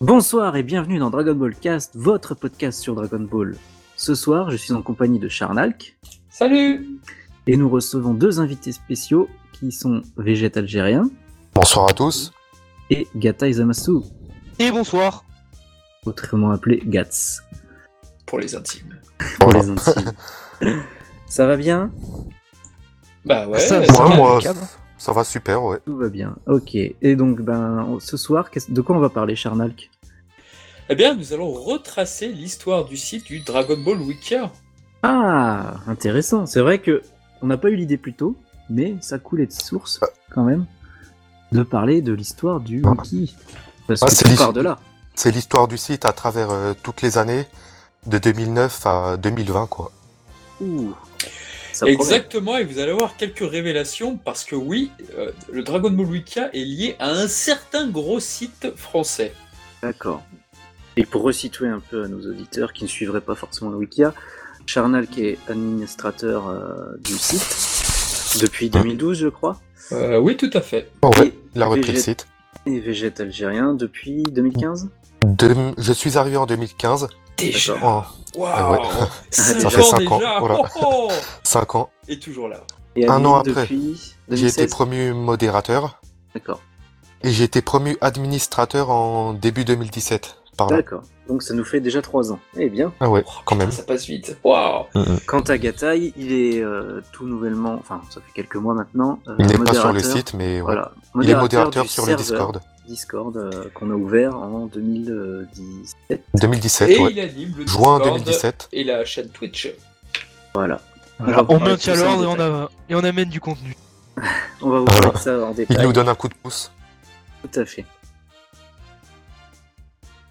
Bonsoir et bienvenue dans Dragon Ball Cast, votre podcast sur Dragon Ball. Ce soir, je suis en compagnie de Charnalk Salut et nous recevons deux invités spéciaux qui sont Végét Algérien Bonsoir à tous. et Gata Izamasu, Et bonsoir. autrement appelé Gats Pour les intimes. pour les intimes. Ça va bien? Bah ouais, Ça, c'est Moi, ça va super, ouais. Tout va bien. Ok. Et donc, ben, ce soir, de quoi on va parler, Charnalk? Eh bien, nous allons retracer l'histoire du site du Dragon Ball Wikia. Ah, intéressant. C'est vrai que on n'a pas eu l'idée plus tôt, mais ça coulait de source quand même de parler de l'histoire du wiki. Parce Ah, que c'est part de là. C'est l'histoire du site à travers euh, toutes les années, de 2009 à 2020, quoi. Ouh. Exactement, et vous allez avoir quelques révélations parce que oui, euh, le Dragon Ball Wikia est lié à un certain gros site français. D'accord. Et pour resituer un peu à nos auditeurs qui ne suivraient pas forcément le Wikia, Charnalk est administrateur euh, du site depuis 2012, je crois, Euh, oui, tout à fait. Oh, ouais, Et il a repris le site. et Végét algérien depuis 2015. De- Je suis arrivé en 2015, Déjà en Waouh Ah ouais. Ça fait ans cinq ans, déjà voilà. Oh, oh 5 ans. Et toujours là. Et Un an après, depuis J'ai été 2016. promu modérateur D'accord. et j'ai été promu administrateur en début 2017. Par là. D'accord. Donc ça nous fait déjà 3 ans. Eh bien. Ah ouais, Oh, quand même. Ça passe vite. Waouh Quant à Gatai, il est euh, tout nouvellement, enfin ça fait quelques mois maintenant, euh, Il n'est pas sur le site, mais ouais. Voilà, il est modérateur sur le Discord. Discord euh, qu'on a ouvert en 2017. 2017, Et ouais. il anime le Juin Discord 2017. et la chaîne Twitch. Voilà. Va on maintient l'ordre et, on a- et on amène du contenu. On va vous parler de ça en détail. Il nous donne un coup de pouce. Tout à fait.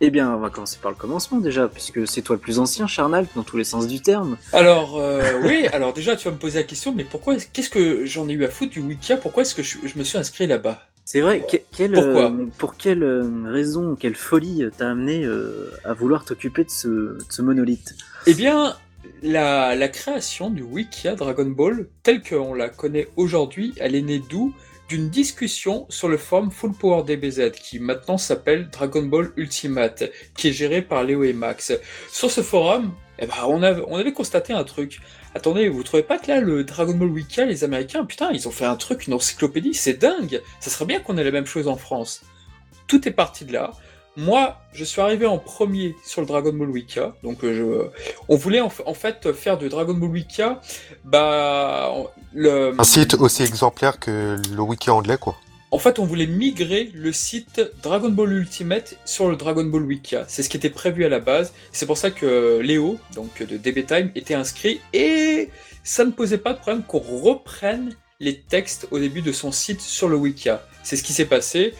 Eh bien, on va commencer par le commencement déjà, puisque c'est toi le plus ancien, Charnal, dans tous les sens du terme. Alors, euh, oui, alors déjà, tu vas me poser la question, mais pourquoi, est-ce- qu'est-ce que j'en ai eu à foutre du Wikia? Pourquoi est-ce que je, je me suis inscrit là-bas? C'est vrai, que- quelle, Pourquoi? euh, pour quelle euh, raison, quelle folie t'a amené euh, à vouloir t'occuper de ce, de ce monolithe? Eh bien, la, la création du Wikia Dragon Ball, telle qu'on la connaît aujourd'hui, elle est née d'où? D'une discussion sur le forum Full Power DBZ, qui maintenant s'appelle Dragon Ball Ultimate, qui est géré par Léo et Max. Sur ce forum, eh ben, on, avait, on avait constaté un truc. Attendez, vous trouvez pas que là, le Dragon Ball Wikia, les Américains, putain, ils ont fait un truc, une encyclopédie, c'est dingue Ça serait bien qu'on ait la même chose en France. Tout est parti de là. Moi, je suis arrivé en premier sur le Dragon Ball Wikia, donc euh, je, on voulait en, fait faire de Dragon Ball Wikia, bah, le, Un site aussi exemplaire que le wiki anglais, quoi. en fait, on voulait migrer le site Dragon Ball Ultimate sur le Dragon Ball Wikia. C'est ce qui était prévu à la base. C'est pour ça que Léo, donc de DB Time, était inscrit et ça ne posait pas de problème qu'on reprenne les textes au début de son site sur le Wikia. C'est ce qui s'est passé.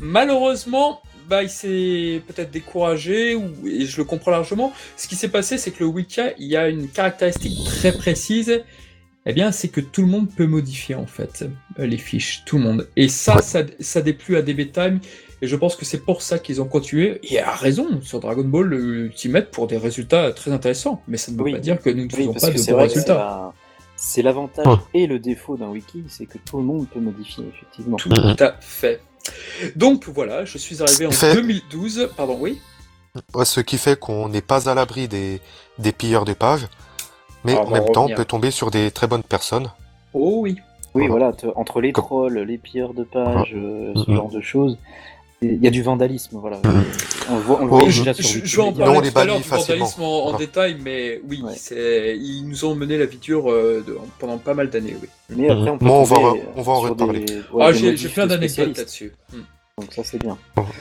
Malheureusement, bah, il s'est peut-être découragé, ou, et je le comprends largement. Ce qui s'est passé, c'est que le Wikia, il y a une caractéristique très précise, eh bien, c'est que tout le monde peut modifier, en fait, euh, les fiches. Tout le monde. Et ça, ça, ça déplut à DB Time, et je pense que c'est pour ça qu'ils ont continué, et à raison, sur Dragon Ball Ultimate, pour des résultats très intéressants. Mais ça ne veut Oui. pas dire que nous ne faisons pas de c'est bons résultats. c'est l'avantage et le défaut d'un wiki, c'est que tout le monde peut modifier, effectivement. Tout à fait. Donc voilà, je suis arrivé en Fait- 2012. Pardon, oui. Ouais, ce qui fait qu'on n'est pas à l'abri des, des pilleurs de pages, mais Ah, en même temps, on peut tomber sur des très bonnes personnes. Oh oui. Oui, Voilà. entre les trolls, les pilleurs de pages, euh, ce genre de choses, il y a du vandalisme, voilà. Mhm. On le voit, on le Oh, voit je, déjà sur je- Wikipédia. je vais en Non, parler on les tout à l'heure bannit du facilement. vandalisme en, en Ah. détail, mais oui, Ouais. ils nous ont mené la vie dure euh, de- pendant pas mal d'années, oui. Mais après, on peut Bon, on va en- on va en sur reparler. des- ouais, ah, j'ai, plein d'anecdotes là-dessus. Hmm. Donc ça, c'est bien.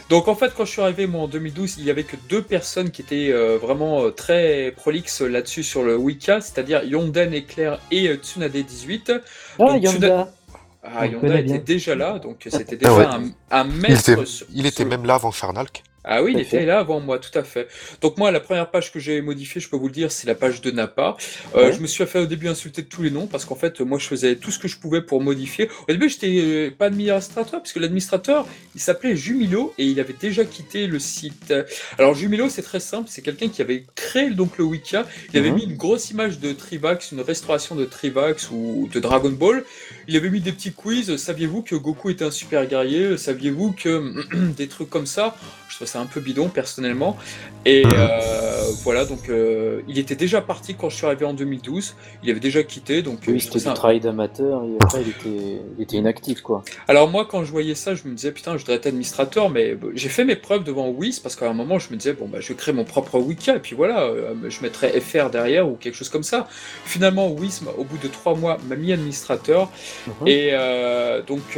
Donc en fait, quand je suis arrivé moi en 2012, il y avait que deux personnes qui étaient euh, vraiment euh, très prolixes là-dessus sur le Wika, c'est-à-dire Yonden Éclair et euh, Tsunade 18. Ah, Donc, Yonda Ah, Yonda était bien. déjà là, donc c'était Ah déjà ouais. un, un Il maître. était, sur- il était sur- même là avant Charnalk. Ah oui, il à était là avant moi, tout à fait. Donc moi, la première page que j'ai modifiée, je peux vous le dire, c'est la page de Napa. Euh, Ouais. Je me suis fait au début insulter de tous les noms parce qu'en fait, moi, je faisais tout ce que je pouvais pour modifier. Au début, j'étais euh, pas administrateur parce que l'administrateur, il s'appelait Jumilo et il avait déjà quitté le site. Alors Jumilo, c'est très simple, c'est quelqu'un qui avait créé donc le Wika. Il avait Mhm. mis une grosse image de Trivax, une restauration de Trivax ou de Dragon Ball. Il avait mis des petits quiz. Saviez-vous que Goku était un super guerrier? Saviez-vous que des trucs comme ça? Je trouve ça c'est un peu bidon personnellement. Et euh, voilà, donc euh, il était déjà parti quand je suis arrivé en 2012. Il avait déjà quitté, donc euh, Oui, c'était du travail d'amateur et après il était, il était inactif quoi. Alors moi, quand je voyais ça, je me disais putain, je voudrais être administrateur, mais j'ai fait mes preuves devant Wiz parce qu'à un moment, je me disais bon bah je vais créer mon propre wiki et puis voilà, je mettrai FR derrière ou quelque chose comme ça. Finalement, m'a- au bout de trois mois, m'a mis administrateur Mhm. et euh, donc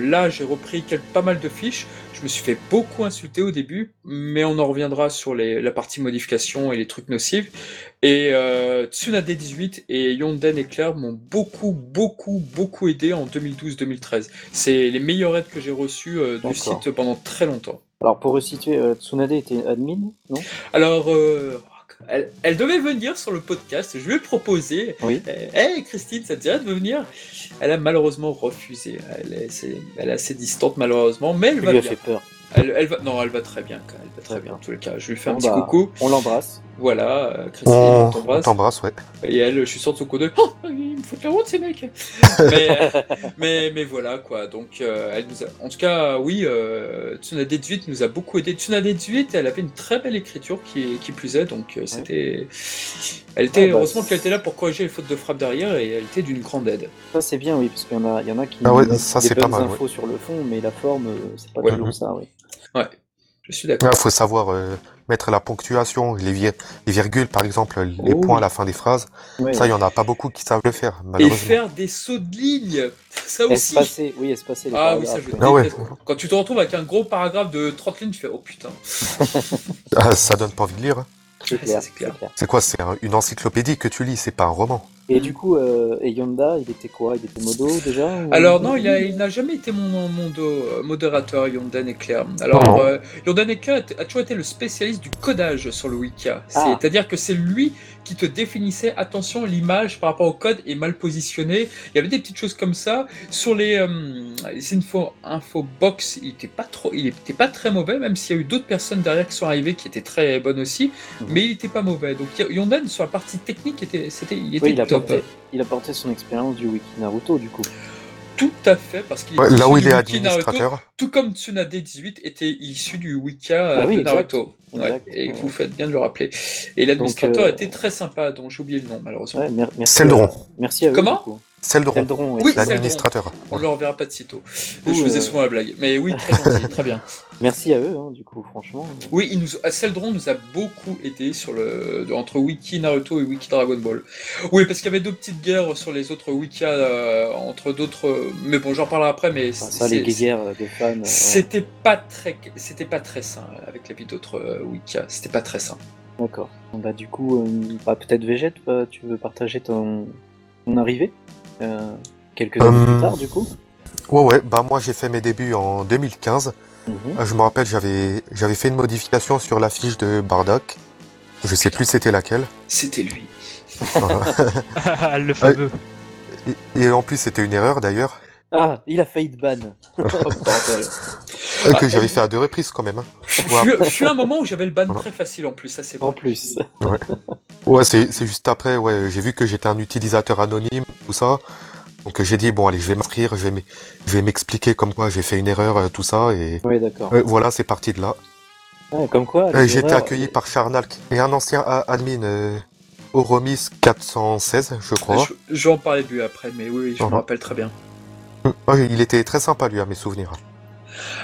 là, j'ai repris pas mal de fiches. Je me suis fait beaucoup insulter au début, mais on en reviendra sur les, la partie modification et les trucs nocifs. Et euh, Tsunade 18 et Yonden et Claire m'ont beaucoup, beaucoup, beaucoup aidé en 2012-2013. C'est les meilleurs aides que j'ai reçus euh, du site pendant très longtemps. Alors pour resituer, euh, Tsunade était admin, non? Alors, euh, elle, elle devait venir sur le podcast. Je lui ai proposé. Oui. Hé hey, Christine, ça te dirait de venir? Elle a malheureusement refusé. Elle est, c'est- elle est assez distante malheureusement, mais elle va lui bien. fait peur. Elle, elle va, non, elle va très bien. Elle va très bien en tous les cas. Je lui fais un petit bah, coucou. On l'embrasse. Voilà, euh, Christine, On on t'embrasse. t'embrasse, ouais. Et elle, je suis sur son coup de oh, ils me foutent la honte ces mecs. mais, euh, mais, mais voilà quoi. Donc, euh, elle nous a... en tout cas, oui, euh, Tsunade 18 nous a beaucoup aidé. Tsunade 18, elle avait une très belle écriture qui, qui plus est. Donc, euh, c'était. Elle était, Ah, bah, heureusement qu'elle était là pour corriger les fautes de frappe derrière et elle était d'une grande aide. Ça c'est bien, oui, parce qu'il y en a, il y en a qui Ah ouais, ça, des c'est pas bonnes mal, infos sur le fond, mais la forme, c'est pas Ouais. toujours ça, oui. Ouais, je suis d'accord. Il faut savoir euh, mettre la ponctuation, les, vir- les virgules, par exemple, les Oh points à la fin des phrases. Ouais, Ça, il y en a pas beaucoup qui savent le faire, Et malheureusement. faire des sauts de ligne, ça aussi. Espacer, oui, espacer les Ah oui, ça je Ah ouais. Quand tu te retrouves avec un gros paragraphe de 30 lignes, tu fais oh putain. Ah, ça donne pas envie de lire. Ça, clair, c'est clair. Quoi? C'est un- une encyclopédie que tu lis, c'est pas un roman. Et du coup, euh, et Yonda, il était quoi? Il était modo déjà ou- Alors non, il a- il n'a jamais été mon, mon do- euh, modérateur, Yonden et Claire. Alors, euh, Yonden et Claire a toujours été le spécialiste du codage sur le Wicca. Ah. C'est-à-dire que c'est lui qui te définissait, attention, l'image par rapport au code est mal positionnée. Il y avait des petites choses comme ça. Sur les, euh, les info, info box, il était pas trop, il était pas très mauvais, même s'il y a eu d'autres personnes derrière qui sont arrivées qui étaient très bonnes aussi, Mhm. mais il était pas mauvais. Donc Yonden sur la partie technique était, c'était, il était Oui, il a, top. Il a porté son expérience du wiki Naruto, du coup. Tout à fait, parce qu'il Ouais, est là où il est Naruto, administrateur. tout comme Tsunade 18 était issu du Wicca Ah oui, de exact. Naruto. Ouais, Exact. et vous faites bien de le rappeler. Et l'administrateur euh, était très sympa, dont j'ai oublié le nom malheureusement. Ouais, mer- merci, Celdron. à, merci à eux. Comment? Ouais. Oui, l'administrateur. On ne le reverra pas de sitôt. Ouh, je faisais euh, souvent la blague. Mais oui, très gentil, très bien. Merci à eux, hein, du coup, franchement. Oui, il nous, Celdron nous a beaucoup aidé sur le, de- entre Wiki Naruto et Wiki Dragon Ball. Oui, parce qu'il y avait deux petites guerres sur les autres Wikis, euh, entre d'autres. euh, Mais bon, j'en parlerai après. Mais Enfin, c'est- ça, les guerres de fans. euh, ouais. C'était pas très, c'était pas très sain avec la vie d'autres euh, Wikis. C'était pas très sain. D'accord. Bah, du coup, euh, bah, peut-être Végète, bah, tu veux partager ton, ton arrivée? euh, quelques années plus tard, du coup Ouais, ouais, bah moi j'ai fait mes débuts en 2015. Mhm. Euh, Je me rappelle, j'avais j'avais fait une modification sur la fiche de Bardock. Je sais plus c'était laquelle. C'était lui. le fameux. et, et en plus, c'était une erreur d'ailleurs, Ah, il a failli te ban. Oh, euh, que j'avais fait à deux reprises quand même. hein. Je suis un moment où j'avais le ban très facile en plus, ça c'est En bon. plus. Ouais, c'est c'est juste après, ouais, j'ai vu que j'étais un utilisateur anonyme, tout ça. Donc euh, j'ai dit, bon allez, je vais m'inscrire, je vais m'e- je vais m'expliquer comme quoi j'ai fait une erreur, euh, tout ça, et Oui, d'accord. euh, voilà, c'est parti de là. Ouais, comme quoi. Euh, les j'ai été erreurs- accueilli par Charnalk et un ancien a- admin, euh, Oromis 416, je crois. Je, je vais en parler de lui après, mais oui, oui, je me rappelle très bien. Il était très sympa lui, à mes souvenirs.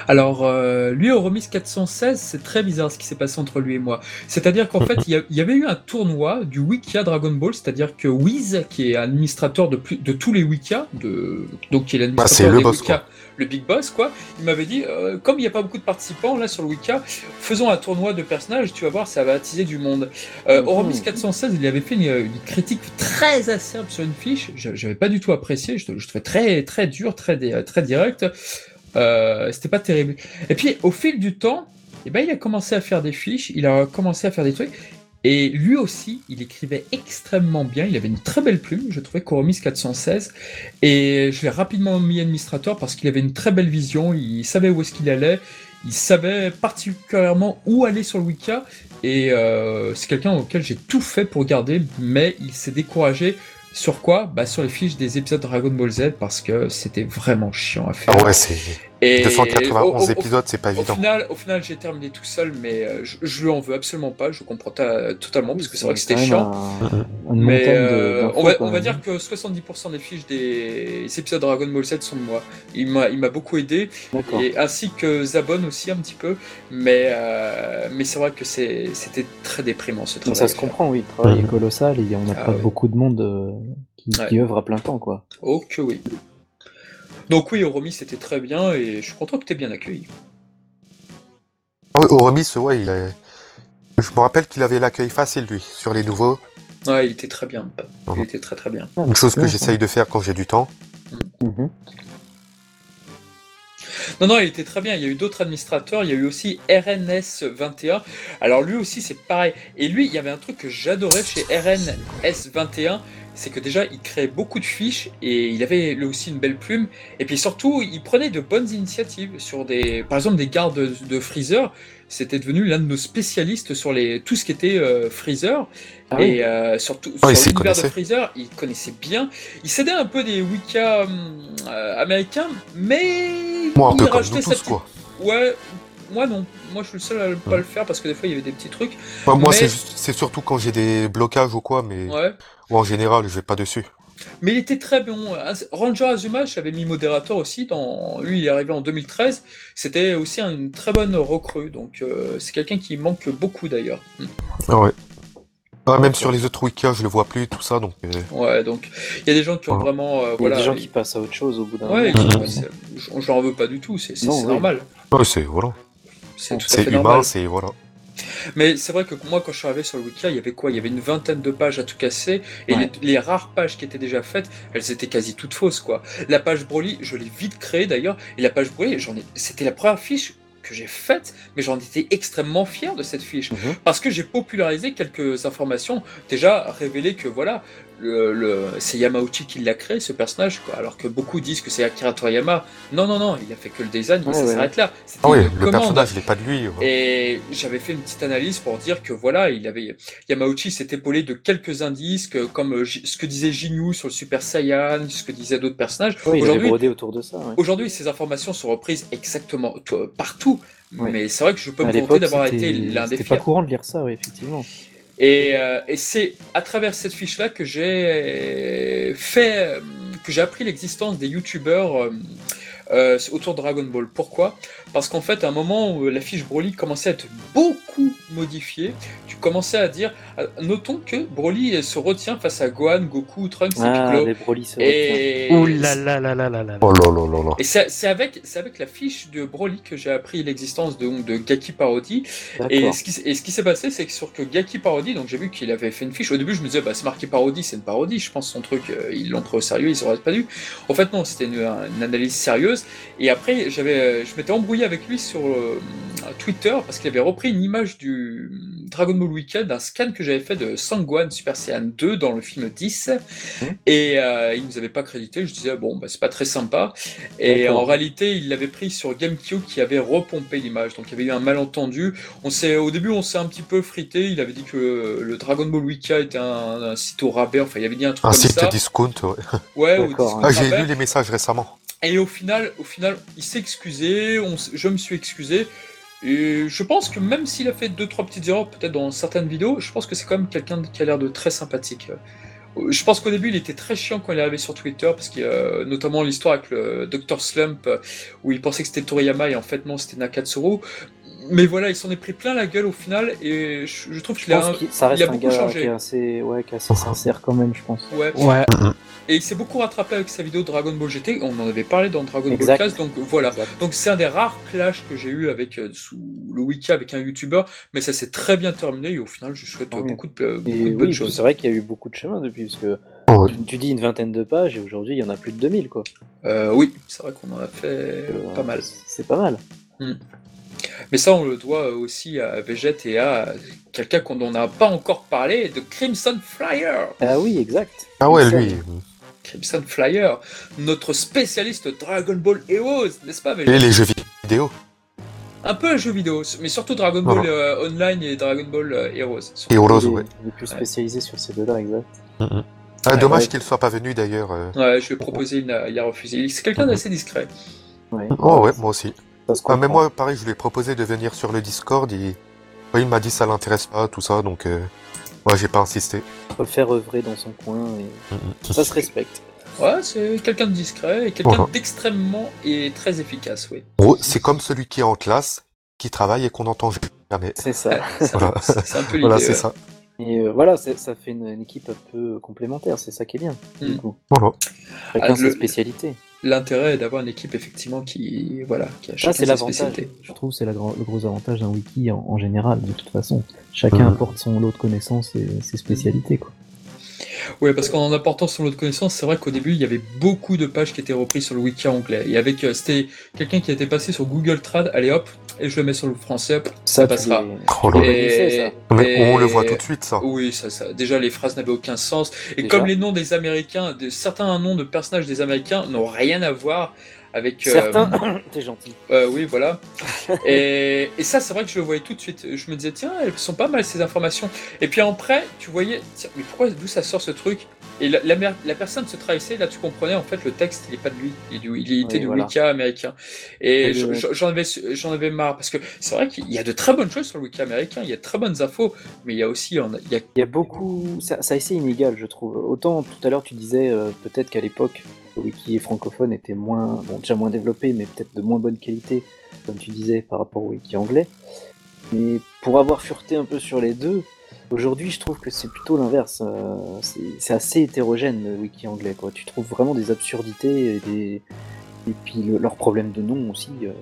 Alors, euh, lui, au Remis 416, c'est très bizarre ce qui s'est passé entre lui et moi. C'est-à-dire qu'en fait, il y, avait eu un tournoi du Wikia Dragon Ball, c'est-à-dire que Wiz, qui est administrateur de, plus- de tous les Wikia, de, donc qui est Bah, l'administrateur le des boss, Wikia, quoi. le big boss, quoi, il m'avait dit, euh, comme il n'y a pas beaucoup de participants là sur le Wika, faisons un tournoi de personnages, tu vas voir, ça va attiser du monde. Euh. Oromis 416, il avait fait une, une critique très acerbe sur une fiche, je j'avais pas du tout apprécié, je, je trouvais très très dur, très, très direct. Euh, C'était pas terrible. Et puis au fil du temps, eh ben, il a commencé à faire des fiches, il a commencé à faire des trucs. Et lui aussi, il écrivait extrêmement bien. Il avait une très belle plume, je trouvais, Coromis 416. Et je l'ai rapidement mis administrateur parce qu'il avait une très belle vision. Il savait où est-ce qu'il allait. Il savait particulièrement où aller sur le Wicca. Et euh, c'est quelqu'un auquel j'ai tout fait pour garder. Mais il s'est découragé. Sur quoi? Bah, Sur les fiches des épisodes Dragon Ball Z parce que c'était vraiment chiant à faire. Ah ouais, c'est Et 291 au- au- épisodes, c'est pas Au évident. final, au final j'ai terminé tout seul, mais euh, je, je lui en veux absolument pas. Je comprends ta- totalement parce que c'est vrai que c'était chiant. un- une Mais de- euh, on, va, on dire que 70% des fiches des épisodes Dragon Ball Z sont de moi. Il m'a il m'a beaucoup aidé, et ainsi que Zabon aussi un petit peu. Mais, euh, mais c'est vrai que c'est- c'était très déprimant ce travail. ça se comprend, oui. Le travail est colossal et on n'a Ah pas ouais. beaucoup de monde euh, qui, Ouais. qui œuvre à plein temps, quoi. Oh que oui. Donc oui, Oromi c'était très bien et je suis content que tu aies bien accueilli. Ouais, Au remis, ouais, il est- je me rappelle qu'il avait l'accueil facile, lui, sur les nouveaux. Ouais, il était très bien. Il Mhm. était très très bien. Une chose que bien, j'essaye de faire quand j'ai du temps. Mhm. Non, non, il était très bien. Il y a eu d'autres administrateurs. Il y a eu aussi RNS21. Alors lui aussi, c'est pareil. Et lui, il y avait un truc que j'adorais chez RNS21. C'est que déjà, il créait beaucoup de fiches et il avait lui aussi une belle plume. Et puis surtout, il prenait de bonnes initiatives sur des, par exemple, des gardes de, freezer. C'était devenu l'un de nos spécialistes sur les, tout ce qui était euh, freezer. Ah oui. et euh, surtout il sur l'univers de. Freezer, il connaissait bien. Il s'aidait un peu des Wicca hum, euh, américains, mais Moi, un il peu comme rajoutait nous sa tous, petite- quoi. Ouais, moi non. Moi je suis le seul à ne pas Ouais. le faire parce que des fois il y avait des petits trucs. Moi, moi, Mais- c'est surtout quand j'ai des blocages ou quoi, mais Ouais. ou en général, je vais pas dessus. Mais il était très bon. Ranger Azuma, j'avais mis modérateur aussi. Dans... Lui, il est arrivé en 2013. C'était aussi une très bonne recrue. Donc, euh, c'est quelqu'un qui manque beaucoup d'ailleurs. Hmm. Ah ouais. Ah, même sur les autres wikis, je le vois plus, tout ça, donc. euh, Ouais, donc il y a des gens qui ont vraiment. euh, Il y a voilà, des gens qui passent à autre chose au bout d'un Ouais, moment. c'est- je leur veux pas du tout. C'est normal. ouais, c'est voilà. C'est tout à C'est fait humain, normal. c'est voilà. Mais c'est vrai que moi, quand je suis arrivé sur le wiki, il y avait quoi? Il y avait une vingtaine de pages à tout casser, et Ouais. les, les rares pages qui étaient déjà faites, elles étaient quasi toutes fausses, quoi. La page Broly, je l'ai vite créée d'ailleurs, et la page Broly, j'en ai, c'était la première fiche que j'ai faite, mais j'en étais extrêmement fier de cette fiche. Mhm. Parce que j'ai popularisé quelques informations, déjà révélé que voilà, le, le- c'est Yamauchi qui l'a créé, ce personnage, quoi. alors que beaucoup disent que c'est Akira Toriyama. Non, non, non, il a fait que le design, mais ça s'arrête là. Ah oui, le personnage, il est pas de lui. ouais. Et j'avais fait une petite analyse pour dire que voilà, il avait Yamauchi s'est épaulé de quelques indices, que, comme euh, ce que disait Jinyu sur le Super Saiyan, ce que disaient d'autres personnages. Avait Aujourd'hui, brodé autour de ça. ouais. aujourd'hui, ces informations sont reprises exactement partout. Mais c'est vrai que je peux À me vanter d'avoir été l'un des c'était pas courant de lire ça, oui, effectivement. Et, euh, et c'est à travers cette fiche-là que j'ai fait, que j'ai appris l'existence des youtubeurs euh, euh, autour de Dragon Ball. Pourquoi? Parce qu'en fait, à un moment où la fiche Broly commençait à être beaucoup modifiée, tu commençais à dire, euh, notons que Broly se retient face à Gohan, Goku, Trunks et Ah, Piccolo. les Broly, c'est vrai. Et, Ouh là là là là là là. Oh là là là là. et c'est avec, la fiche de Broly que j'ai appris l'existence de, de Gaki Parody. Et D'accord. ce qui, et ce qui s'est passé, c'est que sur que Gaki Parody, donc j'ai vu qu'il avait fait une fiche. Au début, je me disais, bah, c'est marqué parodie, c'est une parodie. Je pense son truc, euh, ils l'ont pris au sérieux, ils auraient pas dû. En fait, non, c'était une, une analyse sérieuse. Et après, j'avais, euh, je m'étais embrouillé avec lui sur euh, Twitter parce qu'il avait repris une image du Dragon Ball Weekend, un scan que j'avais fait de Sangwan Super Saiyan 2 dans le film 10. Mhm. Et euh, il nous avait pas crédité. Je disais, bon, bah, c'est pas très sympa. Et en réalité, il l'avait pris sur GameCube qui avait repompé l'image. Donc il y avait eu un malentendu. On s'est, au début, on s'est un petit peu frité. Il avait dit que le Dragon Ball Wiki était un, un site au rabais. Enfin, il avait dit un truc Un comme site ça. discount, ouais. Ouais, discount Ah, j'ai lu les messages récemment. Et au final, au final, il s'est excusé. On, je me suis excusé. Et je pense que même s'il a fait deux trois petites erreurs, peut-être dans certaines vidéos, je pense que c'est quand même quelqu'un qui a l'air de très sympathique. Euh, Je pense qu'au début, il était très chiant quand il est arrivé sur Twitter, parce y a notamment l'histoire avec le Dr Slump, euh, où il pensait que c'était Toriyama et en fait non, c'était Nakatsuru. Mais voilà, il s'en est pris plein la gueule au final, et je, je trouve qu'il a, un- que ça reste il a un beaucoup gars changé. qui est assez, ouais, qui est assez sincère quand même, je pense. ouais. Ouais. Et il s'est beaucoup rattrapé avec sa vidéo Dragon Ball GT. On en avait parlé dans Dragon Exact. Ball 15, donc voilà. Exact. Donc c'est un des rares clashs que j'ai eu avec euh, sous le wiki avec un youtubeur, mais ça s'est très bien terminé et au final je souhaite euh, Oui. beaucoup de, beaucoup Et de bonnes oui, choses. c'est vrai qu'il y a eu beaucoup de chemin depuis, parce que Ouais. tu, tu dis une vingtaine de pages et aujourd'hui il y en a plus de 2000 quoi. Euh, oui, c'est vrai qu'on en a fait Euh, pas mal. C'est pas mal. Mais ça on le doit aussi à Vegette et à quelqu'un qu'on n'en a pas encore parlé, de Crimson Flyer. Ah oui, exact. Ah ouais, lui. Crimson Flyer, notre spécialiste Dragon Ball Heroes, n'est-ce pas Et Vegette les jeux vidéo. Un peu un jeu vidéo, mais surtout Dragon Voilà. Ball euh, Online et Dragon Ball euh, Heroes. Et Heroes, il, est, ouais. il est plus spécialisé sur ces deux-là, exact. Ah, dommage ouais. qu'il soit pas venu d'ailleurs. euh. Ouais, je lui ai proposé, il a, il a refusé. C'est quelqu'un d'assez discret. Ouais. Oh ouais, moi aussi. Ça se Ah, mais moi, pareil, je lui ai proposé de venir sur le Discord et ouais, il m'a dit ça l'intéresse pas, tout ça, donc euh, ouais, j'ai pas insisté. Préfère œuvrer dans son coin et Mhm. ça se respecte. Ouais, c'est quelqu'un de discret et quelqu'un Voilà. d'extrêmement et très efficace, oui. C'est comme celui qui est en classe, qui travaille et qu'on n'entend jamais. C'est ça. Voilà. c'est- un peu l'idée. Voilà, c'est ouais. ça. Et euh, voilà, ça fait une, une équipe un peu complémentaire, c'est ça qui est bien. Du Mm. coup, Voilà. chacun Ah, sa le- spécialité. L'intérêt est d'avoir une équipe effectivement qui, voilà, qui a Ça, chacun c'est sa l'avantage. spécialité. Je trouve que c'est le gros avantage d'un wiki en, en général, de toute façon. Chacun apporte son lot de connaissances et ses spécialités. Quoi. Oui, parce qu'en apportant son lot de connaissances, c'est vrai qu'au début, il y avait beaucoup de pages qui étaient reprises sur le wiki anglais. Et avec, euh, c'était quelqu'un qui était passé sur Google Trad, allez hop, et je le mets sur le français, ça, passera. les- Oh. Et- Mais on le voit tout de suite, ça. Oui, ça, ça. Déjà, les phrases n'avaient aucun sens. Et Déjà. comme les noms des Américains, de, certains noms de personnages des Américains n'ont rien à voir avec. euh, Certains, t'es gentil. euh, oui, voilà. et, et ça, c'est vrai que je le voyais tout de suite. Je me disais, tiens, elles sont pas mal ces informations. Et puis après, tu voyais, tiens, mais pourquoi, d'où ça sort ce truc? Et la, la, la personne se trahissait, là tu comprenais, en fait, le texte, il est pas de lui. Il, du- il était Oui, du voilà. wiki américain. Et je- j'en avais, j'en avais marre. Parce que c'est vrai qu'il y a de très bonnes choses sur le wiki américain, il y a de très bonnes infos, mais il y a aussi, on a- il y a Il y a beaucoup. Ça, ça assez inégal, je trouve. Autant tout à l'heure, tu disais euh, peut-être qu'à l'époque, le wiki francophone était moins. Bon, déjà moins développé, mais peut-être de moins bonne qualité, comme tu disais, par rapport au wiki anglais. Mais pour avoir fureté un peu sur les deux, aujourd'hui, je trouve que c'est plutôt l'inverse. Euh, c'est assez hétérogène, le wiki anglais, quoi. Tu trouves vraiment des absurdités et des. Et puis le- leurs problèmes de nom aussi. euh,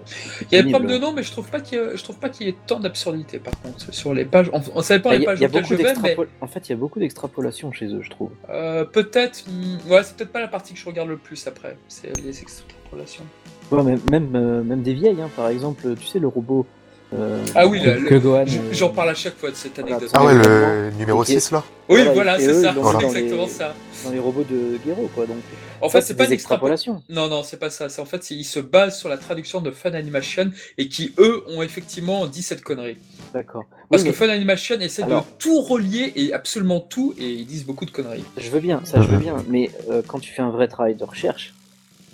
Il y a le problème de nom, mais je trouve pas qu'il y, je trouve pas qu'il y ait tant d'absurdité par contre sur les pages. On, on savait pas Ah, les pages y a auxquelles beaucoup je vais, mais En fait, il y a beaucoup d'extrapolation chez eux, je trouve. euh, peut-être. hmm, Ouais, c'est peut-être pas la partie que je regarde le plus après. C'est les extrapolations. Ouais, même, même, euh, même des vieilles, hein, par exemple, tu sais, le robot. Euh, Ah oui, Que, le- euh, J'en parle à chaque fois de cette anecdote. Ah ouais, le numéro Ok. 6, là Oui, Voilà, c'est ça. C'est exactement les- ça. dans les robots de Gero, quoi. Donc, En fait, c'est pas une extrapolation. Non, non, c'est pas ça. C'est en fait, c'est- ils se basent sur la traduction de Fun Animation et qui, eux, ont effectivement dit cette connerie. D'accord. Parce Oui, que mais Fun Animation essaie Alors- de tout relier et absolument tout et ils disent beaucoup de conneries. Je veux bien, ça, je veux bien. Mais euh, quand tu fais un vrai travail de recherche,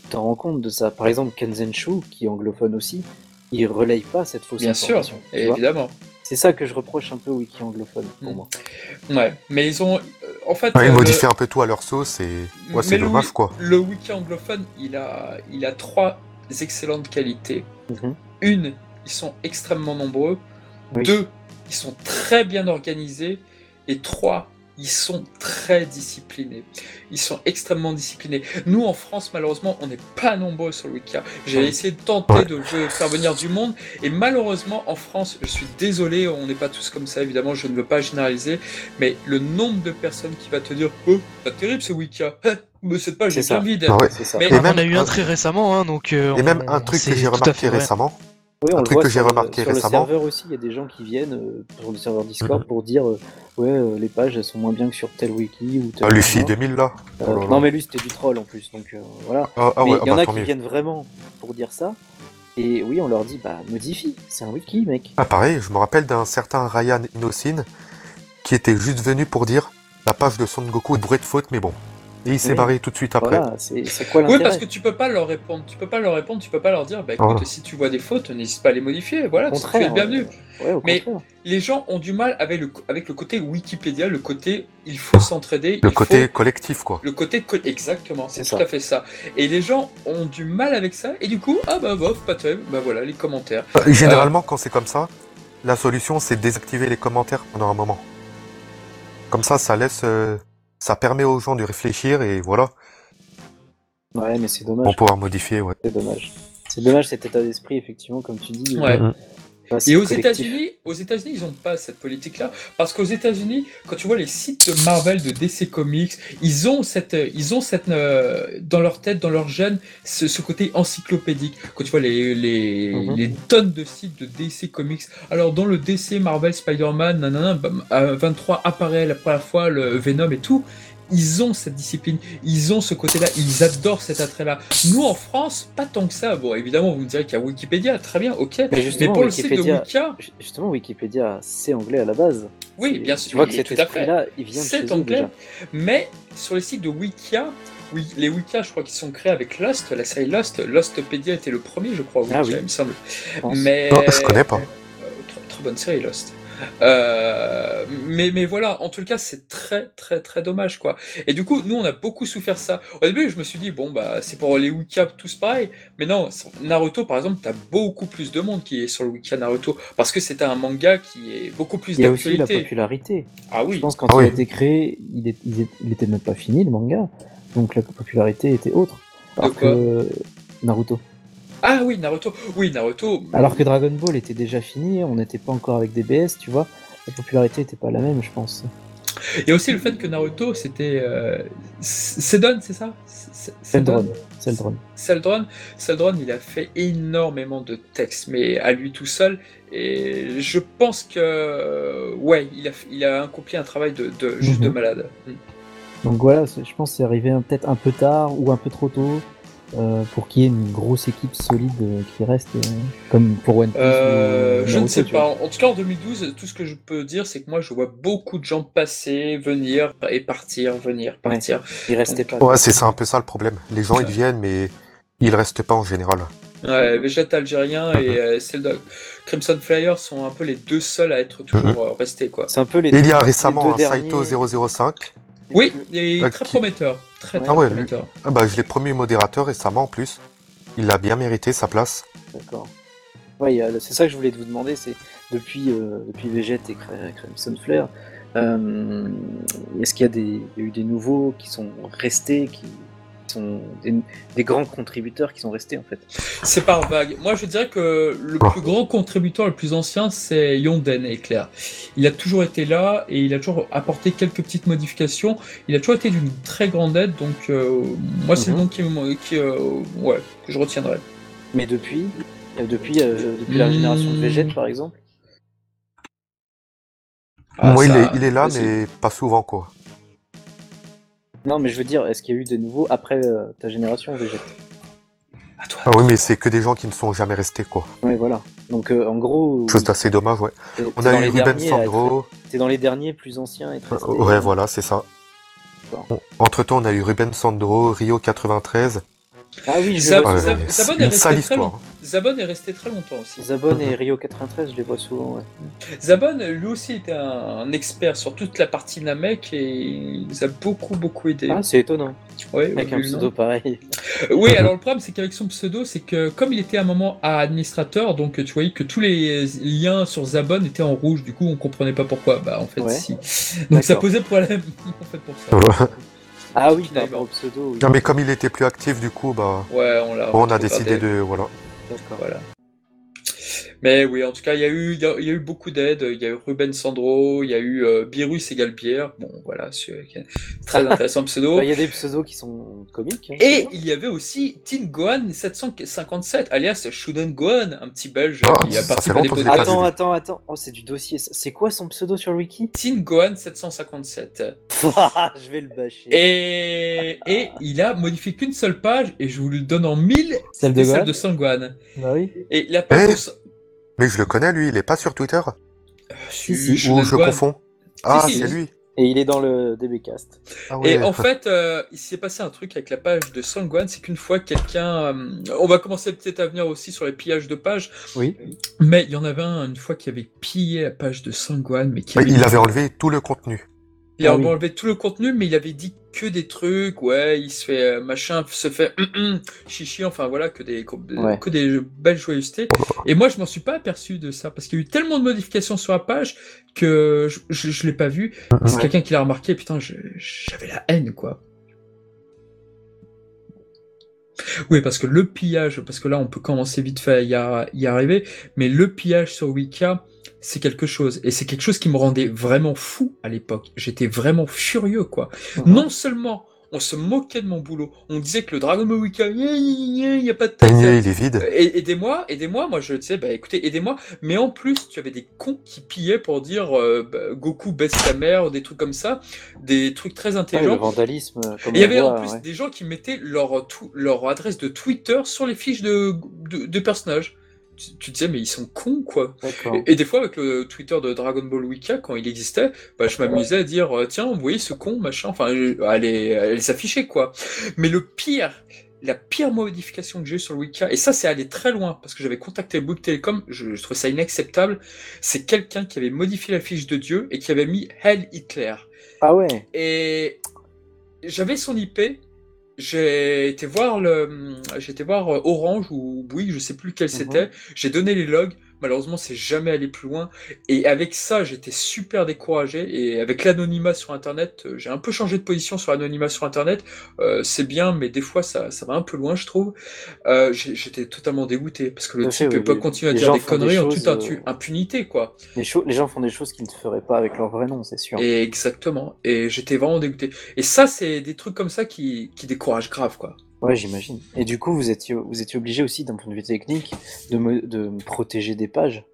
tu t'en rends compte de ça. Par exemple, Kenzenshu, qui est anglophone aussi, il relaye pas cette fausse Bien sûr, évidemment. C'est ça que je reproche un peu au wiki anglophone, pour Mm. moi. Ouais, mais ils ont. euh, En fait. Ouais, Ils euh, modifient un peu tout à leur sauce et ouais, c'est dommage, quoi. Le wiki anglophone, il a, il a trois excellentes qualités. Mhm. Une, ils sont extrêmement nombreux. Oui. Deux, ils sont très bien organisés. Et trois, ils sont très disciplinés. Ils sont extrêmement disciplinés. Nous, en France, malheureusement, on n'est pas nombreux sur le Wiki. J'ai essayé de tenter de faire venir du monde. Et malheureusement, en France, je suis désolé, on n'est pas tous comme ça, évidemment, je ne veux pas généraliser. Mais le nombre de personnes qui va te dire Oh, pas terrible ce Wiki. Hein, mais cette page C'est est vide. Ouais. Mais- Et on même a eu un très récemment, hein, donc. euh, Et même on- un truc que j'ai remarqué récemment, Oui, on Un le truc voit que j'ai sur remarqué sur récemment. le serveur aussi, il y a des gens qui viennent euh, sur le serveur Discord pour dire euh, ouais euh, les pages elles sont moins bien que sur tel wiki ou tel. ah, Lucie machin. 2000, là. Euh, Oh là là. non mais lui c'était du troll en plus donc euh, voilà. Ah, ah mais ouais, il y ah en bah, a qui mieux. viennent vraiment pour dire ça. Et oui, on leur dit bah modifie, c'est un wiki mec. Ah, pareil, je me rappelle d'un certain Ryan Inosin qui était juste venu pour dire la page de Son Goku est bourrée de fautes, mais bon. Et il s'est Oui. barré tout de suite après. Voilà, c'est c'est quoi Oui, parce que tu peux pas leur répondre. Tu peux pas leur répondre. Tu peux pas leur dire, bah écoute, Voilà. si tu vois des fautes, n'hésite pas à les modifier. Voilà, tu es le bienvenu. Ouais, Mais-. Les gens ont du mal avec le, avec le côté Wikipédia, le côté il faut s'entraider. Le il côté faut- collectif, quoi. Le côté co- exactement, c'est tout ça. à fait ça. Et les gens ont du mal avec ça, et du coup, ah bah bof, pas terrible, bah voilà, les commentaires. Euh, Généralement, quand c'est comme ça, la solution, c'est de désactiver les commentaires pendant un moment. Comme ça, ça laisse... euh, ça permet aux gens de réfléchir et voilà, Ouais, mais c'est pour dommage. pouvoir modifier, ouais. C'est dommage. C'est dommage cet état d'esprit effectivement comme tu dis. Ouais. Mhm. Bah, Et aux. États-Unis, aux États-Unis, ils n'ont pas cette politique-là, parce qu'aux États-Unis, quand tu vois les sites de Marvel, de DC Comics, ils ont cette, ils ont cette, euh, dans leur tête, dans leur gène, ce, ce côté encyclopédique. Quand tu vois les, les, Mhm. les tonnes de sites de DC Comics, alors dans le DC Marvel Spider-Man, nanana, bam, à 23 apparaît la première fois le Venom et tout. Ils ont cette discipline, ils ont ce côté-là, ils adorent cet attrait-là. Nous en France, pas tant que ça. Bon, évidemment, vous me direz qu'il y a Wikipédia, très bien, ok. Mais pour le site de Wikipédia, Wikia, ju- justement Wikipédia, c'est anglais à la base. oui, bien sûr, Tu vois que tout à fait. il vient C'est anglais. déjà. Mais sur les sites de Wikia, oui, les Wicca, je crois qu'ils sont créés avec Lost, la série Lost. Lostpedia était le premier, je crois, Wicca, Ah oui. il me semble. je. Mais Non, je connais pas. Euh, très, très bonne série Lost. Euh, mais, mais voilà, en tout cas, c'est très très très dommage quoi. Et du coup, nous on a beaucoup souffert ça. Au début, je me suis dit bon bah c'est pour les Wicca tous pareil, mais non, sur Naruto par exemple, t'as beaucoup plus de monde qui est sur le Wicca Naruto parce que c'est un manga qui est beaucoup plus Il y a aussi la d'actualité. popularité. Ah Je oui. pense quand Ah il oui. a été créé, il, est- il est- il était même pas fini le manga, donc la popularité était autre. Que Naruto. Ah oui, Naruto. Oui, Naruto. Alors que Dragon Ball était déjà fini, on n'était pas encore avec DBS, tu vois. La popularité était pas la même, je pense. Il y a aussi le fait que Naruto c'était euh... C'est ça? Seldron. Seldron. Seldron, Seldron, il a fait énormément de textes, mais à lui tout seul. Et je pense que, ouais, il a, il a accompli un travail de, de juste de Mhm. malade. Donc voilà, je pense que c'est arrivé peut-être un peu tard ou un peu trop tôt euh, pour qu'il y ait une grosse équipe solide euh, qui reste, euh, comme pour One Piece. Euh, ou je ne sais pas. En tout cas, en 2012, tout ce que je peux dire, c'est que moi, je vois beaucoup de gens passer, venir et partir, venir, partir. Il restait pas. Ouais, c'est un peu ça le problème. Les gens, ils viennent, mais ils restent pas en général. Ouais, Vegeta algérien et euh, celle de Crimson Flyer sont un peu les deux seuls à être toujours euh, restés, quoi. C'est un peu les. Et il y a récemment un derniers- Saito 005. Oui, il est très qui- prometteur. Très, très Ah ouais, prometteur. Ah bah, je l'ai promu modérateur récemment en plus. Il a bien mérité sa place. D'accord. Ouais, c'est ça que je voulais vous demander, c'est depuis, euh, depuis Vegeta et Crimson Flare, euh, est-ce qu'il y a des, il y a eu des nouveaux qui sont restés, qui sont des, des grands contributeurs qui sont restés en fait C'est par vague. Moi, je dirais que le plus grand contributeur, le plus ancien, c'est Yonden Éclair. Il a toujours été là et il a toujours apporté quelques petites modifications. Il a toujours été d'une très grande aide, donc euh, moi, c'est le Mhm. nom qui, euh, ouais, que je retiendrai. Mais depuis, euh, depuis, euh, depuis la génération de Vegeta par exemple? Ah, Moi, il, est, il est là, mais pas souvent, quoi. Non, mais je veux dire, est-ce qu'il y a eu des nouveaux après euh, ta génération Vegeta À toi. Ah oui, mais c'est que des gens qui ne sont jamais restés, quoi. Ouais, voilà. Donc euh, en gros, Chose d'assez dommage, ouais. On a eu Ruben Sandro. T'es dans les derniers plus anciens restés. Ouais, voilà, c'est ça. Entre temps, on a eu Ruben Sandro, Rio 93. Ah oui. Ouais, Zab- c'est Zabon est resté très longtemps. Zabon est resté très longtemps aussi. Zabon et Rio 93, je les vois souvent, ouais. Zabon, lui aussi, était un, un expert sur toute la partie Namek et il nous a beaucoup, beaucoup aidé. Ah, c'est étonnant, Ouais, avec un pseudo pareil. Oui, alors le problème, c'est qu'avec son pseudo, c'est que comme il était à un moment à administrateur, donc tu voyais que tous les liens sur Zabon étaient en rouge, du coup on comprenait pas pourquoi. Bah en fait, Ouais. si. Donc ça posait problème en fait pour ça. Ah oui, par Finalement. rapport au pseudo, oui. Non, mais comme il était plus actif, du coup, bah, Ouais, on l'a. on a décidé de. Voilà. D'accord. Voilà. Mais oui, en tout cas, il y a eu, il y a, il y a eu beaucoup d'aides. Il y a eu Ruben Sandro, il y a eu euh, Birus égale Bière. Bon, voilà, c'est très intéressant pseudo. Bah, Il y a des pseudos qui sont comiques. hein, Et il y avait aussi Tin Gohan 757, alias Shuden Gohan, un petit belge Ah, qui a ça participé des Attends, attends, attends. Oh, c'est du dossier. C'est quoi son pseudo sur le wiki? Tin Gohan 757. Je vais le bâcher. Et, et il a modifié qu'une seule page, et je vous le donne en mille, Celle de celle de Sangwan. Bah oui. Et la page Eh Mais je le connais, lui, il est pas sur Twitter? Si, si. Shonen Ou je confonds Ah, si, c'est lui. Et il est dans le DBcast. Ah ouais. Et en fait, euh, il s'est passé un truc avec la page de Sangwan, c'est qu'une fois quelqu'un... euh, on va commencer peut-être à venir aussi sur les pillages de pages, Oui. mais il y en avait un une fois qui avait pillé la page de Sangwan, mais qui Bah, avait... il avait enlevé tout le contenu. Il a Ah oui. enlevé tout le contenu, mais il avait dit que des trucs, ouais, il se fait euh, machin, se fait hum, hum, chichi, enfin voilà, que des, que, Ouais. que des belles joyeusetés. Et moi, je m'en suis pas aperçu de ça, parce qu'il y a eu tellement de modifications sur la page que je, je, je l'ai pas vu. C'est quelqu'un qui l'a remarqué, putain, j'avais la haine, quoi. Oui, parce que le pillage, parce que là, on peut commencer vite fait à y arriver, mais le pillage sur Wicca, c'est quelque chose. Et c'est quelque chose qui me rendait vraiment fou à l'époque. J'étais vraiment furieux, quoi. Mhm. Non seulement on se moquait de mon boulot, on disait que le Dragon Ball Wicca, il n'y a pas de Le texte. nier, il est vide. Euh, Aidez-moi, aidez-moi. Moi, je disais, bah écoutez, aidez-moi. Mais en plus, tu avais des cons qui pillaient pour dire euh, bah, Goku baisse ta mère, des trucs comme ça, des trucs très Ouais, le intelligents. vandalisme. euh, Comme Et il y avait voit, en plus ouais. des gens qui mettaient leur, tout- leur adresse de Twitter sur les fiches de, de, de personnages. Tu, tu disais, mais ils sont cons, quoi. Et, et des fois, avec le Twitter de Dragon Ball Wiki, quand il existait, bah, je m'amusais à dire, euh, tiens, vous voyez ce con, machin, enfin, à les afficher, quoi. Mais le pire, la pire modification que j'ai eue sur le Wiki, et ça, c'est allé très loin, parce que j'avais contacté Bouygues Télécom, je, je trouvais ça inacceptable, c'est quelqu'un qui avait modifié la fiche de Dieu et qui avait mis Hell Hitler. Ah ouais. Et j'avais son IP. J'ai été voir le, j'ai été voir euh, Orange ou Bouygues, je sais plus lequel c'était. J'ai donné les logs. Malheureusement, c'est jamais allé plus loin. Et avec ça, j'étais super découragé. Et avec l'anonymat sur Internet, euh, j'ai un peu changé de position sur l'anonymat sur Internet. Euh, c'est bien, mais des fois, ça, ça va un peu loin, je trouve. Euh, j'étais totalement dégoûté parce que le type peut les- continuer à dire des conneries en toute euh, impunité, quoi. Les, les gens font des choses qu'ils ne feraient pas avec leur vrai nom, c'est sûr. Et exactement. Et j'étais vraiment dégoûté. Et ça, c'est des trucs comme ça qui, qui découragent grave, quoi. Ouais, j'imagine. Et du coup, vous étiez, vous étiez obligé aussi, d'un point de vue technique, de, me, de me protéger des pages.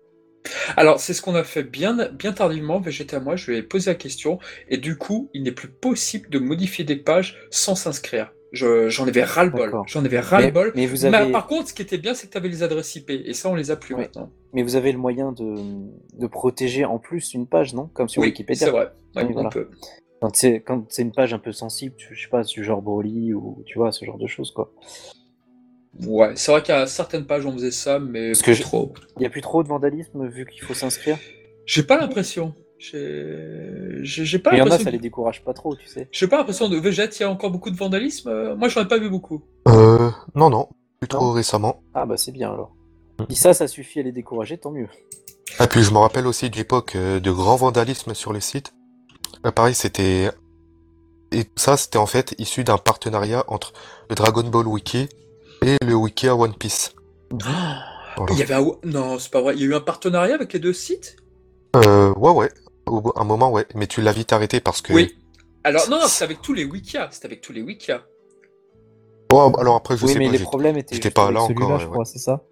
Alors, c'est ce qu'on a fait bien, bien tardivement. VGT à moi, je lui ai posé la question. Et du coup, il n'est plus possible de modifier des pages sans s'inscrire. Je- J'en avais ras-le-bol. J'en avais Mais, ras-le-bol. mais vous Mais avez, par contre, ce qui était bien, c'est que tu avais les adresses IP. Et ça, on les a plus maintenant. mais vous avez le moyen de, de protéger en plus une page, non? Comme sur Oui, Wikipédia. c'est vrai. Ouais, on peut. Quand c'est quand c'est une page un peu sensible, je sais pas, du genre Broly ou tu vois ce genre de choses quoi. Ouais, c'est vrai qu'à certaines pages, on faisait ça, mais Parce pas que je- trop. Il y a plus trop de vandalisme vu qu'il faut s'inscrire? J'ai pas l'impression. J'ai pas Mais il y en a, l'impression. ça de- les décourage pas trop, tu sais. J'ai pas l'impression de Végète, il y a encore beaucoup de vandalisme? Euh, Moi, j'en ai pas vu beaucoup. Euh, non, non, plus trop récemment. Ah bah c'est bien alors. Si ça, ça suffit à les décourager, tant mieux. Et puis je me rappelle aussi de l'époque euh, de grand vandalisme sur le site. Euh, pareil, c'était... Et ça, c'était en fait issu d'un partenariat entre le Dragon Ball Wiki et le Wiki à One Piece. Voilà. Il y avait un... Non, c'est pas vrai. Il y a eu un partenariat avec les deux sites? Euh, ouais, ouais. Au un moment, ouais. Mais tu l'as vite arrêté parce que... Oui. Alors, non, non, c'est avec tous les Wikia. C'est avec tous les Wikia. Oh, alors après, je oui, sais mais pas. les problèmes étaient pas là encore, je ouais, crois, c'est ça?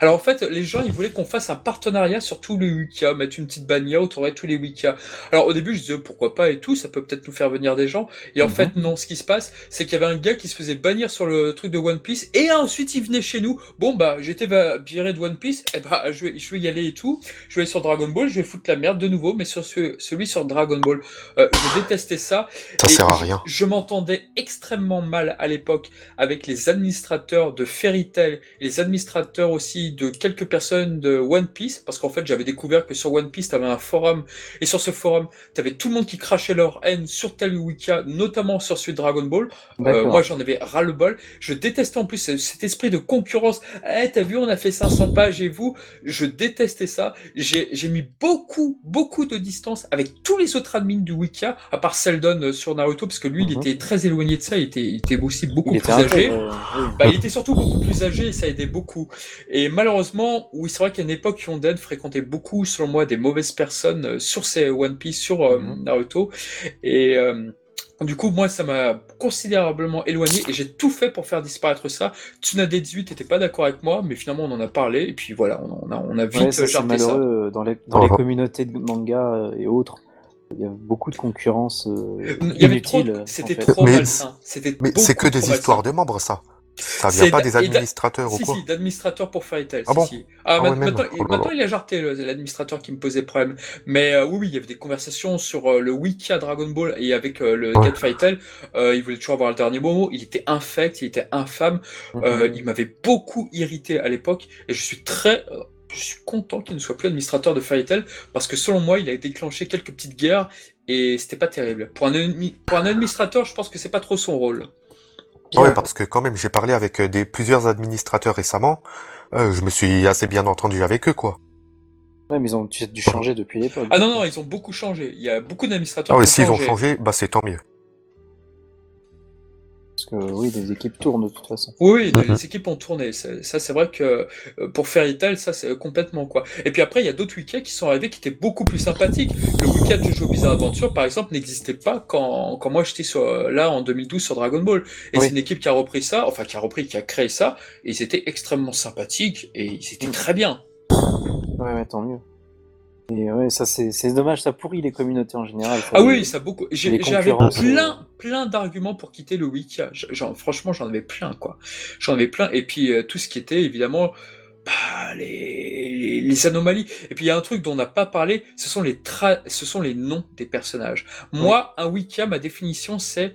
Alors, en fait, les gens, ils voulaient qu'on fasse un partenariat sur tous les Wikia, mettre une petite bannière autour de tous les Wikia. Alors, au début, je disais pourquoi pas et tout, ça peut peut-être nous faire venir des gens. Et en Mhm. fait, non, ce qui se passe, c'est qu'il y avait un gars qui se faisait bannir sur le truc de One Piece et ensuite il venait chez nous. Bon, bah, j'étais viré de One Piece, et bah, je vais, je vais y aller et tout. Je vais aller sur Dragon Ball, je vais foutre la merde de nouveau, mais sur ce- celui sur Dragon Ball. Euh, je détestais ça. Ça Et sert à rien. Je m'entendais extrêmement mal à l'époque avec les administrateurs de Fairy Tail les administrateurs aussi de quelques personnes de One Piece, parce qu'en fait j'avais découvert que sur One Piece t'avais un forum et sur ce forum t'avais tout le monde qui crachait leur haine sur tel Wika, notamment sur celui de Dragon Ball. Euh, moi j'en avais ras le bol. Je détestais en plus ce- cet esprit de concurrence. Eh t'as vu on a fait 500 pages et vous, je détestais ça. J'ai mis beaucoup beaucoup de distance avec tous les autres admins du Wika, à part Seldon euh, sur Naruto, parce que lui il Mhm. était très éloigné de ça, il était, il était aussi beaucoup Il plus âgé. euh, oui. Bah, il était surtout beaucoup plus âgé et ça aidait beaucoup. Et malheureusement, oui, c'est vrai qu'à une époque, Yonden fréquentait beaucoup, selon moi, des mauvaises personnes euh, sur ces One Piece, sur euh, Mhm. Naruto. Et euh, du coup, moi, ça m'a considérablement éloigné et j'ai tout fait pour faire disparaître ça. Tsunade 18 n'était pas d'accord avec moi, mais finalement, on en a parlé et puis voilà, on a, on a vite Ouais, ça, c'est ça. malheureux dans les, dans les Mhm. communautés de manga et autres. Il y a beaucoup de concurrence euh, Il y avait trop, en c'était fait. trop Mais- malsain. C'était Mais c'est que des histoires malsain. de membres, ça. Ça vient pas des administrateurs ou Si, quoi si, d'administrateur pour Fairy Tail. Ah si, bon si. Ah, Ah ma- maintenant, Oh maintenant, il a jarté l'administrateur qui me posait problème. Mais euh, oui, oui, il y avait des conversations sur euh, le wiki à Dragon Ball et avec euh, le Ouais. Fairy Tail. Il voulait toujours avoir le dernier mot. Il était infect, il était infâme. Mhm. il m'avait beaucoup irrité à l'époque et je suis très. je suis content qu'il ne soit plus administrateur de Fairy Tail parce que selon moi, il a déclenché quelques petites guerres et c'était pas terrible. Pour un, pour un administrateur, je pense que c'est pas trop son rôle. Ouais, parce que quand même, j'ai parlé avec euh, des plusieurs administrateurs récemment. Euh, je me suis assez bien entendu avec eux, quoi. Ouais, mais ils ont dû changer depuis l'époque. Ah non, non, ils ont beaucoup changé. Il y a beaucoup d'administrateurs Ah qui ont s'ils ont changé. changé, bah c'est tant mieux. Parce que oui, les équipes tournent de toute façon. Oui, oui, Mhm. les équipes ont tourné. Ça, c'est vrai que euh, pour Fairy Tail, ça, c'est complètement quoi. Et puis après, il y a d'autres week-ends qui sont arrivés qui étaient beaucoup plus sympathiques. Le week-end de Jojo Bizarre Adventure, par exemple, n'existait pas quand, quand moi j'étais sur, euh, là en 2012 sur Dragon Ball. Et Oui. c'est une équipe qui a repris ça, enfin qui a repris, qui a créé ça, et ils étaient extrêmement sympathiques et ils étaient très bien. Ouais, ouais, tant mieux. Et ouais, ça c'est dommage, ça pourrit les communautés en général. ça Ah oui, ça beaucoup. J'avais plein, plein d'arguments pour quitter le wiki. J- Genre, franchement, j'en avais plein, quoi. J'en avais plein. Et puis, euh, tout ce qui était, évidemment, bah, les, les anomalies. Et puis il y a un truc dont on n'a pas parlé, ce sont les tra ce sont les noms des personnages. Moi, un Wikia, ma définition, c'est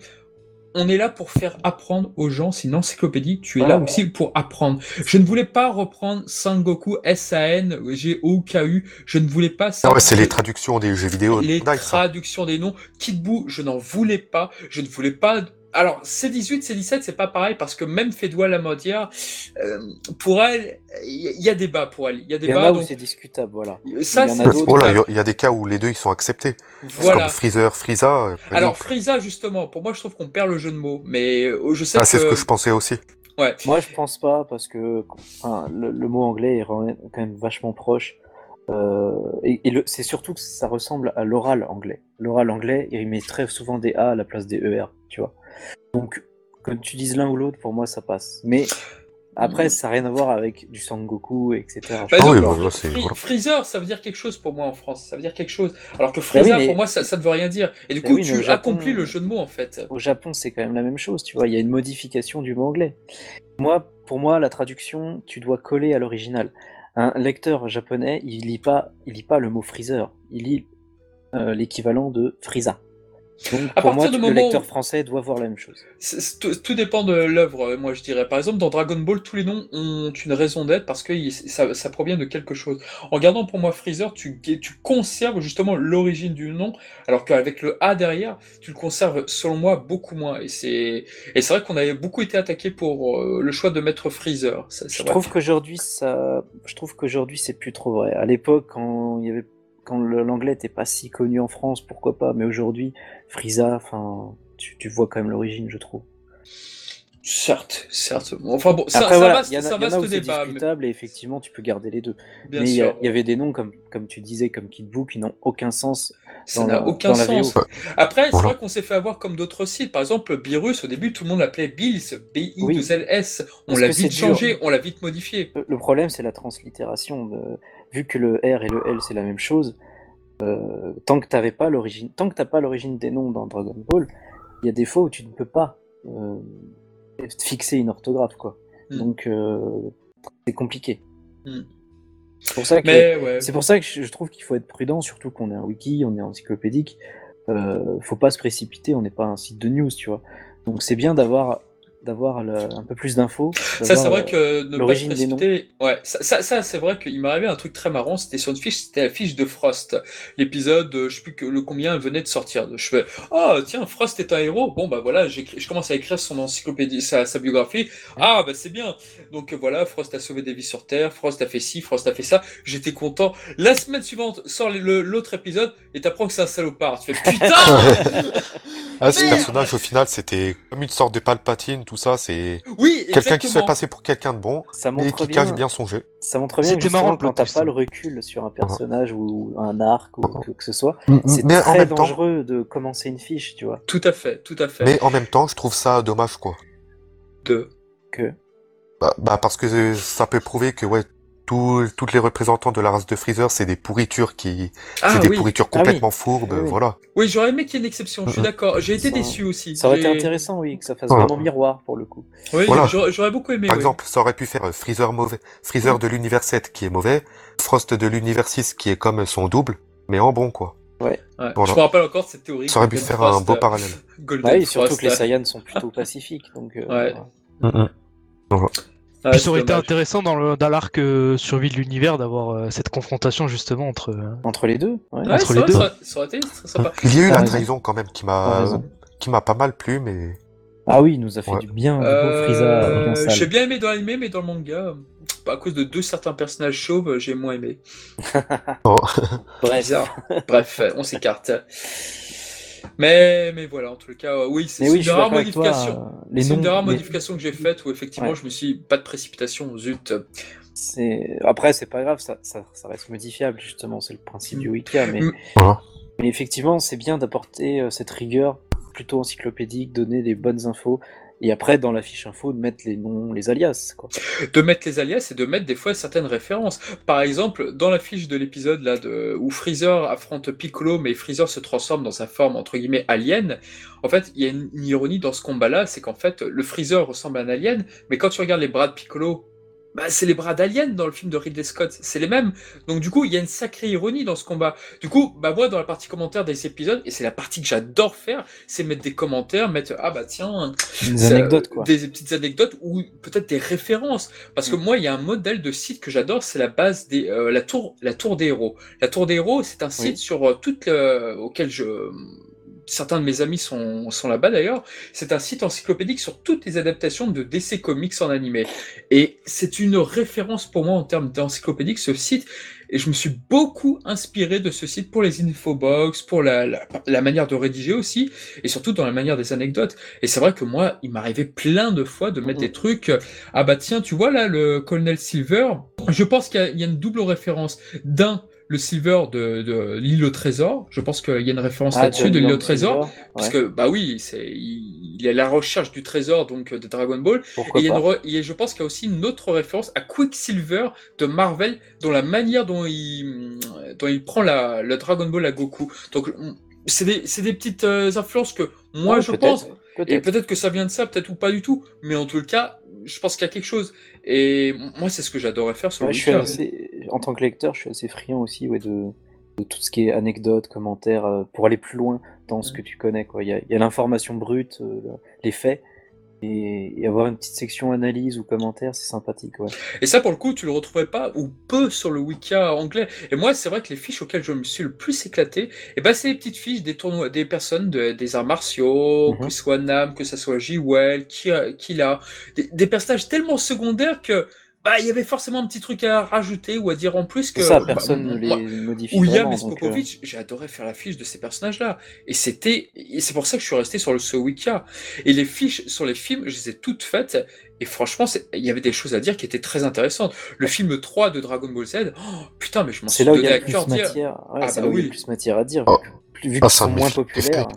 on est là pour faire apprendre aux gens, c'est une encyclopédie, tu es là aussi pour apprendre. Je ne voulais pas reprendre Sangoku, S-A-N-G-O-K-U, je ne voulais pas ça. Ah ouais, c'est les traductions des jeux vidéo. les Nice, hein. traductions des noms. Kid Buu, je n'en voulais pas. Je ne voulais pas. Alors, C18, C17, c'est pas pareil parce que même Fédois Lamodière, euh, pour elle, il y, a- a débat pour elle. Il y a Il y en débat. a où c'est discutable, voilà. ça, il y en a. Oh il y a- des cas où les deux ils sont acceptés. Voilà. Comme Freezer, Frieza. euh, Alors. Frieza, justement, pour moi, je trouve qu'on perd le jeu de mots. Mais euh, je sais Ah, c'est ce que. je pensais aussi. Ouais. Moi, je pense pas parce que enfin, le, le mot anglais est quand même- vachement proche. Euh, et et c'est surtout que ça ressemble à l'oral anglais. L'oral anglais, il met très souvent des A à la place des ER, tu vois. Donc, que tu dises l'un ou l'autre, pour moi, ça passe. Mais après, ça n'a rien à voir avec du Sangoku, etc. Par oui, bah, Free- voilà. Freezer, ça veut dire quelque chose pour moi en France. Ça veut dire quelque chose. Alors que Bah oui, mais- pour moi, ça, ça ne veut rien dire. Et du Bah coup, oui, tu Japon- accomplis le jeu de mots, en fait. Au Japon, c'est quand même la même chose, tu vois. Il y a une modification du mot anglais. Moi, pour moi, la traduction, tu dois coller à l'original. Un lecteur japonais, il lit pas, il lit pas le mot freezer, il lit euh, l'équivalent de Frieza. Donc, À pour moi, partir du le lecteur où- français doit voir la même chose. Tout, tout dépend de l'œuvre, euh, moi je dirais. Par exemple, dans Dragon Ball, tous les noms ont une raison d'être parce que ça, ça provient de quelque chose. En regardant pour moi Freezer, tu, tu conserves justement l'origine du nom, alors qu'avec le A derrière, tu le conserves, selon moi, beaucoup moins. Et c'est vrai qu'on avait beaucoup été attaqué pour euh, le choix de mettre Freezer. Ça, Je vrai. trouve qu'aujourd'hui, ça, je trouve qu'aujourd'hui, c'est plus trop vrai. À l'époque, quand il y avait, l'anglais n'était pas si connu en France, pourquoi pas. Mais aujourd'hui, Frieza, enfin, tu vois quand même l'origine, je trouve. Certes, certes. Enfin bon, ça, Après, ça voilà, vaste, y a, ça il y en a vaste où c'est débat. mais- discutable et effectivement, tu peux garder les deux. bien mais il y, avait des noms comme, comme tu disais, comme Kid Buu, qui n'ont aucun sens. ça n'a aucun VO. sens. Après, c'est vrai qu'on s'est fait avoir comme d'autres sites. Par exemple, Birus, au début, tout le monde l'appelait Bills, B-I-2-L-S. On l'a vite dur. changé, on l'a vite modifié. Le- problème, c'est la translittération. de- Vu que le R et le L, c'est la même chose, euh, tant que t'avais pas l'origine, tant que t'as pas l'origine des noms dans Dragon Ball, il y a des fois où tu ne peux pas euh, fixer une orthographe, quoi. Mm. Donc, euh, c'est compliqué. Mm. C'est pour ça que, ouais. pour ça que je je trouve qu'il faut être prudent, surtout qu'on est un wiki, on est encyclopédique. Euh, faut pas se précipiter, on n'est pas un site de news, tu vois. Donc, c'est bien d'avoir d'avoir le- un peu plus d'infos. Ça, c'est vrai que ne pas se l'origine des noms. précipiter. Ouais, ça, ça, ça, c'est vrai qu'il m'est arrivé un truc très marrant. C'était sur une fiche, c'était la fiche de Frost. L'épisode, euh, je sais plus que le combien venait de sortir. Je fais, ah tiens, Frost est un héros. Bon bah voilà, j'écris- je commence à écrire son encyclopédie, sa, sa biographie. Ah bah c'est bien. Donc euh, voilà, Frost a sauvé des vies sur Terre. Frost a fait ci, Frost a fait ça. J'étais content. La semaine suivante sort le- l'autre épisode et t'apprends que c'est un salopard. Tu fais putain. Ah, ce personnage, au final, c'était comme une sorte de palpatine, tout ça. C'est oui, quelqu'un qui se fait passer pour quelqu'un de bon, Ça montre qui bien, cache bien son jeu. Ça montre bien C'était justement marrant, le quand t'as pas le recul sur un personnage ou un arc ou que, que ce soit. Mm, C'est Mais en très temps- dangereux de commencer une fiche, tu vois. Tout à fait, tout à fait. Mais en même temps, je trouve ça dommage, quoi. De- Que Bah, bah, parce que ça peut prouver que, ouais, tous toutes les représentants de la race de Freezer, c'est des pourritures qui, Ah c'est des oui. pourritures Ah oui. complètement fourbes, Oui, oui. voilà. Oui, j'aurais aimé qu'il y ait une exception, je suis d'accord. J'ai été Ça- déçu aussi. ça aurait été intéressant, oui, que ça fasse Voilà. vraiment miroir pour le coup. Oui, Voilà. j'aurais beaucoup aimé. Par oui. exemple, ça aurait pu faire euh, Freezer mauvais, Freezer de l'univers 7 qui est mauvais, Frost de l'univers 6 qui est comme son double, mais en bon, quoi. Ouais. Voilà. Je me rappelle encore cette théorie. Ça aurait pu Golden faire un beau euh, parallèle. Golden Bah oui, surtout Frost, que les Saiyans sont plutôt pacifiques, donc. euh, Ouais. voilà. Puis c'est ça aurait été intéressant dans le- dans l'arc euh, survie de l'univers d'avoir euh, cette confrontation justement entre. euh, Entre les deux, ouais. Ouais, entre c'est les vrai, deux. Ça, aurait- ça aurait été très sympa. Il y a eu la trahison quand même qui m'a, qui m'a pas mal plu, mais Ah oui, il nous a fait Ouais. du bien, Euh, Frieza j'ai bien aimé dans l'anime, mais dans le manga, à cause de deux certains personnages chauves, j'ai moins aimé. oh. Bref, on s'écarte. Mais, mais voilà, en tout cas, oui, c'est oui, une rare toi. modification. euh, Les une des les- que j'ai faites où effectivement Ouais. je me suis dit, pas de précipitation, zut. après c'est pas grave, ça, ça, ça reste modifiable justement, c'est le principe du Wiki, mais, Mm. Mais effectivement c'est bien d'apporter euh, cette rigueur plutôt encyclopédique, donner les bonnes infos, et après dans la fiche info de mettre les noms, les alias. Quoi. de mettre les alias et de mettre des fois certaines références. Par exemple, dans la fiche de l'épisode là de où Freezer affronte Piccolo, mais Freezer se transforme dans sa forme entre guillemets alien. En fait, il y a une, une ironie dans ce combat-là, c'est qu'en fait le Freezer ressemble à un alien, mais quand tu regardes les bras de Piccolo bah, c'est les bras d'Alien dans le film de Ridley Scott, c'est les mêmes. Donc du coup, il y a une sacrée ironie dans ce combat. Du coup, bah moi dans la partie commentaire des épisodes, et c'est la partie que j'adore faire, c'est mettre des commentaires, mettre ah bah tiens, Des anecdotes, quoi. des petites anecdotes ou peut-être des références. Parce que moi, il y a un modèle de site que j'adore, c'est la base des euh, la tour la tour des héros. La tour des héros, c'est un site Oui. sur euh, toute le, auquel je certains de mes amis sont, sont là-bas d'ailleurs. C'est un site encyclopédique sur toutes les adaptations de DC Comics en animé. Et c'est une référence pour moi en termes d'encyclopédique, ce site. Et je me suis beaucoup inspiré de ce site pour les infobox, pour la, la, la manière de rédiger aussi, et surtout dans la manière des anecdotes. Et c'est vrai que moi, il m'arrivait plein de fois de mettre des trucs. euh, Ah bah tiens, tu vois là, le colonel Silver, je pense qu'il y, y a une double référence. D'un, le Silver de, de l'île au trésor. Je pense qu'il y a une référence Ah, là-dessus de l'île au trésor. Silver, Parce que, bah oui, c'est, il, il est à la recherche du trésor donc de Dragon Ball. Pourquoi Et il y a je pense qu'il y a aussi une autre référence à Quicksilver de Marvel, dans la manière dont il, dont il prend la, le Dragon Ball à Goku. Donc, c'est des, c'est des petites euh, influences que moi Ouais, je pense. Et peut-être. que ça vient de ça, peut-être ou pas du tout. Mais en tout cas, je pense qu'il y a quelque chose. Et moi, c'est ce que j'adorais faire sur Ouais, le je suis Wicca. assez, en tant que lecteur, je suis assez friand aussi ouais, de, de tout ce qui est anecdotes, commentaires, euh, pour aller plus loin dans ce que tu connais. Il y a, l'information brute, euh, les faits, et, et avoir une petite section analyse ou commentaires, c'est sympathique. Ouais. Et ça, pour le coup, tu le retrouverais pas ou peu sur le Wicca anglais. Et moi, c'est vrai que les fiches auxquelles je me suis le plus éclaté, et ben, c'est les petites fiches des tournois, des personnes de- des arts martiaux, Mhm. que ce soit Nam, que ce soit J-Well, Killa, des, des personnages tellement secondaires que, bah, il y avait forcément un petit truc à rajouter ou à dire en plus que. Ça, bah, personne ne les modifie William et donc, euh, j'ai adoré faire la fiche de ces personnages-là. Et c'était, et c'est pour ça que je suis resté sur le ce Wicca. Et les fiches sur les films, je les ai toutes faites. Et franchement, il y avait des choses à dire qui étaient très intéressantes. Le film 3 de Dragon Ball Z, oh, putain, mais je m'en suis c'est là où il y donné a plus cœur dire. matière. Ouais, Ah c'est bah là où il y a oui. plus matière à dire. Oh. Vu, Ah, qu'ils sont moins fait populaires.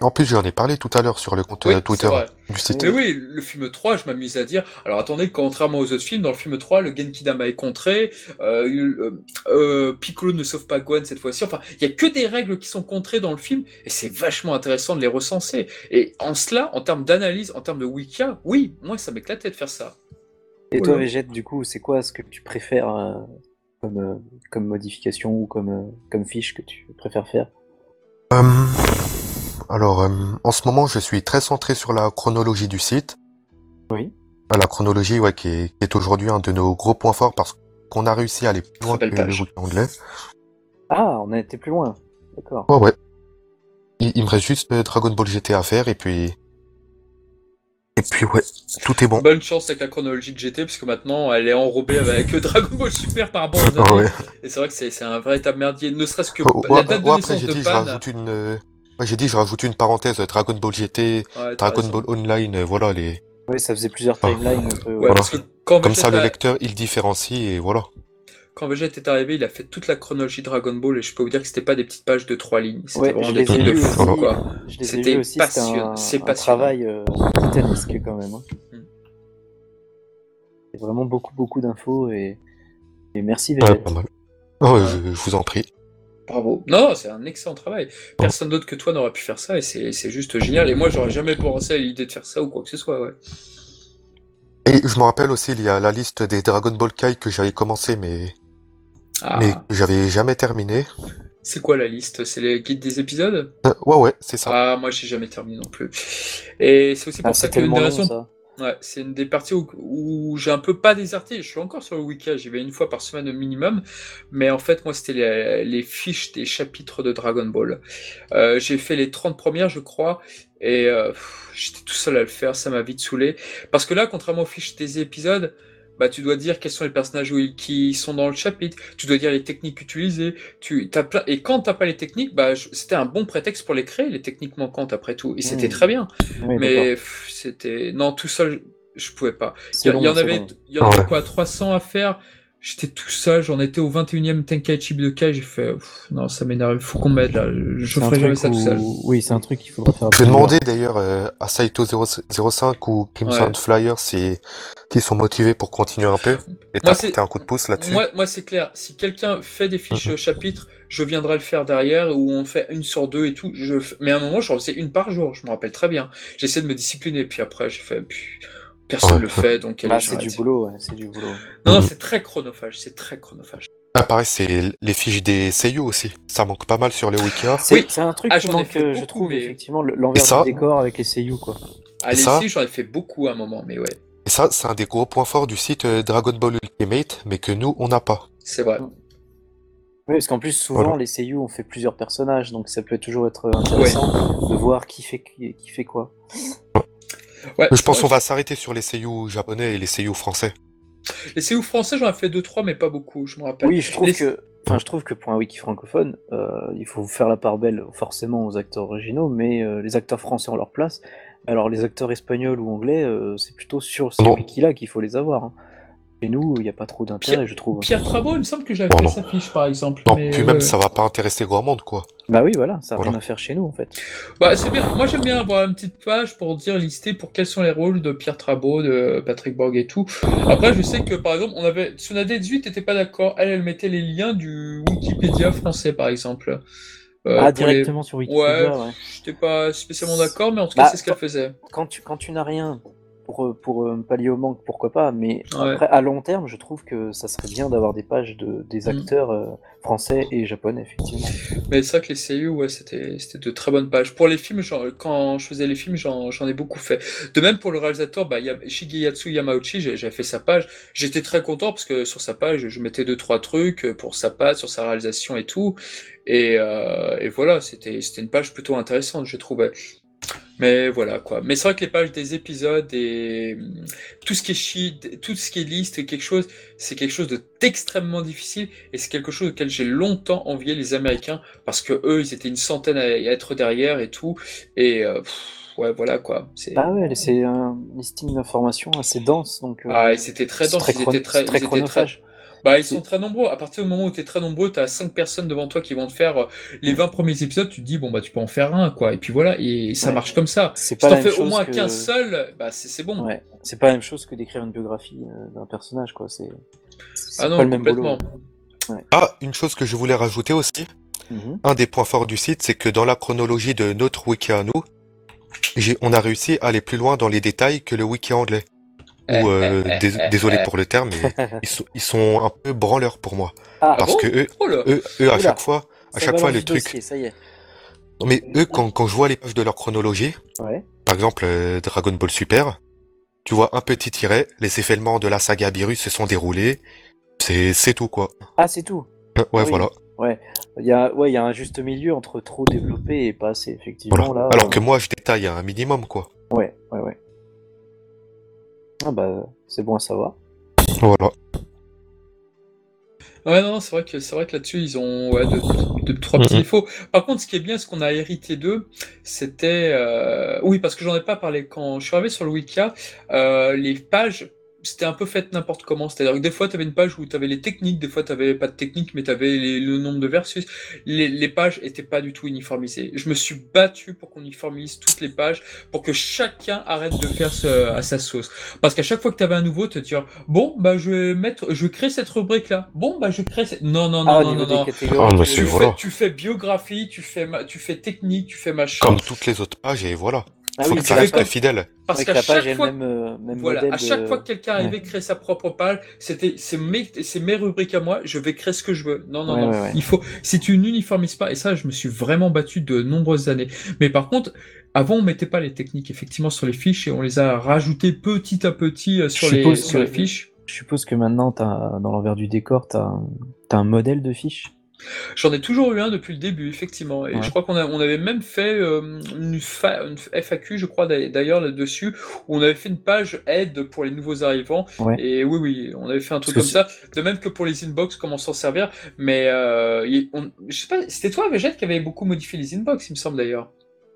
En plus, j'en ai parlé tout à l'heure sur le compte Oui, Twitter du site. Mais oui, le film 3, je m'amuse à dire. Alors attendez, contrairement aux autres films, dans le film 3, le Genkidama est contré, euh, euh, euh, Piccolo ne sauve pas Gohan cette fois-ci. Enfin, il y a que des règles qui sont contrées dans le film, et c'est vachement intéressant de les recenser. Et en cela, en termes d'analyse, en termes de Wicca, oui, moi ça m'éclatait de faire ça. Et Voilà. toi, Végette, du coup, c'est quoi ce que tu préfères euh, comme, euh, comme modification ou comme, euh, comme fiche que tu préfères faire? Euh, alors, euh, en ce moment, je suis très centré sur la chronologie du site. Oui. Euh, La chronologie, ouais, qui est, qui est aujourd'hui un de nos gros points forts parce qu'on a réussi à aller plus loin que le wiki anglais. Ah, on a été plus loin. D'accord. Ouais, ouais. Il, il me reste juste euh, Dragon Ball GT à faire et puis... Et puis, ouais, tout est bon. Bonne chance avec la chronologie de GT, puisque maintenant elle est enrobée avec Dragon Ball Super par rapport aux ouais. Et c'est vrai que c'est un véritable merdier, ne serait-ce que Oh, la date de après, de dit, je Pan. rajoute une... ouais, j'ai dit, je rajoute une parenthèse, Dragon Ball GT, Ouais, Dragon raison. Ball Online, euh, voilà, les... Oui, ça faisait plusieurs Ah. timelines. Ouais, Voilà. parce que quand Comme ça, Vegeta- le lecteur, il différencie et voilà. Quand Vegeta est arrivé, il a fait toute la chronologie Dragon Ball et je peux vous dire que c'était pas des petites pages de trois lignes. C'était Ouais, vraiment je des trucs de fou, quoi. C'était passionnant, un, c'est un travail euh, titanesque quand même. hein. Mm. C'est vraiment beaucoup, beaucoup d'infos et, et merci pas mal. Oh, je vous en prie. Bravo. Non, c'est un excellent travail. Personne d'autre que toi n'aurait pu faire ça et c'est juste génial. Et moi, j'aurais jamais pensé à l'idée de faire ça ou quoi que ce soit, ouais. Et je me rappelle aussi, il y a la liste des Dragon Ball Kai que j'avais commencé, mais, Ah, mais j'avais jamais terminé. c'est quoi la liste? C'est les guides des épisodes? Euh, ouais, ouais, c'est ça. Ah, moi, j'ai jamais terminé non plus. Et c'est aussi pour Ah, ça que une long raisons ça. Ouais, c'est une des parties où, j'ai un peu pas déserté. Je suis encore sur le week-end, j'y vais une fois par semaine au minimum. Mais en fait, moi, c'était les, fiches des chapitres de Dragon Ball. Euh, j'ai fait les 30 premières, je crois, et euh, j'étais tout seul à le faire, ça m'a vite saoulé. Parce que là, contrairement aux fiches des épisodes, bah, tu dois dire quels sont les personnages où ils- qui sont dans le chapitre, tu dois dire les techniques utilisées, tu, t'as plein, et quand t'as pas les techniques, bah, c'était un bon prétexte pour les créer, les techniques manquantes après tout, et c'était Mmh. très bien. Oui, Mais c'était. Non, tout seul, je pouvais pas. Il y, en avait, il y en avait Ouais. quoi, 300 à faire? J'étais tout seul, j'en étais au 21e Tenkaichi Budokai, j'ai fait, pff, non, ça m'énerve, faut qu'on m'aide là, je ferai jamais ça tout seul. Oui, c'est un truc qu'il faudra faire. Je vais demander d'ailleurs euh, à Saito 0- 05 ou Crimson Ouais. Flyer si s'ils sont motivés pour continuer un peu et Moi, c'est- t'apporter un coup de pouce là-dessus. Moi, moi c'est clair, si quelqu'un fait des fiches Mhm. chapitres, je viendrai le faire derrière, où on fait une sur deux et tout. Je... Mais à un moment, je faisais une par jour, je me rappelle très bien. J'essaie de me discipliner, puis après, j'ai fait, Personne Ouais. le fait, donc Bah, c'est du boulot, ouais, c'est du boulot. Non, non, c'est très chronophage, c'est très chronophage. Ah, pareil, c'est les fiches des seiyuu aussi. Ça manque pas mal sur les Wikia. C'est Oui. c'est un truc Ah, qui j'en ai manque, fait euh, je trouve, mais- effectivement, le- l'envers ça du décor avec les seiyuu, quoi. Allez, ça si, j'en ai fait beaucoup à un moment, mais ouais, Et ça, c'est un des gros points forts du site euh, Dragon Ball Ultimate, mais que nous, on n'a pas. c'est vrai. Oui, parce qu'en plus, souvent, Voilà. les seiyuu ont fait plusieurs personnages, donc ça peut toujours être intéressant de voir qui fait, qui, qui fait quoi. Ouais, Je pense qu'on va s'arrêter sur les seiyuu japonais et les seiyuu français. Les CU français, j'en ai fait 2-3, mais pas beaucoup, je me rappelle. Oui, je trouve Les- que, enfin, je trouve que pour un wiki francophone, euh, il faut faire la part belle forcément aux acteurs originaux, mais euh, les acteurs français ont leur place. Alors les acteurs espagnols ou anglais, euh, c'est plutôt sur ces wikis-là qu'il faut les avoir. hein. Et nous, il n'y a pas trop d'intérêt, je trouve. Pierre Trabot, il me semble que j'avais fait sa fiche, par exemple. Non, mais, puis même, ça va pas intéresser grand monde, quoi. Bah oui, voilà, ça n'a Voilà. rien à faire chez nous en fait. Bah, c'est bien. Moi, j'aime bien avoir une petite page pour dire lister pour quels sont les rôles de Pierre Trabot, de Patrick Borg et tout. Après, je sais que par exemple, on avait Tsunade 18 n'était pas d'accord. Elle, elle mettait les liens du Wikipédia français, par exemple. Euh, ah, les- directement sur Wikipédia, Ouais, ouais. j'étais pas spécialement d'accord, mais en tout cas, Bah, c'est ce qu'elle faisait. Quand tu, quand tu n'as rien pour, pour euh, pallier au manque, pourquoi pas, mais Ouais. après, à long terme, je trouve que ça serait bien d'avoir des pages de, des Mm. acteurs euh, français et japonais, effectivement. Mais c'est vrai que les CU, ouais, c'était de très bonnes pages. Pour les films, quand je faisais les films, j'en ai beaucoup fait. De même pour le réalisateur, bah, Shigeyasu Yamauchi, j'ai fait sa page. J'étais très content parce que sur sa page, je mettais deux trois trucs pour sa page, sur sa réalisation et tout. Et, euh, et voilà, c'était c'était une page plutôt intéressante, je trouvais. Mais voilà quoi. Mais c'est vrai que les pages des épisodes et hum, tout ce qui est sheet, tout ce qui est liste, quelque chose, c'est quelque chose de d'extrêmement difficile et c'est quelque chose auquel j'ai longtemps envié les Américains parce que eux, ils étaient une centaine à être derrière et tout. Et euh, pff, ouais, voilà quoi. C'est Ah ouais, c'est un listing d'informations assez dense, donc euh, ah, et c'était très dense. très, Ils étaient très, très ils étaient très, chronophage. Bah, ils sont très nombreux. À partir du moment où tu es très nombreux, tu as 5 personnes devant toi qui vont te faire euh, les 20 premiers épisodes, tu te dis, bon, bah, tu peux en faire un, quoi. Et puis voilà, et ça Ouais. marche comme ça. C'est Si pas t'en la même fais au moins que... qu'un seul, bah, c'est c'est bon. Ouais, c'est pas la même chose que d'écrire une biographie euh, d'un personnage, quoi. C'est Ah non, pas le même. Ah, une chose que je voulais rajouter aussi, Mhm. un des points forts du site, c'est que dans la chronologie de notre wiki à nous, on a réussi à aller plus loin dans les détails que le wiki anglais. Eh, Ou, euh, eh, eh, dés- eh, désolé eh. pour le terme, mais ils sont, ils sont un peu branleurs pour moi. Ah, Parce bon que eux, Oh eux, eux, à Oula. chaque fois, à ça chaque fois, le truc. dossier, ça y est. Non, mais eux, quand, quand je vois les pages de leur chronologie, Ouais. par exemple euh, Dragon Ball Super, tu vois un petit tiret, les événements de la saga Beerus se sont déroulés, c'est tout quoi. Ah, c'est tout. Euh, Ouais, Oui. voilà. Il y a, ouais, il y a un juste milieu entre trop développé et pas assez, effectivement. voilà. Là, Alors euh, que moi, je détaille un minimum quoi. Ouais, ouais, ouais. Ah bah, c'est bon à savoir. Voilà. Ouais, non, c'est vrai que c'est vrai que là-dessus, ils ont ouais, deux, deux- trois petits défauts. Par contre, ce qui est bien, ce qu'on a hérité d'eux, c'était... euh, Oui, parce que j'en ai pas parlé. Quand je suis arrivé sur le Wikia, euh, les pages, c'était un peu fait n'importe comment. C'est-à-dire que des fois, tu avais une page où tu avais les techniques, des fois, tu n'avais pas de technique, mais tu avais le nombre de versus. Les, les pages étaient pas du tout uniformisées. Je me suis battu pour qu'on uniformise toutes les pages, pour que chacun arrête de faire ce, à sa sauce. Parce qu'à chaque fois que tu avais un nouveau, tu te dis, bon, bah, je vais mettre, je vais créer cette rubrique-là. Bon, bah, je crée cette... Non, non, non, ah, non, non, non. Ah, mais tu- fais, tu fais biographie, tu fais, ma- tu fais technique, tu fais machin. Comme toutes les autres pages et voilà. Ah Faut oui, que ça reste fidèle. Parce qu'à que la page chaque est fois, le même, euh, même voilà, à chaque de- fois que quelqu'un arrivait créer sa propre page, c'était c'est mes, c'est mes rubriques à moi, je vais créer ce que je veux. Non, non, Ouais, non. ouais, ouais. Il faut, si tu n'uniformises pas, et ça, je me suis vraiment battu de nombreuses années. Mais par contre, avant, on mettait pas les techniques effectivement sur les fiches et on les a rajoutées petit à petit euh, sur, Je les, suppose sur que- les fiches. Je suppose que maintenant, as, dans l'envers du décor, tu as, un modèle de fiche? J'en ai toujours eu un depuis le début, effectivement. Et Ouais. je crois qu'on a, on avait même fait euh, une, fa- une FAQ, je crois d'ailleurs- là-dessus, où on avait fait une page aide pour les nouveaux arrivants. Ouais. Et oui, oui, on avait fait un truc Parce comme ça. De même que pour les inbox, comment s'en servir. Mais euh, on- je sais pas, c'était toi, Végette, qui avait beaucoup modifié les inbox, il me semble d'ailleurs.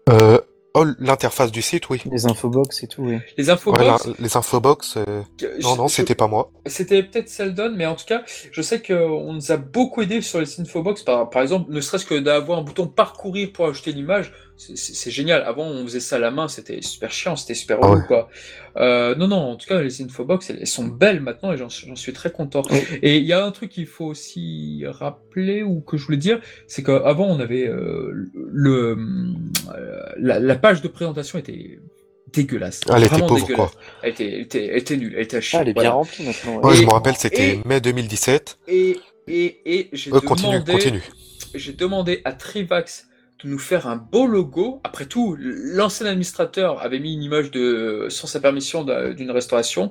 Euh, oh, l'interface du site, oui. Les infobox et tout, oui. Les Ouais, infobox. la- les infobox, euh, non, non, c'était pas moi. C'était peut-être Seldon, mais en tout cas, je sais qu'on nous a beaucoup aidé sur les infobox. Par, par exemple, ne serait-ce que d'avoir un bouton parcourir pour ajouter l'image, c'est- génial. Avant, on faisait ça à la main, c'était super chiant, c'était super Ah ouais. quoi. Euh, non, non, en tout cas, les infobox, elles, elles sont belles maintenant et j'en suis- très content. Oui. Et il y a un truc qu'il faut aussi rappeler ou que je voulais dire, c'est qu'avant, on avait euh, le, euh, la, la page de présentation était dégueulasse. Ah, elle était pauvre, dégueulasse. quoi. Elle était, elle était, elle était nulle, elle était à chier. Ah, elle est Voilà. bien remplie maintenant. Ouais, Et- je me rappelle, c'était mai 2017. Et, et, et j'ai Euh, continue, demandé, continue. j'ai demandé à Trivax de nous faire un beau logo. Après tout, l'ancien administrateur avait mis une image de, sans sa permission d'un- d'une restauration.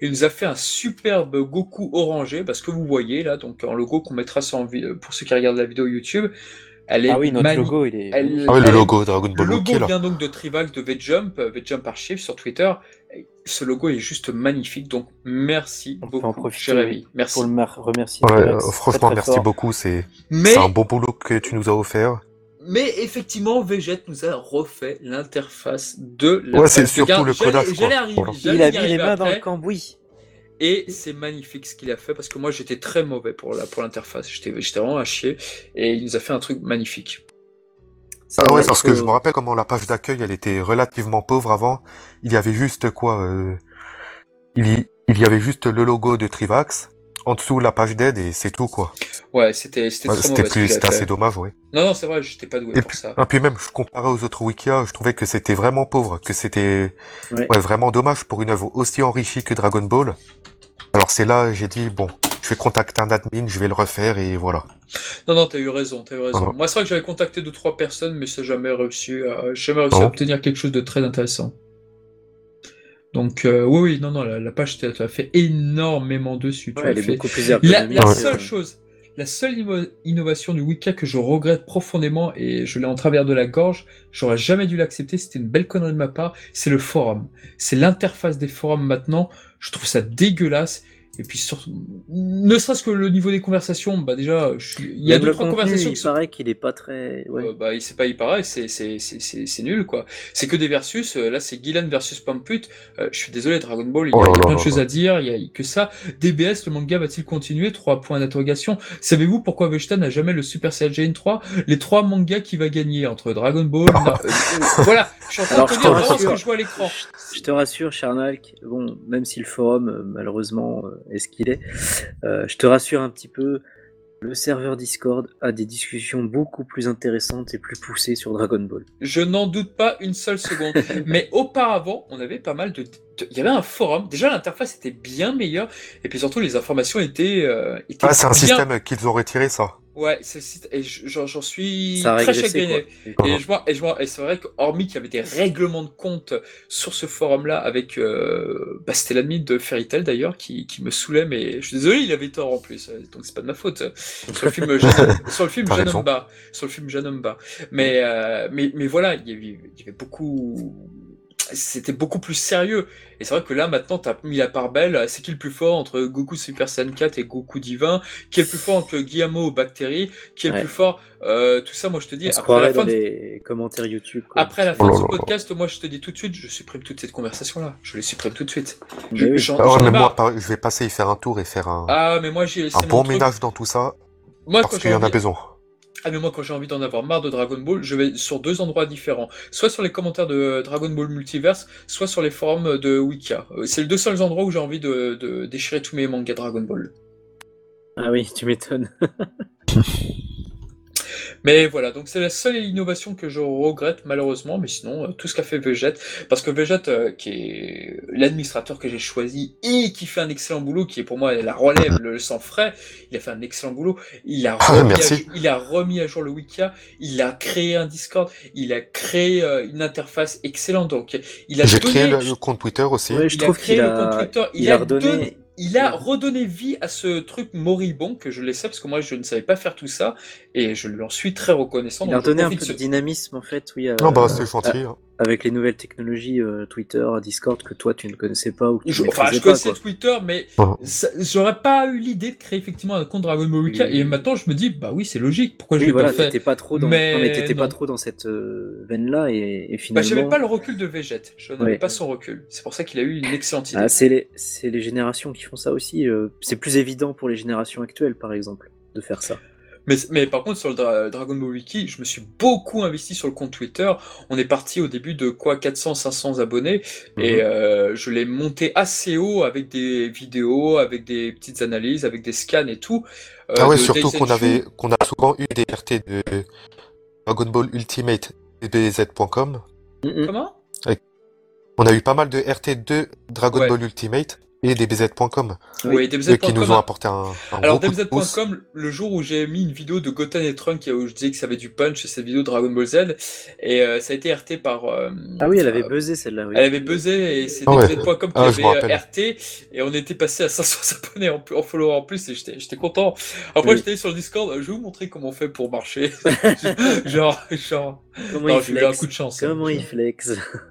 Il nous a fait un superbe Goku orangé, parce que vous voyez là, donc un logo qu'on mettra sur, vi- pour ceux qui regardent la vidéo YouTube. Elle est Ah oui, notre mani- logo, il est. elle- Ah oui, elle- le logo Dragon Le Ball logo Wiki, là. vient donc de Trivax, de V-Jump, V-Jump Archive sur Twitter. Ce logo est juste magnifique, donc merci On peut en beaucoup, profiter, Jérémy. Merci. Pour le remercier. Ouais, euh, Très, franchement, très merci fort. beaucoup. C'est Mais un bon boulot que tu nous as offert. Mais effectivement, Veget nous a refait l'interface de la Ouais, c'est surtout le codage, Il a mis les mains dans le cambouis. Et c'est magnifique ce qu'il a fait parce que moi j'étais très mauvais pour la pour l'interface. J'étais j'étais vraiment à chier et il nous a fait un truc magnifique. Ça, Ah ouais, parce que je me rappelle comment la page d'accueil, elle était relativement pauvre avant. Il y avait juste quoi euh, il, y, il y avait juste le logo de Trivax. En dessous, la page d'aide et c'est tout, quoi. Ouais, c'était c'était Ouais, très C'était plus, c'était fait. assez dommage, ouais. Non non, c'est vrai, j'étais pas doué Et pour ça. Ah, puis même, je comparais aux autres wikia, je trouvais que c'était vraiment pauvre, que c'était Ouais. ouais, vraiment dommage pour une œuvre aussi enrichie que Dragon Ball. Alors c'est là, j'ai dit, bon, je vais contacter un admin, je vais le refaire et voilà. Non non, t'as eu raison, t'as eu raison. Ah. Moi c'est vrai que j'avais contacté deux trois personnes, mais ça n'a jamais réussi, à, j'ai jamais réussi à Ah. obtenir quelque chose de très intéressant. Donc euh, oui oui non non la, la page tu as fait énormément dessus. Tu Ouais, as elle est fait beaucoup plus La, la seule chose, la seule inno- innovation du Wicca que je regrette profondément et je l'ai en travers de la gorge, j'aurais jamais dû l'accepter, c'était une belle connerie de ma part, c'est le forum. C'est l'interface des forums maintenant, je trouve ça dégueulasse. Et puis surtout, ne serait-ce que le niveau des conversations, bah déjà, je suis- il y a deux trois contenu, conversations il qui sont paraît qu'il est pas très. Ouais. euh, bah, il c'est pas, il paraît, c'est, c'est, c'est, c'est, c'est nul, quoi. C'est que des versus, euh, là, c'est Gillan versus Pamput. Euh, je suis désolé, Dragon Ball, il y a, Oh plein de choses à dire, il y a que ça. DBS, le manga va-t-il continuer? Trois points d'interrogation. Savez-vous pourquoi Vegeta n'a jamais le Super Saiyan 3? Les trois mangas qui va gagner entre Dragon Ball, Na- euh, voilà. Je suis en train Alors, de je te dire vraiment ce rassure. que je vois à l'écran. Je te rassure, Charnalk, bon, même si le forum, malheureusement, euh, est ce qu'il est, euh, je te rassure un petit peu, le serveur Discord a des discussions beaucoup plus intéressantes et plus poussées sur Dragon Ball. Je n'en doute pas une seule seconde. Mais auparavant, on avait pas mal de. de- Il y avait un forum. Déjà, l'interface était bien meilleure. Et puis surtout, les informations étaient. euh, étaient Ah, c'est un bien- système qu'ils ont retiré, ça. Ouais, et je- j'en suis Ça très chagriné. Et je vois, et je vois, et c'est vrai qu'hormis qu'il y avait des règlements de compte sur ce forum-là avec, euh, bah, c'était l'admin de Fairy Tail d'ailleurs qui, qui me saoulait, mais je suis désolé, il avait tort en plus, euh, donc c'est pas de ma faute. Sur le film, Jeanne- sur le film. Janomba, sur le film Janomba. Mais, euh, mais, mais voilà, il y avait, il y avait beaucoup, c'était beaucoup plus sérieux. Et c'est vrai que là, maintenant, t'as mis la part belle. C'est qui le plus fort entre Goku Super Saiyan 4 et Goku Divin? Qui est le plus fort entre Guillermo Bactéry Qui est le Ouais. plus fort euh, Tout ça, moi, je te dis, On après la fin dans de- les commentaires YouTube. quoi. après la Oh fin là de ce là. podcast, moi je te dis tout de suite, je supprime toute cette conversation-là. Je les supprime tout de suite. Je- oui. ai mais moi, je vais passer y faire un tour et faire un, Ah, mais moi j'ai un bon truc. ménage dans tout ça, Moi, parce qu'il y en a besoin. Ah, mais moi quand j'ai envie d'en avoir marre de Dragon Ball, je vais sur deux endroits différents. Soit sur les commentaires de Dragon Ball Multiverse, soit sur les forums de Wikia. Euh, C'est les deux seuls endroits où j'ai envie de déchirer tous mes mangas Dragon Ball. Ah oui, tu m'étonnes. Mais voilà, donc c'est la seule innovation que je regrette malheureusement, mais sinon euh, tout ce qu'a fait Veget, parce que Veget, euh, qui est l'administrateur que j'ai choisi et qui fait un excellent boulot, qui est pour moi la relève, le sang frais, il a fait un excellent boulot. Il a Ah, remis, à, il a remis à jour le Wikia, il a créé un Discord, il a créé euh, une interface excellente. Donc il a donné, créé le, le compte Twitter aussi. Ouais, je il a trouve créé qu'il le a, compte Twitter, il, il a, a redonné. donné- il a redonné vie à ce truc moribond que je laissais parce que moi je ne savais pas faire tout ça et je lui en suis très reconnaissant. Il a je redonné un peu de ce- dynamisme en fait, oui. euh, Non, bah, c'est gentil. hein. Avec les nouvelles technologies euh, Twitter, Discord que toi tu ne connaissais pas ou que tu Je, ne enfin, je pas. connaissais Quoi. Twitter, mais j'aurais pas eu l'idée de créer effectivement un compte Dragon Ball Wiki. Oui. Et maintenant, je me dis, bah oui, c'est logique. Pourquoi je Oui, l'ai voilà, pas fait pas trop dans, Mais non, mais t'étais pas trop dans cette euh, veine-là et, et Bah, finalement. j'avais pas le recul de Vegette. Je n'avais Ouais. pas son recul. C'est pour ça qu'il a eu une excellente idée. Ah, c'est les, c'est les générations qui font ça aussi. euh, c'est plus évident pour les générations actuelles, par exemple, de faire ça. Mais, mais par contre, sur le Dra- Dragon Ball Wiki, je me suis beaucoup investi sur le compte Twitter. On est parti au début de quoi 400, 500 abonnés. Et Mhm. euh, je l'ai monté assez haut avec des vidéos, avec des petites analyses, avec des scans et tout. euh, Ah ouais, surtout qu'on Daizenshuu. avait, qu'on a souvent eu des RT de Dragon Ball Ultimate DBZ.com. Mm, mm. Comment? On a eu pas mal de RT de Dragon Ouais. Ball Ultimate et DBZ.com, Oui, DBZ.com. qui nous ont apporté un, un Alors. DBZ.com, le jour où j'ai mis une vidéo de Goten et Trunk où je disais que ça avait du punch, cette vidéo de Dragon Ball Z, et euh, ça a été RT par. euh, Ah oui, elle avait euh, buzzé celle-là. Oui. Elle avait buzzé et c'est Ah ouais. DBZ.com qui Ah, me avait RT et on était passé à 500 abonnés en, en follower en plus et j'étais j'étais content. Après Oui. j'étais sur le Discord, je vais vous montrer comment on fait pour marcher. genre, genre, Comment non, il j'ai eu un flex coup de chance. hein. Comment il flex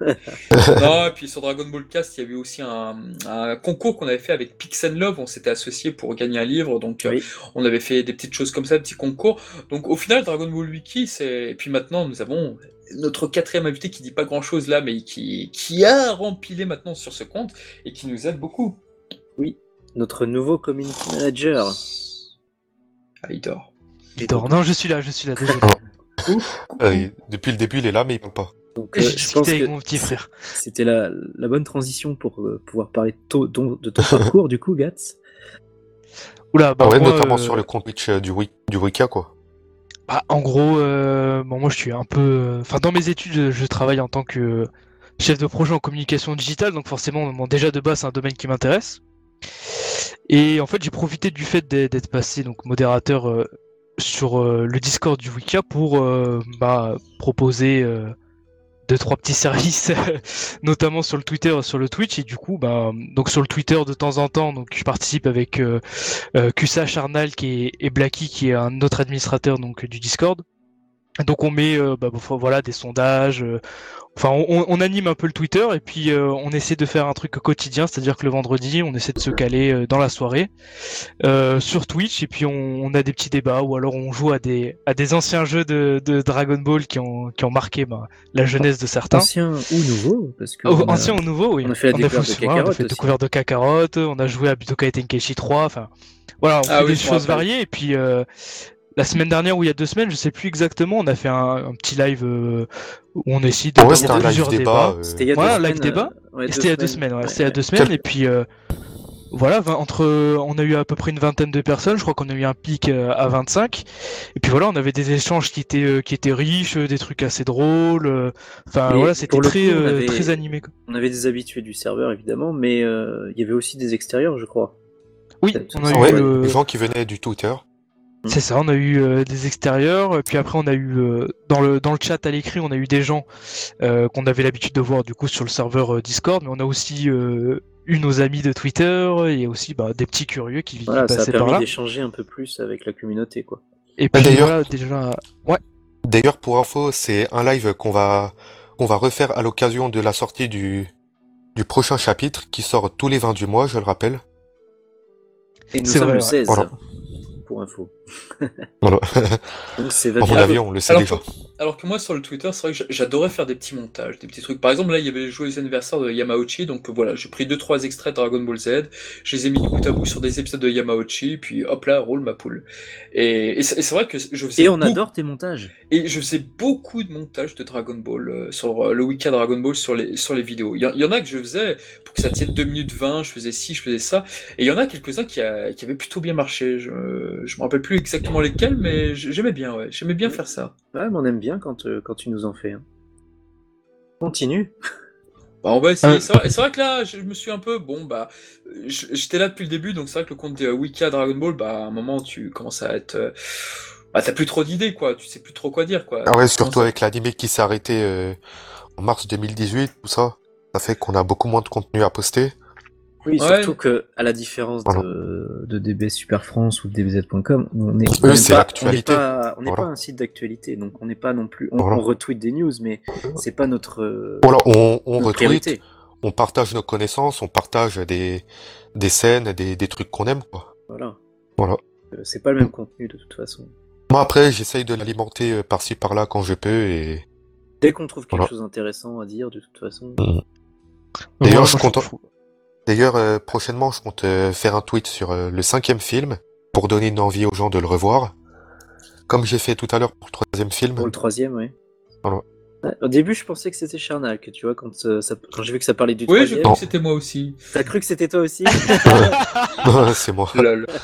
Non, et puis sur Dragon Ball Cast, il y avait aussi un, un concours qu'on avait fait avec Pix and Love. On s'était associé pour gagner un livre, donc euh, Oui. on avait fait des petites choses comme ça, des petits concours. Donc au final, Dragon Ball Wiki, c'est. Et puis maintenant, nous avons notre quatrième invité qui dit pas grand chose là, mais qui, qui a rempilé maintenant sur ce compte et qui nous aide beaucoup. Notre nouveau community manager. Ah, il dort. Il dort. Non, je suis là, je suis là. Désolé. Euh, depuis le début, il est là, mais il parle pas. Donc, euh, J'ai je pense discuté avec que mon petit frère. c'était la, la bonne transition pour euh, pouvoir parler de, to- ton- de ton parcours, du coup, Gats. Oula, bah, Ah ouais, moi, notamment euh, sur le compte Twitch euh, du, du Wika, quoi. Bah, en gros, euh, bon, moi je suis un peu. Enfin, dans mes études, je, travaille en tant que chef de projet en communication digitale, donc forcément, bon, déjà de base, c'est un domaine qui m'intéresse. Et en fait, j'ai profité du fait d'être d'être passé donc modérateur euh, sur euh, le Discord du Wika pour euh, bah, proposer euh, deux trois petits services, notamment sur le Twitter, sur le Twitch. Et du coup, bah, donc sur le Twitter de temps en temps, donc je participe avec euh, QSA Charnal qui est, et Blacky qui est un autre administrateur donc du Discord. Donc on met euh, bah, voilà des sondages, euh, enfin on, on anime un peu le Twitter et puis euh, on essaie de faire un truc quotidien, c'est-à-dire que le vendredi on essaie de se caler euh, dans la soirée euh, sur Twitch et puis on, on a des petits débats ou alors on joue à des à des anciens jeux de, de Dragon Ball qui ont qui ont marqué bah, la jeunesse de certains. Ancien ou nouveau parce que Oh, on a- ancien ou nouveau, oui. on a fait la découverte de ouais, on a Kakarot fait la aussi. découverte de Kakarot, on a joué à Budokai Tenkaichi 3, enfin voilà, on Ah fait oui, des choses variées et puis euh, la semaine dernière ou il y a deux semaines, je sais plus exactement, on a fait un, un petit live euh, où on essaie de Ouais, d'avoir c'était un live plusieurs débat. débats. euh, C'était il y a Voilà, deux live semaines. débat. euh, ouais, Et C'était il y a deux semaines, ouais, c'était il y a deux semaines et puis euh, voilà, entre on a eu à peu près une vingtaine de personnes, je crois qu'on a eu un pic euh, à 25 et puis voilà, on avait des échanges qui étaient euh, qui étaient riches, euh, des trucs assez drôles, euh, enfin voilà, c'était très coup, on euh, avait- très animé. quoi. On avait des habitués du serveur évidemment, mais euh, il y avait aussi des extérieurs, je crois. Oui, Peut-être. on a eu ouais, euh, les gens qui venaient du Twitter. C'est ça, on a eu euh, des extérieurs, puis après on a eu euh, dans le dans le chat à l'écrit, on a eu des gens euh, qu'on avait l'habitude de voir du coup sur le serveur euh, Discord, mais on a aussi euh, eu nos amis de Twitter et aussi bah, des petits curieux qui, qui Voilà, ça a passaient par permis là. d'échanger un peu plus avec la communauté, quoi. Et puis d'ailleurs- voilà, déjà, ouais, D'ailleurs, pour info, c'est un live qu'on va, qu'on va refaire à l'occasion de la sortie du, du prochain chapitre qui sort tous les 20 du mois, je le rappelle. Et nous C'est sommes vrai, le ouais. 16, Voilà. Pour info. Voilà. Donc c'est valable. avis, on le sait Alors déjà. Alors que moi sur le Twitter, c'est vrai que j'a- j'adorais faire des petits montages, des petits trucs. Par exemple, là, il y avait le joyeux anniversaire de Yamauchi, donc euh, voilà, j'ai pris deux trois extraits de Dragon Ball Z, je les ai mis bout à bout sur des épisodes de Yamauchi, puis hop là, roule ma poule. Et, et c'est vrai que je faisais Et on beaucoup- adore tes montages. et je faisais beaucoup de montages de Dragon Ball euh, sur euh, le week-end Dragon Ball sur les, sur les vidéos. Il y, en- il y en a que je faisais pour que ça tienne 2 minutes 20, je faisais ci, je faisais ça. Et il y en a quelques-uns qui, a- qui avaient plutôt bien marché. Je, je me rappelle plus exactement lesquels, mais j'aimais bien, ouais. J'aimais bien faire ça. Ouais, mais on aime bien quand, euh, quand tu nous en fais. hein. Continue. Bah, on va essayer. Euh. C'est vrai, c'est vrai que là, je me suis un peu. Bon, bah. euh, J'étais là depuis le début, donc c'est vrai que le compte de Wiki à Dragon Ball, bah, à un moment, tu commences à être. euh, Bah, t'as plus trop d'idées, quoi. Tu sais plus trop quoi dire, quoi. Ah ouais, surtout avec l'animé qui s'est arrêté euh, en mars 2018, tout ça. Ça fait qu'on a beaucoup moins de contenu à poster. Oui, Ouais. surtout que, à la différence de, de DB Super France ou de DBZ.com, on est, Eux, on n'est pas, on n'est l'actualité. pas, on n'est Voilà. pas un site d'actualité, donc on n'est pas non plus, on, Voilà. on retweet des news, mais c'est pas notre, Voilà, on, on notre retweet, priorité. on partage nos connaissances, on partage des, des scènes, des, des trucs qu'on aime, quoi. Voilà. Voilà. Euh, C'est pas le même contenu de toute façon. Moi, après, j'essaye de l'alimenter euh, par-ci, par-là quand je peux et Dès qu'on trouve quelque Voilà. chose d'intéressant à dire, de toute façon. D'ailleurs, Moi, je compte- trouve- D'ailleurs, euh, prochainement, je compte euh, faire un tweet sur euh, le cinquième film pour donner une envie aux gens de le revoir. Comme j'ai fait tout à l'heure pour le troisième film. Pour le troisième, oui. Voilà. Ouais, Au début, je pensais que c'était Charnak, tu vois, quand, euh, ça- quand j'ai vu que ça parlait du Oui, j'ai troisième. cru que c'était moi aussi. T'as cru que c'était toi aussi c'est moi. Lol.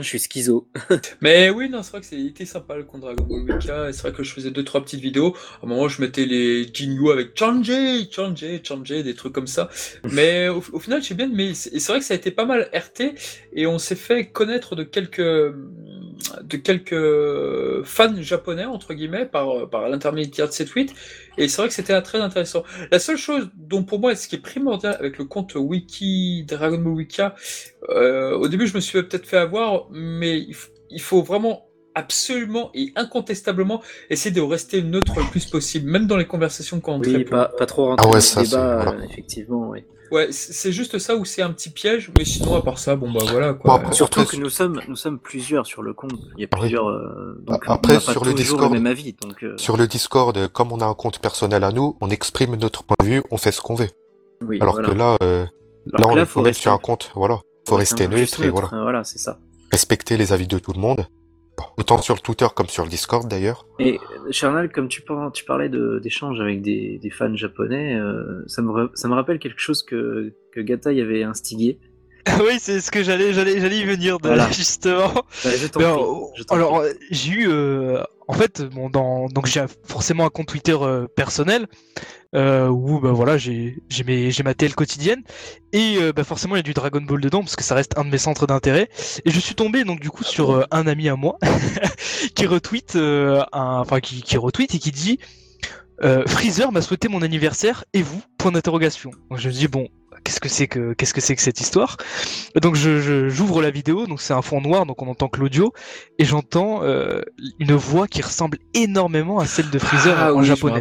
Je suis schizo. Mais oui, non, c'est vrai que c'était sympa le compte Dragon Ball C'est vrai que je faisais deux, trois petites vidéos. À un moment, je mettais les Jinyu avec Chanji, Chanji, Chanji, des trucs comme ça. Mais au, au final, j'ai bien aimé. C'est vrai que ça a été pas mal RT et on s'est fait connaître de quelques, de quelques fans japonais, entre guillemets, par, par l'intermédiaire de ces tweets. Et c'est vrai que c'était très intéressant. La seule chose dont pour moi, ce qui est primordial avec le compte Wiki, Dragon Ball Wika, euh, au début je me suis peut-être fait avoir, mais il, faut vraiment absolument et incontestablement essayer de rester neutre le plus possible, même dans les conversations quand on Oui, pas, pas trop rentrer Ah ouais, dans ça, débat, voilà. euh, effectivement. oui. Ouais, c'est juste ça où c'est un petit piège, mais sinon à part ça, bon bah voilà Bon, quoi. après, Surtout Après, que nous sommes, nous sommes plusieurs sur le compte. Il y a Ah oui. plusieurs. euh, donc après, on n'a pas sur le Discord- le même avis. Donc, euh, Sur le Discord, comme on a un compte personnel à nous, on exprime notre point de vue, on fait ce qu'on veut. oui, Alors voilà. que là, euh, Alors là, que on là, est faut on est rester- sur un compte, voilà. Faut rester un peu juste neutre et voilà. neutre, Voilà, c'est ça. Respecter les avis de tout le monde. Autant sur le Twitter comme sur le Discord d'ailleurs. Et euh, Charnal, comme tu, par- tu parlais de- d'échanges avec des, des fans japonais, euh, ça, me, ça me rappelle quelque chose que, que Gatai avait instigé. oui, c'est ce que j'allais, j'allais, j'allais y venir de, Voilà. justement. Bah, je alors, j'ai eu, euh, en fait, j'ai forcément un compte Twitter euh, personnel euh, où, bah, voilà, j'ai, ma TL quotidienne et euh, bah, forcément il y a du Dragon Ball dedans parce que ça reste un de mes centres d'intérêt. Et je suis tombé donc du coup sur un ami à moi qui retweet, enfin qui, qui retweet et qui dit. Freezer m'a souhaité mon anniversaire et vous? Point d'interrogation. Donc je me dis bon, qu'est-ce que c'est que qu'est-ce que c'est que cette histoire Donc je j'ouvre la vidéo, donc c'est un fond noir, donc on entend que l'audio et j'entends euh, une voix qui ressemble énormément à celle de Freezer Ah en oui, japonais.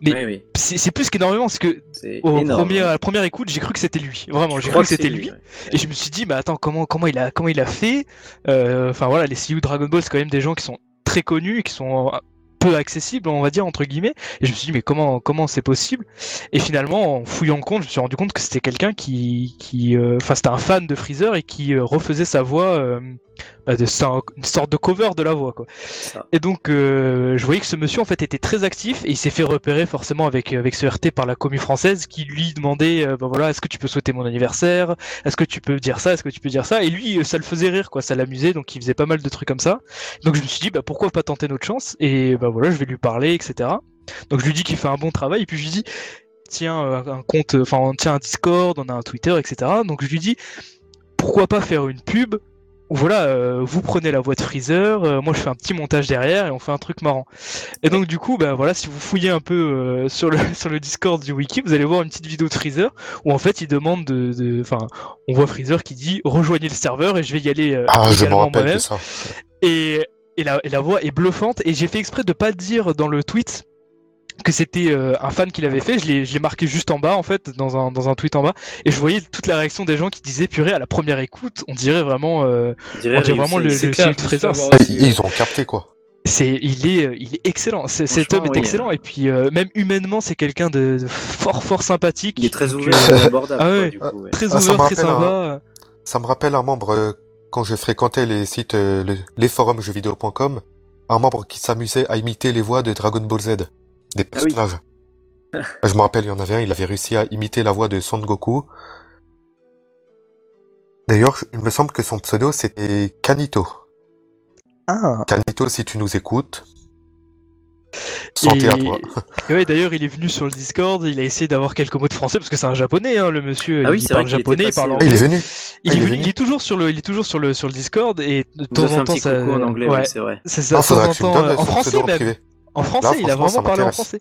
mais- Oui, oui, C'est plus qu'énormément, c'est que au premier, à la première écoute, j'ai cru que c'était lui. Vraiment, j'ai cru que c'était lui. ouais. Et je me suis dit, bah attends, comment, comment, il, a, comment il a fait? Euh, Enfin voilà, les CEO Dragon Ball, c'est quand même des gens qui sont très connus et qui sont peu accessibles, on va dire, entre guillemets. Et je me suis dit, mais comment comment c'est possible? Et finalement, en fouillant le compte, je me suis rendu compte que c'était quelqu'un qui. qui, euh, Enfin, c'était un fan de Freezer et qui euh, refaisait sa voix. Euh, bah, de, une sorte de cover de la voix, quoi. Et donc, euh, je voyais que ce monsieur, en fait, était très actif et il s'est fait repérer forcément avec, avec ce RT par la commu française qui lui demandait, euh, bah voilà, est-ce que tu peux souhaiter mon anniversaire? Est-ce que tu peux dire ça? Est-ce que tu peux dire ça? Et lui, euh, ça le faisait rire, quoi, ça l'amusait, donc il faisait pas mal de trucs comme ça. Donc je me suis dit, bah pourquoi pas tenter notre chance? Et bah voilà, je vais lui parler, etc. Donc je lui dis qu'il fait un bon travail et puis je lui dis, tiens, euh, un compte, enfin, on tient un Discord, on a un Twitter, etc. Donc je lui dis, pourquoi pas faire une pub voilà, euh, vous prenez la voix de Freezer, euh, moi je fais un petit montage derrière et on fait un truc marrant. Et donc du coup, bah voilà, si vous fouillez un peu euh, sur le sur le Discord du wiki, vous allez voir une petite vidéo de Freezer où en fait il demande de, de- enfin, on voit Freezer qui dit rejoignez le serveur et je vais y aller euh, Ah, je me rappelle ça. Et, et, la, et la voix est bluffante. Et j'ai fait exprès de pas dire dans le tweet que c'était euh, un fan qui l'avait fait. Je l'ai je l'ai marqué juste en bas, en fait, dans un, dans un tweet en bas. Et je voyais toute la réaction des gens qui disaient Purée, à la première écoute, on dirait vraiment. euh, On dirait on dirait réussi. vraiment le, le clair, savoir Ah, ils, ils ont capté quoi. C'est, il est, euh, il est excellent. C'est- Cet homme est oui. excellent. Et puis, euh, même humainement, c'est quelqu'un de, de fort, fort sympathique. Il est très ouvert euh, abordable. ah quoi, ouais. du coup, ouais. très Ah, ça ouvert, me très rappelle un- sympa. Ça me rappelle un membre, euh, quand je fréquentais les sites, le- les forums jeuxvideo.com, un membre qui s'amusait à imiter les voix de Dragon Ball Z, des Ah oui. personnages. je me rappelle, il y en avait un, il avait réussi à imiter la voix de Son Goku. D'ailleurs, il me semble que son pseudo c'était Kanito. Ah. Kanito, si tu nous écoutes, santé Et- à toi. Et ouais, d'ailleurs, il est venu sur le Discord, il a essayé d'avoir quelques mots de français parce que c'est un japonais, hein, le monsieur. Ah oui, il parle était japonais, il passé, parle. Ah, il est anglais. venu. Il, Ah, est il est venu- venu. il est toujours sur le, il est toujours sur le sur le Discord et de Il temps en un temps petit ça. coucou en anglais, ouais, c'est vrai. c'est ça. Ah, de temps en temps, en français même. privé. En français, il a vraiment parlé en français.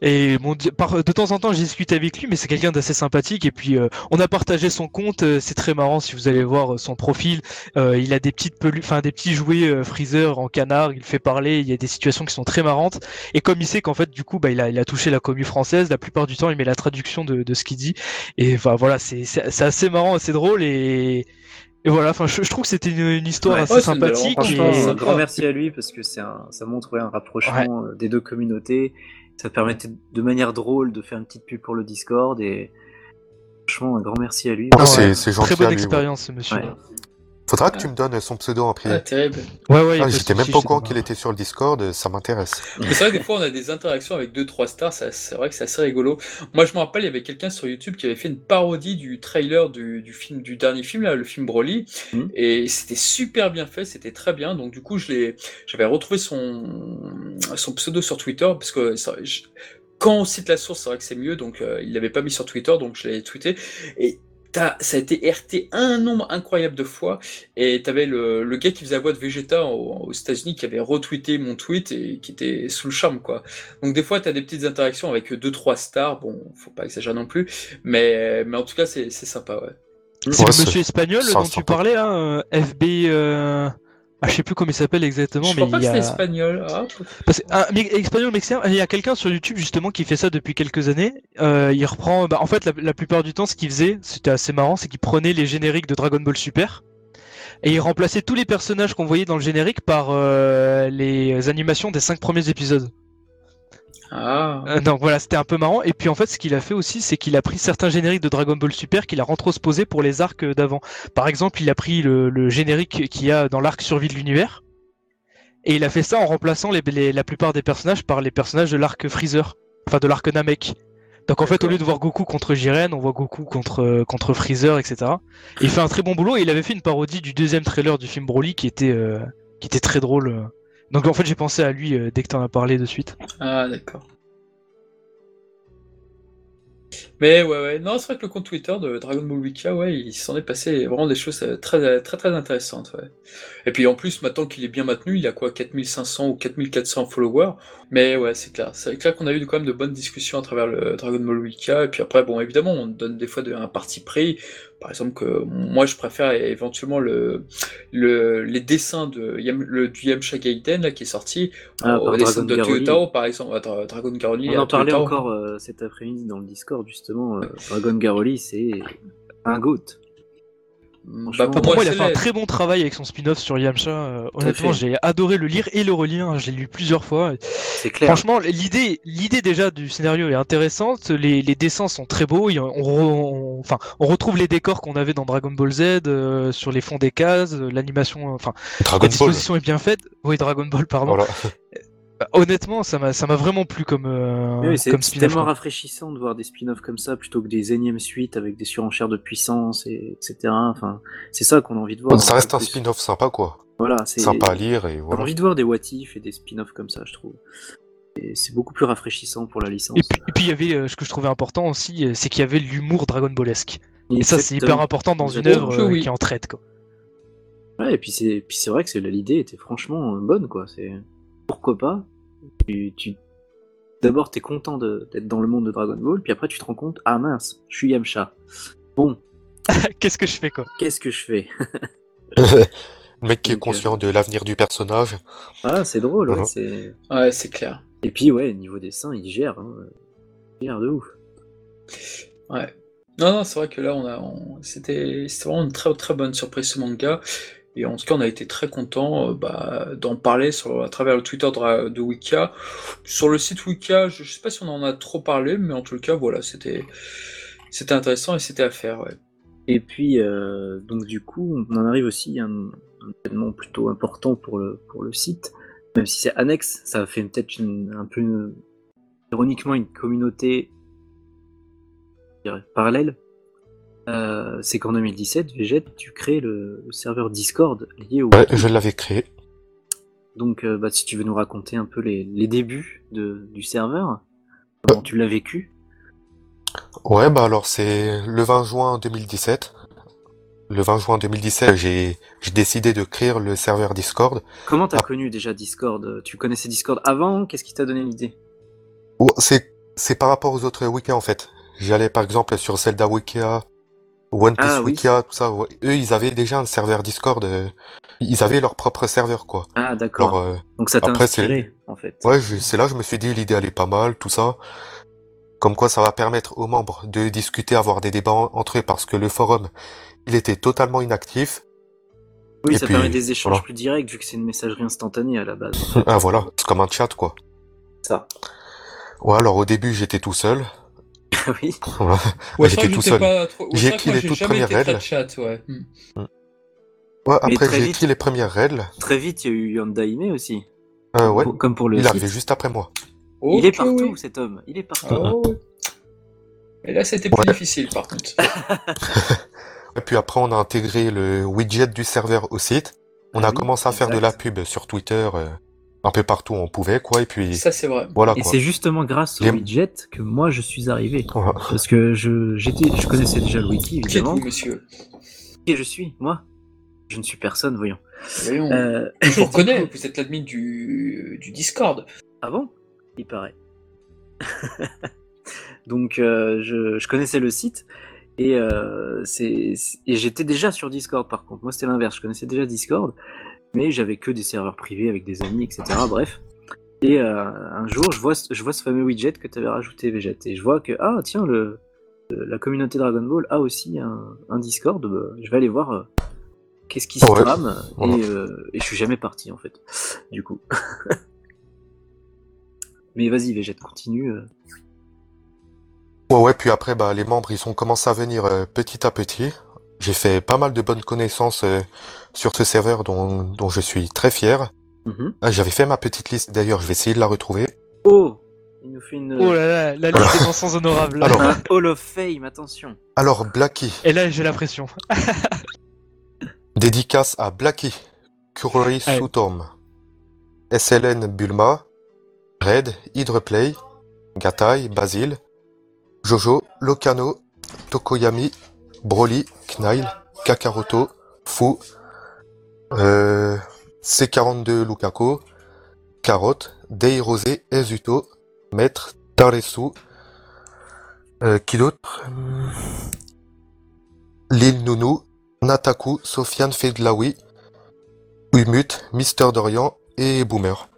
Et bon, par, de temps en temps, j'ai discuté avec lui, mais c'est quelqu'un d'assez sympathique. Et puis, euh, on a partagé son compte. euh, c'est très marrant si vous allez voir euh, son profil. Euh, il a des petites pelu- enfin des petits jouets euh, Freezer en canard. Il fait parler. Il y a des situations qui sont très marrantes. Et comme il sait qu'en fait, du coup, bah, il a, il a touché la commu française. La plupart du temps, il met la traduction de, de ce qu'il dit. Et bah, voilà, c'est assez marrant, assez drôle et et voilà, enfin, je, je trouve que c'était une, une histoire Ouais. assez Ouais, sympathique. et- un grand merci à lui parce que c'est un, ça montre ouais, un rapprochement euh, des deux communautés. Ça permettait de manière drôle de faire une petite pub pour le Discord et franchement un grand merci à lui. Ah, Ouais, c'est- gentil Très bonne expérience, ce monsieur. Faudra que Ah. tu me donnes son pseudo en privé. Ah, terrible. Ouais, ouais. Ah, j'étais même pas au courant qu'il était sur le Discord, ça m'intéresse. Mais c'est vrai que des fois, on a des interactions avec deux, trois stars, ça- c'est vrai que c'est assez rigolo. Moi, je me rappelle, il y avait quelqu'un sur YouTube qui avait fait une parodie du trailer du, du film, du dernier film, là, le film Broly, Mhm. et c'était super bien fait, c'était très bien. Donc, du coup, je l'ai, j'avais retrouvé son, son pseudo sur Twitter, parce que ça- je- quand on cite la source, c'est vrai que c'est mieux, donc euh, il l'avait pas mis sur Twitter, donc je l'ai tweeté. Et t'as- ça a été RT un nombre incroyable de fois. Et t'avais le, le gars qui faisait la voix de Vegeta aux, aux États-Unis qui avait retweeté mon tweet et qui était sous le charme, quoi. Donc des fois, t'as des petites interactions avec deux trois stars. Bon, faut pas exagérer non plus, mais mais en tout cas, c'est c'est sympa, ouais. C'est Ouais, le c'est- monsieur espagnol dont tu parlais, hein, euh, FB. euh, Ah, je sais plus comment il s'appelle exactement, Je mais crois il que y a. espagnol. Ah, Parce que, un mec- espagnol mexicain, il y a quelqu'un sur YouTube justement qui fait ça depuis quelques années. Euh, il reprend, bah, en fait, la, la plupart du temps, ce qu'il faisait, c'était assez marrant, c'est qu'il prenait les génériques de Dragon Ball Super et il remplaçait tous les personnages qu'on voyait dans le générique par euh, les animations des cinq premiers épisodes. Ah. Euh, donc voilà, c'était un peu marrant. Et puis en fait, ce qu'il a fait aussi, c'est qu'il a pris certains génériques de Dragon Ball Super qu'il a retransposé pour les arcs euh, d'avant. Par exemple, il a pris le, le générique qu'il y a dans l'arc Survie de l'univers. Et il a fait ça en remplaçant les, les- la plupart des personnages par les personnages de l'arc Freezer, enfin de l'arc Namek. Donc en fait, au lieu de voir Goku contre Jiren, on voit Goku contre, euh, contre Freezer, etc. Et il fait un très bon boulot et il avait fait une parodie du deuxième trailer du film Broly qui était, euh, qui était très drôle. Donc en fait, j'ai pensé à lui euh, dès que t'en as parlé de suite. Ah, d'accord. Mais ouais, ouais, non, c'est vrai que le compte Twitter de Dragon Ball Wika, ouais, il s'en est passé vraiment des choses euh, très, très, très intéressantes. Et puis en plus, maintenant qu'il est bien maintenu, il a quoi, 4500 ou 4400 followers. Mais ouais, c'est clair. C'est clair qu'on a eu quand même de bonnes discussions à travers le Dragon Ball Wika. Et puis après, bon, évidemment, on donne des fois un parti pris. Par exemple, que moi, je préfère éventuellement le, le, les dessins de Yam- le, du Yamcha Gaiden, là, qui est sorti. Ah, au dessin de Garoli. Toyotaro, par exemple. Ah, Dra- Dragon Garoli. On en parlait encore euh, cet après-midi dans le Discord, justement. euh, Dragon Garoli, c'est un goat. Bah, Franchement, pour Pour moi, moi, il a fait un très bon travail avec son spin-off sur Yamcha. euh, honnêtement, j'ai adoré le lire et le relire. hein, Je l'ai lu plusieurs fois. C'est clair. Franchement, l'idée, l'idée déjà du scénario est intéressante. Les, les dessins sont très beaux. On, re- on- enfin, on retrouve les décors qu'on avait dans Dragon Ball Z euh, sur les fonds des cases. euh, L'animation, enfin, Dragon la Ball. disposition est bien faite. Oui, Dragon Ball, pardon. Voilà. Bah, honnêtement, ça m'a, ça m'a vraiment plu comme, euh, Oui, c'est comme c'est tellement quoi. rafraîchissant de voir des spin-offs comme ça plutôt que des énièmes suites avec des surenchères de puissance, et, etc. Enfin, c'est ça qu'on a envie de voir. Ça reste un plus. spin-off sympa, quoi. Voilà, c'est Sympa à lire et On a envie de voir des what if et des spin-offs comme ça, je trouve. Et c'est beaucoup plus rafraîchissant pour la licence. Et puis, et puis, il y avait euh, ce que je trouvais important aussi, euh, c'est qu'il y avait l'humour Dragon Ballesque. Et ça, c'est hyper important dans une œuvre euh, Oui. qui en traite. Quoi. Ouais, et puis c'est puis c'est vrai que c'est l'idée était franchement bonne quoi. C'est pourquoi pas. Tu, tu... d'abord t'es content de- d'être dans le monde de Dragon Ball, puis après tu te rends compte ah mince, je suis Yamcha. Bon, Qu'est-ce que je fais quoi? Qu'est-ce que je fais? Le mec qui est conscient de l'avenir du personnage. Ah c'est drôle, ouais, Voilà. c'est. Ouais, c'est clair. Et puis ouais, niveau dessin, il gère, hein. il gère de ouf. Ouais. Non, non, c'est vrai que là, on a, on- c'était, c'était vraiment une très, très bonne surprise ce manga. Et en tout cas, on a été très content bah, d'en parler sur, à travers le Twitter de, de Wika. Sur le site Wika, je, je sais pas si on en a trop parlé, mais en tout cas, voilà, c'était, intéressant et c'était à faire. Et puis, euh, donc du coup, on en arrive aussi à un, événement plutôt important pour le, pour le site, même si c'est annexe, ça fait peut-être un peu ironiquement une communauté parallèle. Euh, c'est qu'en 2017, Vegette, tu crées le, le serveur Discord lié au Ouais, je l'avais créé. Donc, euh, bah, si tu veux nous raconter un peu les, les débuts de, du serveur, comment tu l'as vécu? Ouais, bah alors c'est le 20 juin 2017. Le 20 juin 2017, j'ai décidé de créer le serveur Discord. Comment t'as Ah. connu déjà Discord? Tu connaissais Discord avant? Qu'est-ce qui t'a donné l'idée? C'est par rapport aux autres wikis en fait. J'allais par exemple sur Zelda Wikia, One Piece Ah, oui. Wikia, tout ça. ouais. Eux, ils avaient déjà un serveur Discord. euh, Ils avaient leur propre serveur quoi. Ah, d'accord. Euh, Donc ça t'a inspiré, en fait. ouais, je- c'est là que je me suis dit l'idée elle est pas mal, tout ça. Comme quoi, ça va permettre aux membres de discuter, avoir des débats en- entre eux parce que le forum, il était totalement inactif. Oui, Et ça puis, permet des échanges voilà. plus directs vu que c'est une messagerie instantanée à la base. ah voilà, c'est comme un chat quoi. Ça. Ouais, alors au début j'étais tout seul. oui. Ouais, j'étais tout seul. trop- J'ai écrit les toutes premières règles. chat, ouais. Hmm. Ouais, Mais après, j'ai vite. écrit les premières règles. Très vite, il y a eu Yandaime aussi. Euh, ouais. Comme pour le Il site. arrivé juste après moi. Il est partout, oui. cet homme. Il est partout. Ah, ouais. Et là, c'était plus difficile, par contre. Et puis après, on a intégré le widget du serveur au site. On Ah a oui, commencé à faire de la pub sur Twitter, euh, un peu partout où on pouvait, quoi. Et puis, Ça, c'est vrai. voilà, Et c'est justement grâce au widget que moi je suis arrivé. Parce que je, j'étais, je connaissais déjà le wiki, Qui évidemment. êtes-vous, monsieur? Qui je suis Moi? Je ne suis personne, voyons. Voyons. Euh, Je vous reconnais, vous êtes l'admin du, du Discord. Ah bon? Il paraît. Donc euh, je, je connaissais le site et, euh, c'est- et j'étais déjà sur Discord par contre. Moi c'était l'inverse, je connaissais déjà Discord, mais j'avais que des serveurs privés avec des amis, etc. Bref. Et euh, un jour je vois, ce- je vois ce fameux widget que tu avais rajouté Veget et je vois que ah tiens le, le- la communauté Dragon Ball a aussi un, un Discord. Bah, je vais aller voir euh, qu'est-ce qui se Ouais. trame Voilà. et, euh, et je suis jamais parti en fait. Du coup. Mais vas-y, Végète, continue. Ouais, ouais, puis après, bah, les membres, ils ont commencé à venir petit à petit. J'ai fait pas mal de bonnes connaissances euh, sur ce serveur dont, dont je suis très fier. Mhm. Ah, J'avais fait ma petite liste, d'ailleurs, je vais essayer de la retrouver. Oh Il nous fait une. Oh là là, la liste des mentions honorables. là. Alors- Un Hall of Fame, attention. Alors, Blacky, Et là, j'ai la pression. dédicace à Blacky, Kuroi Ouais. Sutom, SLN Bulma, Red, Hydreplay, Gatai, Basil, Jojo, Lokano, Tokoyami, Broly, Knail, Kakaroto, Fu, euh, C42 Lukaku, Carotte, Dei Rosé, Ezuto, Maître, Taresu, euh, qui d'autre? Lil Nounou, Nataku, Sofiane Fedlaoui, Umut, Mister Dorian et Boomer.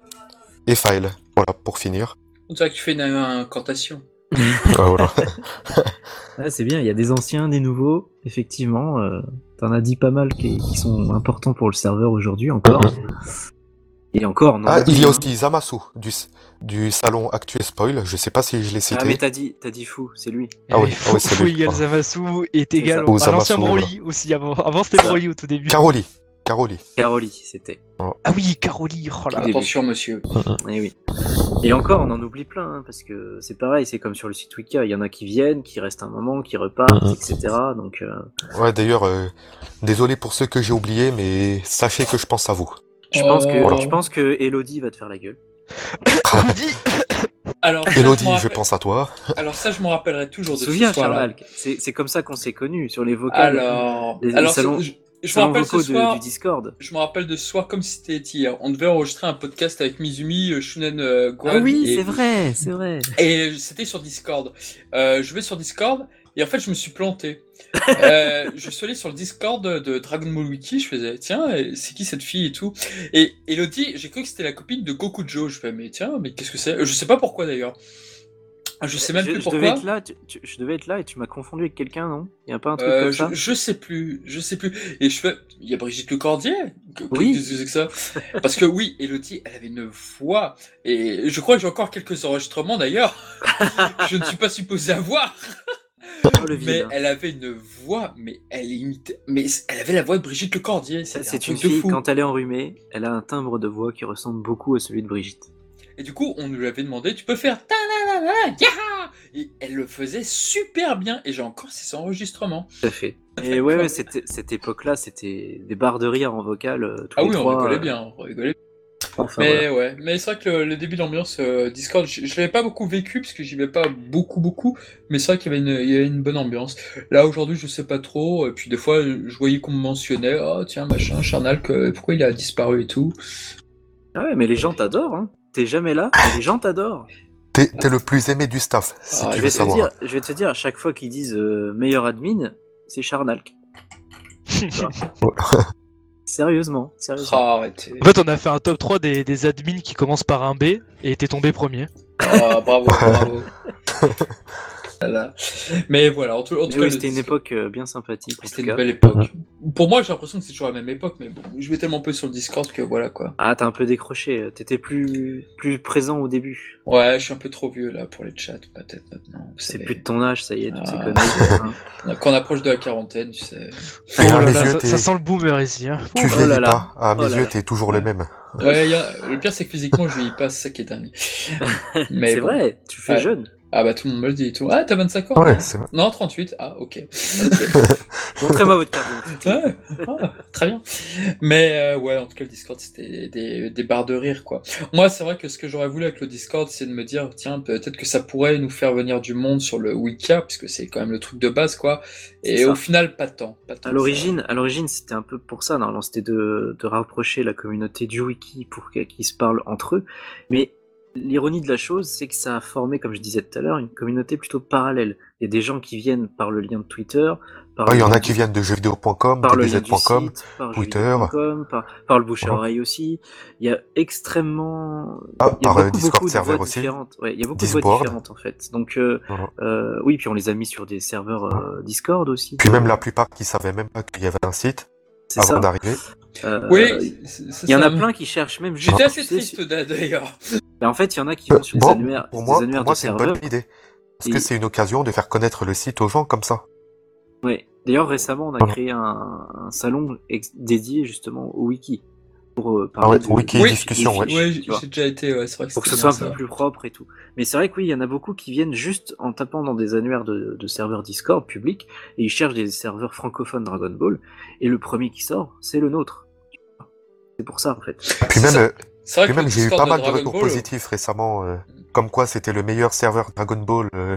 Et File. Voilà, pour finir. Une incantation. Ah, voilà. Ah, c'est bien, il y a des anciens, des nouveaux. Effectivement, euh, t'en as dit pas mal qui, qui sont importants pour le serveur aujourd'hui encore. Et encore, non. Ah, il y a aussi Zamasu du, du salon Actuel Spoil. Je sais pas si je l'ai Ah, mais cité. t'as dit, t'as dit fou, c'est lui. Ah oui, ah oui, c'est Fou lui. égale Ah. Zamasu est égal à l'ancien Broly aussi. Avant, avant c'était Broly au tout début. Caroli. Caroli. Caroli, c'était. Ah oui, Caroli. Oh là. Attention, monsieur. Et oui. Et encore, on en oublie plein, hein, parce que c'est pareil, c'est comme sur le site Wika, il y en a qui viennent, qui restent un moment, qui repartent, Mhm. etc. Donc, euh, Ouais, d'ailleurs, euh, désolé pour ceux que j'ai oubliés, mais sachez que je pense à vous. je pense que, Oh. je pense que Elodie va te faire la gueule. Alors, ça, je Elodie, m'en je rappelle- pense à toi. Alors ça, je me rappellerai toujours de souviens, ce soir-là. Charmalk C'est c'est comme ça qu'on s'est connus, sur les vocales. Alors, Les- les alors salons- je, je me rappelle ce de- soir. du Discord. Je me rappelle de ce soir comme si c'était hier. On devait enregistrer un podcast avec Mizumi, euh, Shunen euh, Ah Gohan oui, et- c'est vrai, c'est vrai. Et c'était sur Discord. Euh, je vais sur Discord et en fait je me suis planté. Euh, je suis allé sur le Discord de Dragon Ball Wiki, je faisais tiens, c'est qui cette fille et tout. Et Elodie, j'ai cru que c'était la copine de Goku Joe. Je fais mais tiens, mais qu'est-ce que c'est? Je sais pas pourquoi d'ailleurs. Je sais même je, plus je pourquoi. devais être là, tu- tu- je devais être là et tu m'as confondu avec quelqu'un, non? Il y a pas un truc Euh, comme je, ça? je sais plus, je sais plus. Et je fais, il y a Brigitte Lecordier? Que- Oui. Que ça? Parce que oui, Elodie, elle avait une voix. Et je crois que j'ai encore quelques enregistrements d'ailleurs. je ne suis pas supposé avoir. Oh, Mais elle avait une voix, mais elle imitait, mais elle avait la voix de Brigitte Lecordier. C'est une fille, fou. quand elle est enrhumée, elle a un timbre de voix qui ressemble beaucoup à celui de Brigitte. Et du coup, on nous l'avait demandé, tu peux faire ta la la la yaha Et elle le faisait super bien. Et j'ai encore ces enregistrements. Tout à fait. Et ouais, ouais cette époque-là, c'était des barres de rire en vocal. euh, tous Ah les oui, on trois, rigolait euh, bien, on rigolait Enfin, mais voilà. ouais, mais c'est vrai que le, le début d'ambiance euh, Discord, je, je l'avais pas beaucoup vécu parce que j'y vais pas beaucoup beaucoup, mais c'est vrai qu'il y avait une, il y avait une bonne ambiance. Là aujourd'hui, je sais pas trop. Et puis des fois, je voyais qu'on me mentionnait, oh tiens machin, Charnal, que, pourquoi il a disparu et tout? Ah ouais, mais les gens t'adorent. Hein. T'es jamais là, mais les gens t'adorent. T'es t'es le plus aimé du staff, si Ah, tu je, veux vais te savoir. dire, je vais te dire, à chaque fois qu'ils disent euh, meilleur admin, c'est Charnalk. Sérieusement, sérieusement. Ah. En fait, on a fait un top 3 des, des admins qui commencent par un B et t'es tombé premier. Ah, bravo, bravo. Voilà. Mais voilà, en tout, en tout cas, oui, le c'était une époque euh, bien sympathique. C'était une cas. belle époque. Pour moi, j'ai l'impression que c'est toujours la même époque, mais bon, je vais tellement peu sur le Discord que voilà quoi. Ah, t'as un peu décroché. T'étais plus, plus présent au début. Ouais, je suis un peu trop vieux là pour les chats, peut-être maintenant. C'est plus de ton âge, ça y est, toutes ces Ah. conneries. hein. Quand on approche de la quarantaine, tu sais. Oh Ah, là mes là, yeux, ça, sent le boomer ici. Hein. Tu Oh vieillis là là. pas. À mes Oh là yeux, t'es toujours le même. Ouais, y a- le pire c'est que physiquement je vieillis pas, c'est ça qui est dingue. Mais C'est bon. vrai, tu fais Ouais. jeune. Ah bah tout le monde me le dit et tout. Ah, t'as 25 ans Ouais, vrai. Non, 38. Ah, ok. Montrez-moi votre carte. Ouais, ah, très bien. Mais euh, ouais, en tout cas, le Discord, c'était des, des barres de rire, quoi. Moi, c'est vrai que ce que j'aurais voulu avec le Discord, c'est de me dire, tiens, peut-être que ça pourrait nous faire venir du monde sur le Wika, puisque c'est quand même le truc de base, quoi. Et au final, pas tant. Pas tant À l'origine, à l'origine, c'était un peu pour ça. Normalement, c'était de, de rapprocher la communauté du wiki pour qu'ils se parlent entre eux. Mais l'ironie de la chose, c'est que ça a formé, comme je disais tout à l'heure, une communauté plutôt parallèle. Il y a des gens qui viennent par le lien de Twitter. Par Ouais, il y en a qui viennent de jeuxvideo.com, par site, par Twitter. par, par le bouche à oreille aussi. Il y a extrêmement, Ah, il y a par, euh, beaucoup, Discord beaucoup de serveur voix aussi. différentes. Ouais, il y a beaucoup de voix différentes en fait. Donc, euh, euh, oui, puis on les a mis sur des serveurs euh, Discord aussi. Puis même la plupart qui savaient même pas qu'il y avait un site C'est avant d'arriver. Euh, Oui, c'est- c'est Il y en a plein qui cherchent même juste. J'étais assez triste d'a- d'ailleurs. Mais en fait, il y en a qui vont sur des Bon, annuaires, pour des moi, annuaires pour moi de c'est une bonne idée. Parce Et- que c'est une occasion de faire connaître le site aux gens comme ça. Ouais. D'ailleurs, récemment, on a Voilà. créé un, un salon ex- dédié justement au wiki pour euh, Ah parler ouais, de, Oui, discussion, ouais. j'ai déjà été, ouais, c'est vrai que pour que ce soit un peu plus propre et tout. Mais c'est vrai que oui, il y en a beaucoup qui viennent juste en tapant dans des annuaires de, de serveurs Discord publics et ils cherchent des serveurs francophones Dragon Ball et le premier qui sort, c'est le nôtre. C'est pour ça en fait. Puis même, euh, puis même j'ai eu pas de mal de retours Ball, positifs récemment, euh, comme quoi c'était le meilleur serveur Dragon Ball. euh,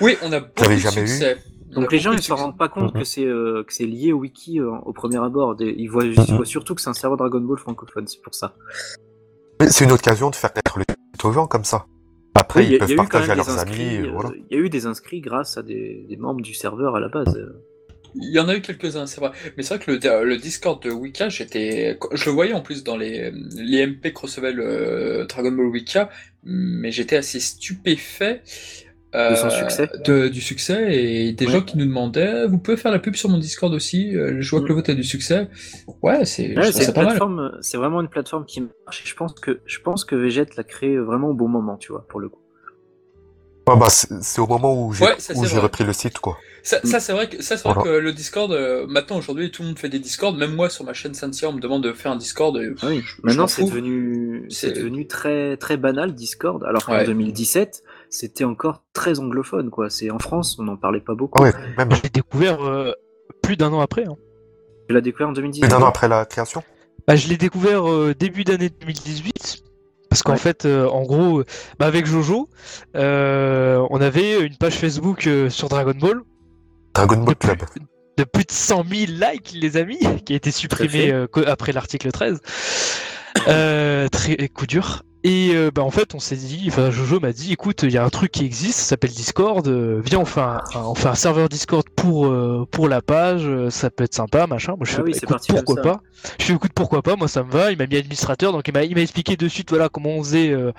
Oui, on a beaucoup J'avais de jamais eu. succès. Donc les gens ils de se rendent pas compte Mhm. que c'est euh, que c'est lié au wiki euh, au premier abord. Ils voient, ils Mhm. voient surtout que c'est un serveur Dragon Ball francophone, c'est pour ça. C'est une occasion de faire connaître le site aux gens comme ça. Après, Oui, il y ils peuvent y partager à leurs inscrits. amis. euh, voilà. Il y a eu des inscrits grâce à des, des membres du serveur à la base. Il y en a eu quelques-uns, c'est vrai. Mais c'est vrai que le, le Discord de j'étais, je le voyais en plus dans les, les MP que recevait le Dragon Ball Wika, mais j'étais assez stupéfait euh, De son succès. de- du succès et des Ouais. gens qui nous demandaient, vous pouvez faire la pub sur mon Discord aussi. euh, Je vois que Mm. le vôtre a du succès. Ouais, c'est, Ouais, c'est plateforme, c'est vraiment une plateforme qui marche. et Je pense que je pense que Vegette l'a créé vraiment au bon moment, tu vois, pour le coup. Ah bah, c'est au moment où j'ai Ouais, repris le site, quoi. Ça, ça c'est vrai que ça c'est vrai Voilà. que le Discord euh, maintenant aujourd'hui tout le monde fait des Discord même moi sur ma chaîne Sensia on me demande de faire un Discord et, Ah oui. je- Maintenant, c'est devenu, c'est C'est- devenu très très banal Discord. Alors qu'en Ouais. 2017, c'était encore très anglophone, quoi. C'est en France, on n'en parlait pas beaucoup. Ouais, même Je l'ai découvert euh, plus d'un an après. hein. Tu l'as découvert en plus 2018. d'un an après la création. Bah, je l'ai découvert euh, début d'année 2018. Parce qu'en Ouais. fait, euh, en gros, bah, avec Jojo, euh, on avait une page Facebook euh, sur Dragon Ball Dragon Ball de plus, Club. de plus de 100 000 likes, les amis, qui a été supprimé euh, après l'article 13. Euh, très coup dur. Et euh, bah, en fait, on s'est dit, enfin, Jojo m'a dit, écoute, il y a un truc qui existe, ça s'appelle Discord. euh, viens, on fait un, on fait un serveur Discord pour euh, pour la page. euh, ça peut être sympa, machin. Moi, je Ah fais, oui, bah, écoute, pourquoi pas? Je fais, écoute, pourquoi pas? Moi, ça me va. Il m'a mis administrateur, donc il m'a il m'a expliqué de suite, voilà, comment on faisait euh,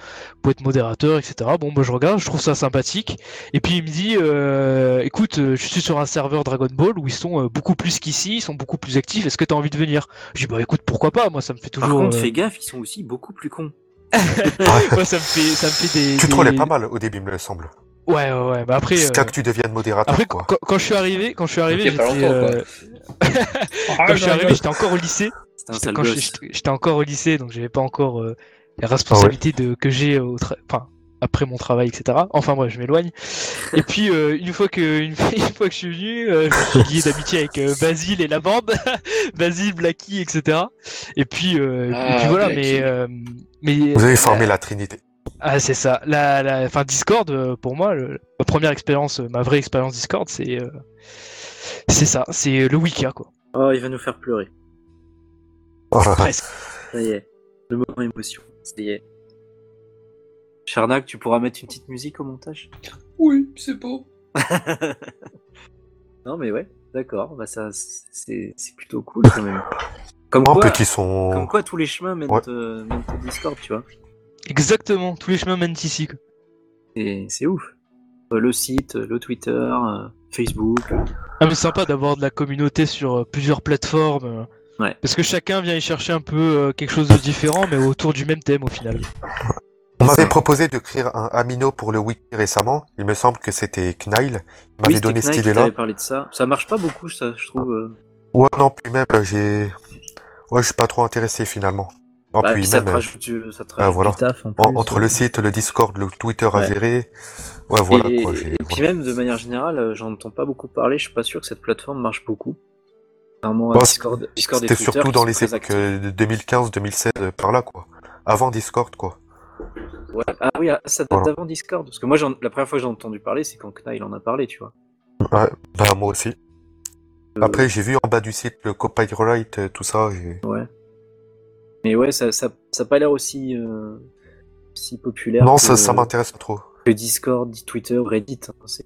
pour être modérateur, etc. Bon, moi, je regarde, je trouve ça sympathique. Et puis il me dit, euh, écoute, je suis sur un serveur Dragon Ball où ils sont beaucoup plus qu'ici, ils sont beaucoup plus actifs. Est-ce que tu as envie de venir? Je dis bah écoute, pourquoi pas? Moi, ça me fait Par toujours. contre, euh, fais gaffe, ils sont aussi beaucoup plus cons. moi, ça me fait, ça me fait des. Tu des- trollais pas mal au début, me semble. Ouais, ouais, ouais. Bah après. Jusqu'à euh, que tu deviennes modérateur, Après, quoi. quand, quand je suis arrivé, quand je suis arrivé, j'étais, euh, Ah, quand je suis non, arrivé, j'étais encore au lycée. J'étais- encore au lycée, donc j'avais pas encore euh, les responsabilités de, que j'ai au tra- enfin, après mon travail, etc. Enfin bref, je m'éloigne. Et puis euh, une fois que une, fois- une fois que je suis venu, euh, je me suis lié d'amitié avec euh, Basile et la bande, Basile, Blacky, etc. Et puis, euh, et Ah, puis voilà, Blacky. mais euh, mais Vous avez euh, formé la Trinité. ah c'est ça. La, la, enfin Discord pour moi, le- ma première expérience, ma vraie expérience Discord, c'est euh, c'est ça, c'est le Wika quoi. Oh, il va nous faire pleurer. Presque. Ça y est. Le moment émotion. Ça y est. Charnac, tu pourras mettre une petite musique au montage Oui, c'est beau. Non, mais ouais, d'accord. Bah, ça, c'est c'est plutôt cool quand même. Comme Oh, quoi, sont. comme quoi tous les chemins mènent, Ouais. euh, mènent au Discord, tu vois. Exactement, tous les chemins mènent ici. quoi. Et c'est ouf. Euh, Le site, le Twitter, euh, Facebook. Ah, mais c'est sympa d'avoir de la communauté sur euh, plusieurs plateformes. euh, Ouais. Parce que chacun vient y chercher un peu euh, quelque chose de différent, mais autour du même thème au final. On m'avait proposé de créer un Amino pour le wiki récemment. Il me semble que c'était Knail. Il m'avait Oui, donné cette idée-là. t'avait parlé de ça. Ça marche pas beaucoup, ça, je trouve. euh. Ouais, non, puis même, euh, j'ai... Ouais, je suis pas trop intéressé finalement. Non, Bah, puis puis ça même, te euh, rajoute, ça te voilà. du taf en en- plus. entre le site, le Discord, le Twitter à gérer. Ouais, voilà et, quoi. et puis même de manière générale, j'en entends pas beaucoup parler. Je suis pas sûr que cette plateforme marche beaucoup. À Bah, Discord, Discord C'était surtout dans les époques actifs. euh, de 2015-2016, euh, par là quoi. Avant Discord quoi. Ouais. Ah oui, ah, ça date Voilà. d'avant Discord. Parce que moi, la première fois que j'ai entendu parler, c'est quand Knail en a parlé, tu vois. Ouais, bah moi aussi. Euh, Après, j'ai vu en bas du site le copyright, euh, tout ça. Ouais. Mais ouais, ça, ça, ça a pas l'air aussi, euh, aussi populaire Non, que, ça, ça m'intéresse pas trop. que Discord, Twitter, Reddit. hein. C'est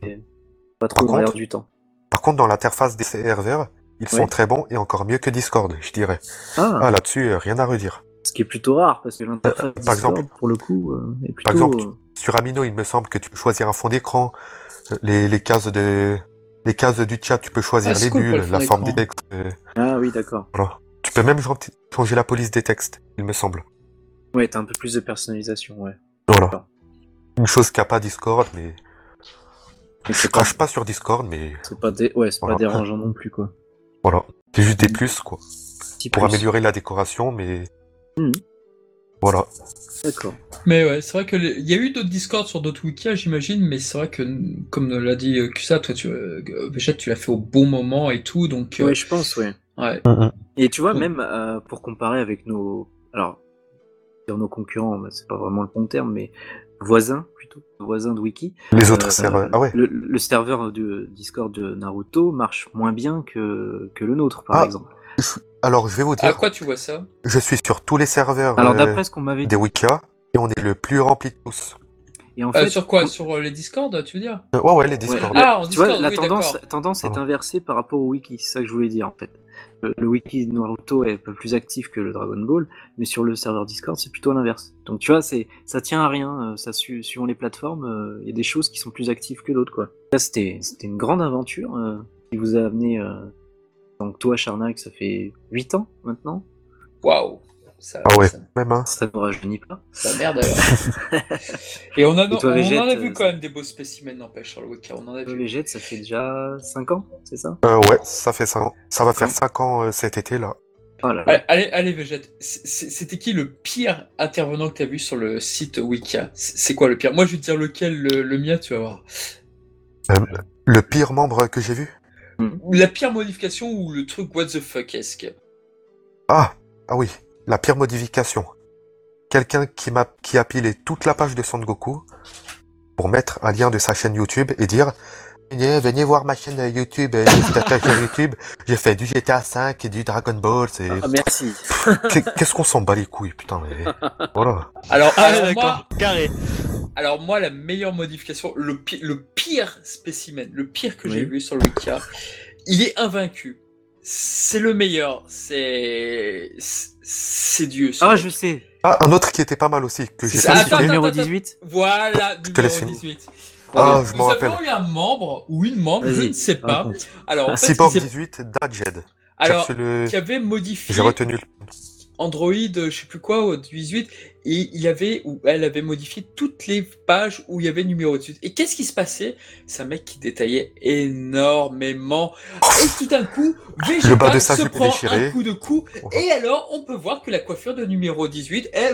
pas Par trop dans l'air contre- du temps. Par contre, dans l'interface des serveurs, ils sont très bons et encore mieux que Discord, je dirais. Ah, Ah, là-dessus, rien à redire. Ce qui est plutôt rare parce que l'interface Euh, par exemple- pour le coup, euh, est plutôt. Par exemple, euh, Sur Amino, il me semble que tu peux choisir un fond d'écran, les, les cases de les cases du chat, tu peux choisir Ah, les cool fond la forme des textes. euh, Ah oui, d'accord. voilà. Tu peux même changer- la police des textes, il me semble. Ouais, t'as un peu plus de personnalisation, ouais. Voilà. Une chose qu'a pas Discord, mais Mais je pas, crache pas sur Discord, mais c'est pas, dé- ouais, c'est pas Voilà. dérangeant non plus, quoi. voilà. C'est juste des plus, quoi. Petit Pour plus. améliorer la décoration, mais Mhm. voilà. D'accord. Mais ouais, c'est vrai que les- il y a eu d'autres Discord sur d'autres wikis, j'imagine, mais c'est vrai que, comme l'a dit euh, Kusa, toi, tu, euh, tu l'as fait au bon moment et tout, donc. euh, Ouais, je pense, ouais. ouais. Et tu vois, Mm. même euh, pour comparer avec nos. Alors, dire nos concurrents, bah, c'est pas vraiment le bon terme, mais voisins plutôt, voisins de Wiki. Les autres euh, serveurs. Ah ouais. Le, le serveur de Discord de Naruto marche moins bien que, que le nôtre, par Ah, exemple. Alors, je vais vous À dire, quoi tu vois ça? je suis sur tous les serveurs Alors, euh, d'après ce qu'on m'avait des Wikia et on est le plus rempli de tous. et en Euh, fait, Sur quoi? Sur euh, les Discord, tu veux dire? Euh, ouais, ouais, les Discord. la- Ah, en tu vois, Discord, la oui, tendance, est inversée par rapport au wiki, c'est ça que je voulais dire en fait. Le, le wiki de Naruto est un peu plus actif que le Dragon Ball, mais sur le serveur Discord, c'est plutôt l'inverse. Donc tu vois, c'est ça tient à rien, ça su- suivant les plateformes, euh, il y a des choses qui sont plus actives que d'autres quoi. Là, c'était c'était une grande aventure euh, qui vous a amené. Euh, donc toi, Charnak, ça fait 8 ans maintenant, Waouh ça, Ah ouais. ça, Même, hein. ça ne rajeunit pas? ça merde alors. Et on, a, Et toi, on en a euh, vu quand même des beaux spécimens, n'empêche, sur le wiki, on en a Le vu. Végète, ça fait déjà 5 ans, c'est ça? Euh, ouais, ça fait 5 ans. Ça va faire Ouais. 5 ans euh, cet été là. Oh là là. Allez, allez, allez, c'était qui le pire intervenant que tu as vu sur le site Wikia C'est c'est quoi le pire? Moi, je vais te dire lequel, le, le mien, tu vas voir. Euh, le pire membre que j'ai vu? La pire modification ou le truc what the fuck esque Ah, ah oui, la pire modification. Quelqu'un qui m'a qui a pilé toute la page de Son Goku pour mettre un lien de sa chaîne YouTube et dire venez, venez voir ma chaîne YouTube, chaîne YouTube. J'ai fait du GTA 5 et du Dragon Ball. C'est Ah, merci. Qu'est- qu'est-ce qu'on s'en bat les couilles, putain. Mais... Voilà. Alors, Ah, alors, moi, d'accord, carré. Alors moi, la meilleure modification, le, pi- le pire spécimen, le pire que j'ai vu sur le Wikia, il est invaincu. C'est le meilleur. C'est c'est Dieu. Ah, je sais. Ah, un autre qui était pas mal aussi que j'ai pas attends, numéro attends, 18 Voilà, te laisse numéro finir. 18. Ah, je Nous m'en rappelle. avons eu un membre ou une membre, je ne sais pas. Alors, en fait, Cyborg il s'est- 18, Dajed. alors qui avait modifié J'ai retenu le... Android, euh, je sais plus quoi, au 18, et il avait, ou elle avait modifié toutes les pages où il y avait numéro 18. Et qu'est-ce qui se passait? C'est un mec qui détaillait énormément. Et tout d'un coup, Le bas Vegeta de se prend déchiré. un coup de cou, et alors on peut voir que la coiffure de numéro 18 est...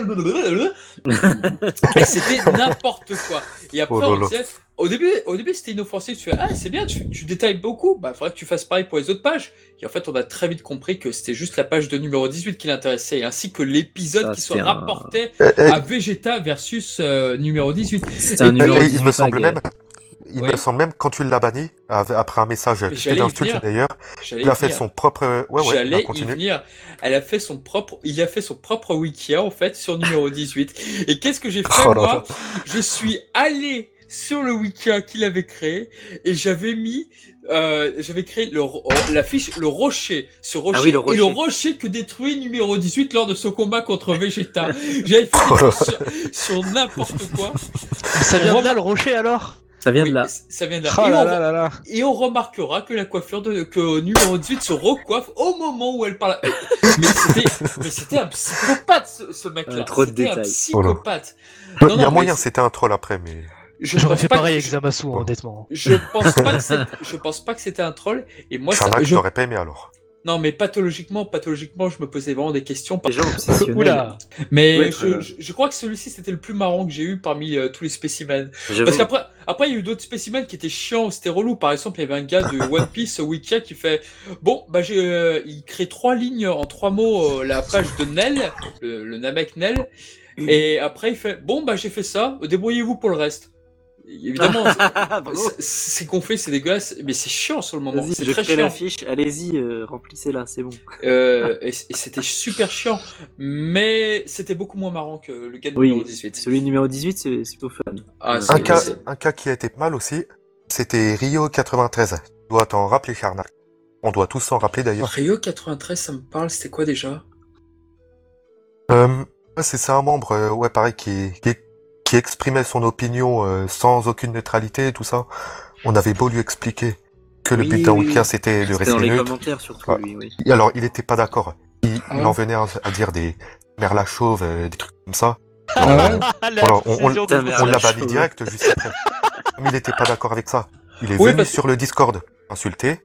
Et c'était n'importe quoi. Et après, Oh on disait, au début, au début c'était inoffensif. Tu fais, ah, c'est bien, tu, tu détailles beaucoup. Bah, faudrait que tu fasses pareil pour les autres pages. Et en fait, on a très vite compris que c'était juste la page de numéro 18 qui l'intéressait, ainsi que l'épisode qui se c'est un- rapportait Eh, eh, à Vegeta versus euh, numéro 18. C'est un Et- numéro et il 18 me semble même... Il me semble même quand tu l'as banni, après un message j'allais y d'insulte venir. d'ailleurs, il a fait son propre... Ouais, ouais, J'allais y continue. venir. Elle a fait son propre, il a fait son propre wiki en fait sur numéro 18. Et qu'est-ce que j'ai fait Oh moi? Je suis allé sur le wiki qu'il avait créé et j'avais mis, euh, j'avais créé le, ro- la fiche, le rocher, ce rocher, Ah oui, le et le rocher. rocher que détruit numéro 18 lors de son combat contre Vegeta. J'avais fait Oh sur, sur n'importe quoi. Ça vient de là le rocher alors? Ça vient Oui, de là. ça vient de là. Oh et, là on, là là là. et on remarquera que la coiffure de que numéro 18 se recoiffe au moment où elle parle. Mais c'était, mais c'était un psychopathe ce, ce mec-là. Ah, trop de un psychopathe. Il Non, y a non, moyen, mais c'était un troll après, mais. Je J'aurais fait pareil que- avec Zamasu, Oh. honnêtement. Je pense pas que je pense pas que c'était un troll. Et moi, ça, je- j'aurais pas aimé alors. non, mais pathologiquement, pathologiquement, je me posais vraiment des questions. Oula Mais Ouais, je, euh, je- je crois que celui-ci c'était le plus marrant que j'ai eu parmi euh, tous les spécimens. Parce qu'après, après il y a eu d'autres spécimens qui étaient chiants, c'était relou. Par exemple, il y avait un gars de One Piece Wikia qui fait bon, bah j'ai, euh, il crée trois lignes en trois mots euh, la page de Nel, le, le Namek Nel, et après il fait bon bah j'ai fait ça, débrouillez-vous pour le reste. Évidemment, c'est- fait, c'est dégueulasse, mais c'est chiant sur le moment. C'est très chiant. la fiche. Allez-y, euh, remplissez-la, c'est bon. Euh, et et c'était super chiant, mais c'était beaucoup moins marrant que le gars de Oui, numéro 18. celui numéro 18, c'est plutôt fun. Ah, Un cas, c'est- un cas qui a été mal aussi, c'était Rio 93. Tu dois t'en rappeler, Charnac. On doit tous s'en rappeler d'ailleurs. Rio 93, ça me parle, c'était quoi déjà? Euh, c'est un membre, euh, ouais, pareil, qui, qui, qui exprimait son opinion euh, sans aucune neutralité et tout ça. On avait beau lui expliquer que le but d'un oui, oui. c'était de C'était rester dans les neutre. commentaires surtout, Ouais. lui, oui. Alors, il était pas d'accord. Il, Ah il en venait à, à dire des merla chauves, euh, des trucs comme ça. Ah ouais La Voilà, on- la banni chauve. direct juste après. Mais il était pas d'accord avec ça. Il est Oui, venu parce sur le Discord insulter.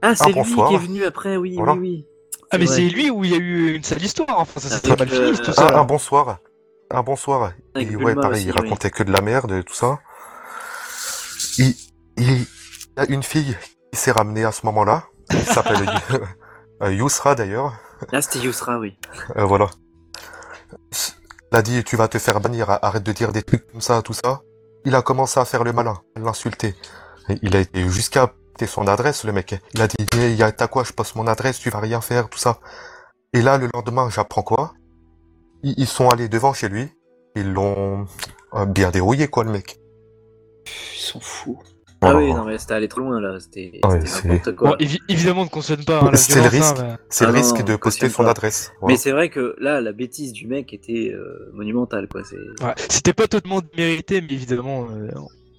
Ah, c'est lui bonsoir. qui est venu après, oui, Voilà. oui, oui. Ah mais c'est lui où il y a eu une sale histoire, enfin ça s'est très mal fini tout Un, ça. un bonsoir. Un bonsoir. Avec Et Bulma ouais, pareil, aussi, il oui. racontait que de la merde, tout ça. Il, a une fille qui s'est ramenée à ce moment-là. qui s'appelle euh, Yousra d'ailleurs. Ah, c'était Yusra, oui. Euh, voilà. Il a dit tu vas te faire bannir, arrête de dire des trucs comme ça, tout ça. Il a commencé à faire le malin, à l'insulter. Il a été jusqu'à son adresse, le mec. Il a dit t'as quoi, je poste mon adresse, tu vas rien faire, tout ça. Et là, le lendemain, j'apprends quoi? Ils, ils sont allés devant chez lui. Ils l'ont euh, bien dérouillé, quoi, le mec. Ils sont fous. Ah Voilà. oui, non, mais c'était allé trop loin, là. C'était Ouais, c'était c'est- n'importe quoi. Bon, évi- évidemment, ne cautionne pas hein, C'est le hein, risque. mais- Ah le non, risque non, de on poster son pas. adresse. Mais c'est vrai que là, la bêtise du mec était euh, monumentale, quoi. C'est... Ouais, C'était pas totalement mérité, mais évidemment, euh,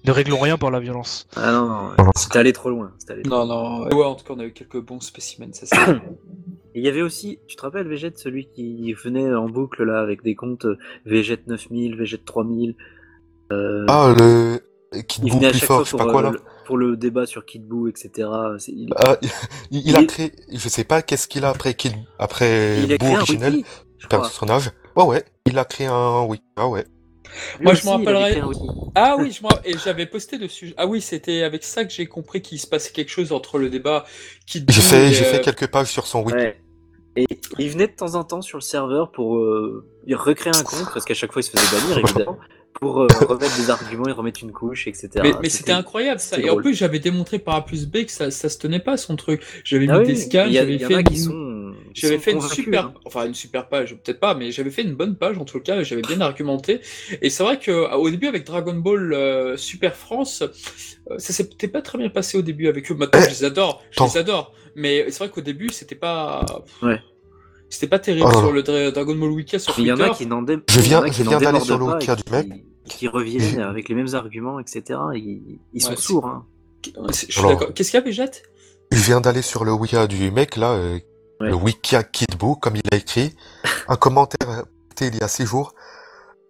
ne réglons rien par la violence. Ah non, non, c'était allé trop loin. Allé trop Non, non. Ouais, en tout cas, on a eu quelques bons spécimens, ça c'est il y avait aussi, tu te rappelles, Végette, celui qui venait en boucle là avec des comptes Végette 9000, Végette 3000. Euh, Ah, le... Il boue venait à plus chaque fort, fois pour, pas quoi, euh, là. le, pour le débat sur Kid Buu, etc. C'est- il, Ah, il, il Il a est- créé, je sais pas qu'est-ce qu'il a après Kid, après il a Boo créé un originel, wiki, je crois. personnage. Ouais, ouais, il a créé un wiki. Ah ouais. Lui Moi, je aussi, me il avait rappellerai-. Ah oui, je et j'avais posté dessus. Ah oui, c'était avec ça que j'ai compris qu'il se passait quelque chose entre le débat qui J'ai fait, j'ai euh, fait quelques pages sur son wiki. Ouais. Et il venait de temps en temps sur le serveur pour euh, recréer un compte, parce qu'à chaque fois il se faisait bannir évidemment, pour euh, remettre des arguments et remettre une couche, etc. Mais, mais c'était incroyable ça. Et en plus, j'avais démontré par A plus B que ça, ça se tenait pas son truc. J'avais Ah mis oui, des scans, j'avais fait une... sont. J'avais fait une super, hein. enfin une super page, peut-être pas, mais j'avais fait une bonne page en tout cas, j'avais bien argumenté. Et c'est vrai que au début avec Dragon Ball euh, Super France, euh, ça s'était pas très bien passé au début avec eux. Maintenant, je les adore, je les adore. Mais c'est vrai qu'au début, c'était pas, Ouais. C'était pas terrible Oh sur le Dra- Dragon Ball Wiki sur il y en a qui n'en dé... Je viens- je viens d'aller sur le et du mec. Qui reviennent avec les mêmes arguments, etc. Ils, ils sont Ouais, sourds. Hein. Ouais, Je suis d'accord. Qu'est-ce qu'il y a, Végette Je viens d'aller sur le wiki du mec là, euh, Ouais. le Wikia Kid Boo, comme il a écrit, un commentaire il y a six jours.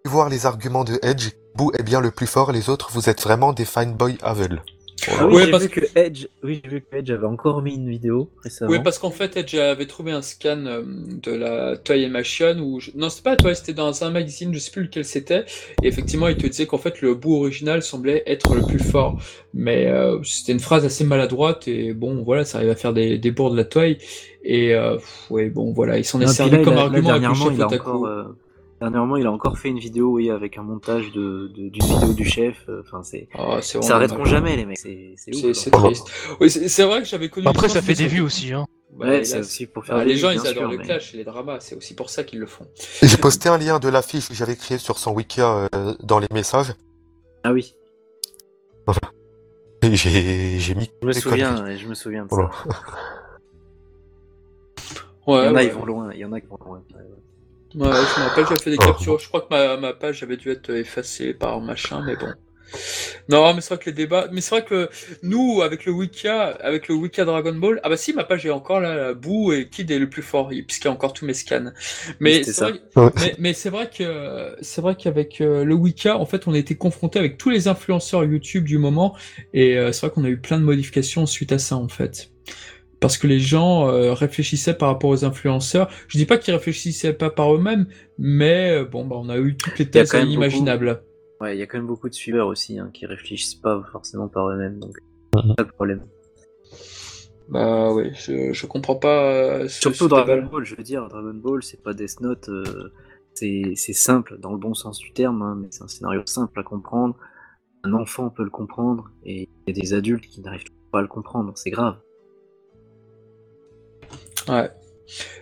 Voir les arguments de Edge, Boo est bien le plus fort, les autres vous êtes vraiment des fine boys aveugles. Ah oui, Ouais, j'ai parce vu que Edge, oui, j'ai vu que Edge avait encore mis une vidéo récemment. Oui, parce qu'en fait, Edge avait trouvé un scan euh, de la Toy Machine où je... non, c'était pas Toy, c'était dans un magazine, je sais plus lequel c'était. Et effectivement, il te disait qu'en fait, le bout original semblait être le plus fort. Mais euh, c'était une phrase assez maladroite et bon, voilà, ça arrive à faire des, des bourres de la Toy. Et euh, ouais, bon, voilà, il s'en est servi là, comme là, argument avec le dernièrement, chef il a Otaku. encore, euh, dernièrement, il a encore fait une vidéo, oui, avec un montage de de- d'une vidéo du chef. euh, Enfin, c'est, Ah, vraiment s'arrêteront dommage. jamais, les mecs. C'est, c'est ouf. Triste. Oui, c'est vrai que j'avais connu. Après, des ça fait des vues aussi. Hein. Bah, Ouais, c'est aussi pour faire Ah, les gens, ils adorent sûr, le mais- clash et les dramas, c'est aussi pour ça qu'ils le font. J'ai posté un lien de l'affiche que j'avais créé sur son Wikia euh, dans les messages. Ah oui, j'ai, j'ai mis je me souviens, conneries. je me souviens de ça. Ouais, il y en a, ouais. ils vont loin. Il y en a qui vont loin. ouais, ouais. Je me rappelle, j'avais fait des Oh. captures. Je crois que ma, ma page avait dû être effacée par machin, mais bon. Non, mais c'est vrai que les débats. Mais c'est vrai que nous, avec le Wikia, avec le Wikia Dragon Ball, ah bah si, ma page est encore là, Boo et Kid est le plus fort, puisqu'il y a encore tous mes scans. Mais c'est vrai, Ouais. mais, mais c'est vrai que c'est vrai qu'avec euh, le Wika, en fait, on a été confronté avec tous les influenceurs YouTube du moment, et euh, c'est vrai qu'on a eu plein de modifications suite à ça, en fait. Parce que les gens euh, réfléchissaient par rapport aux influenceurs. Je dis pas qu'ils réfléchissaient pas par eux-mêmes, mais euh, bon, bah, on a eu toutes les thèses quand même imaginables. Ouais, il y a quand même beaucoup de suiveurs aussi hein, qui réfléchissent pas forcément par eux-mêmes, donc pas de problème. Bah oui, je, je comprends pas. euh, ce- Surtout ce Dragon. Ball, je veux dire, Dragon Ball, c'est pas Death Note, euh, c'est c'est simple dans le bon sens du terme, hein, mais c'est un scénario simple à comprendre. Un enfant peut le comprendre, et il y a des adultes qui n'arrivent pas à le comprendre, c'est grave. Ouais.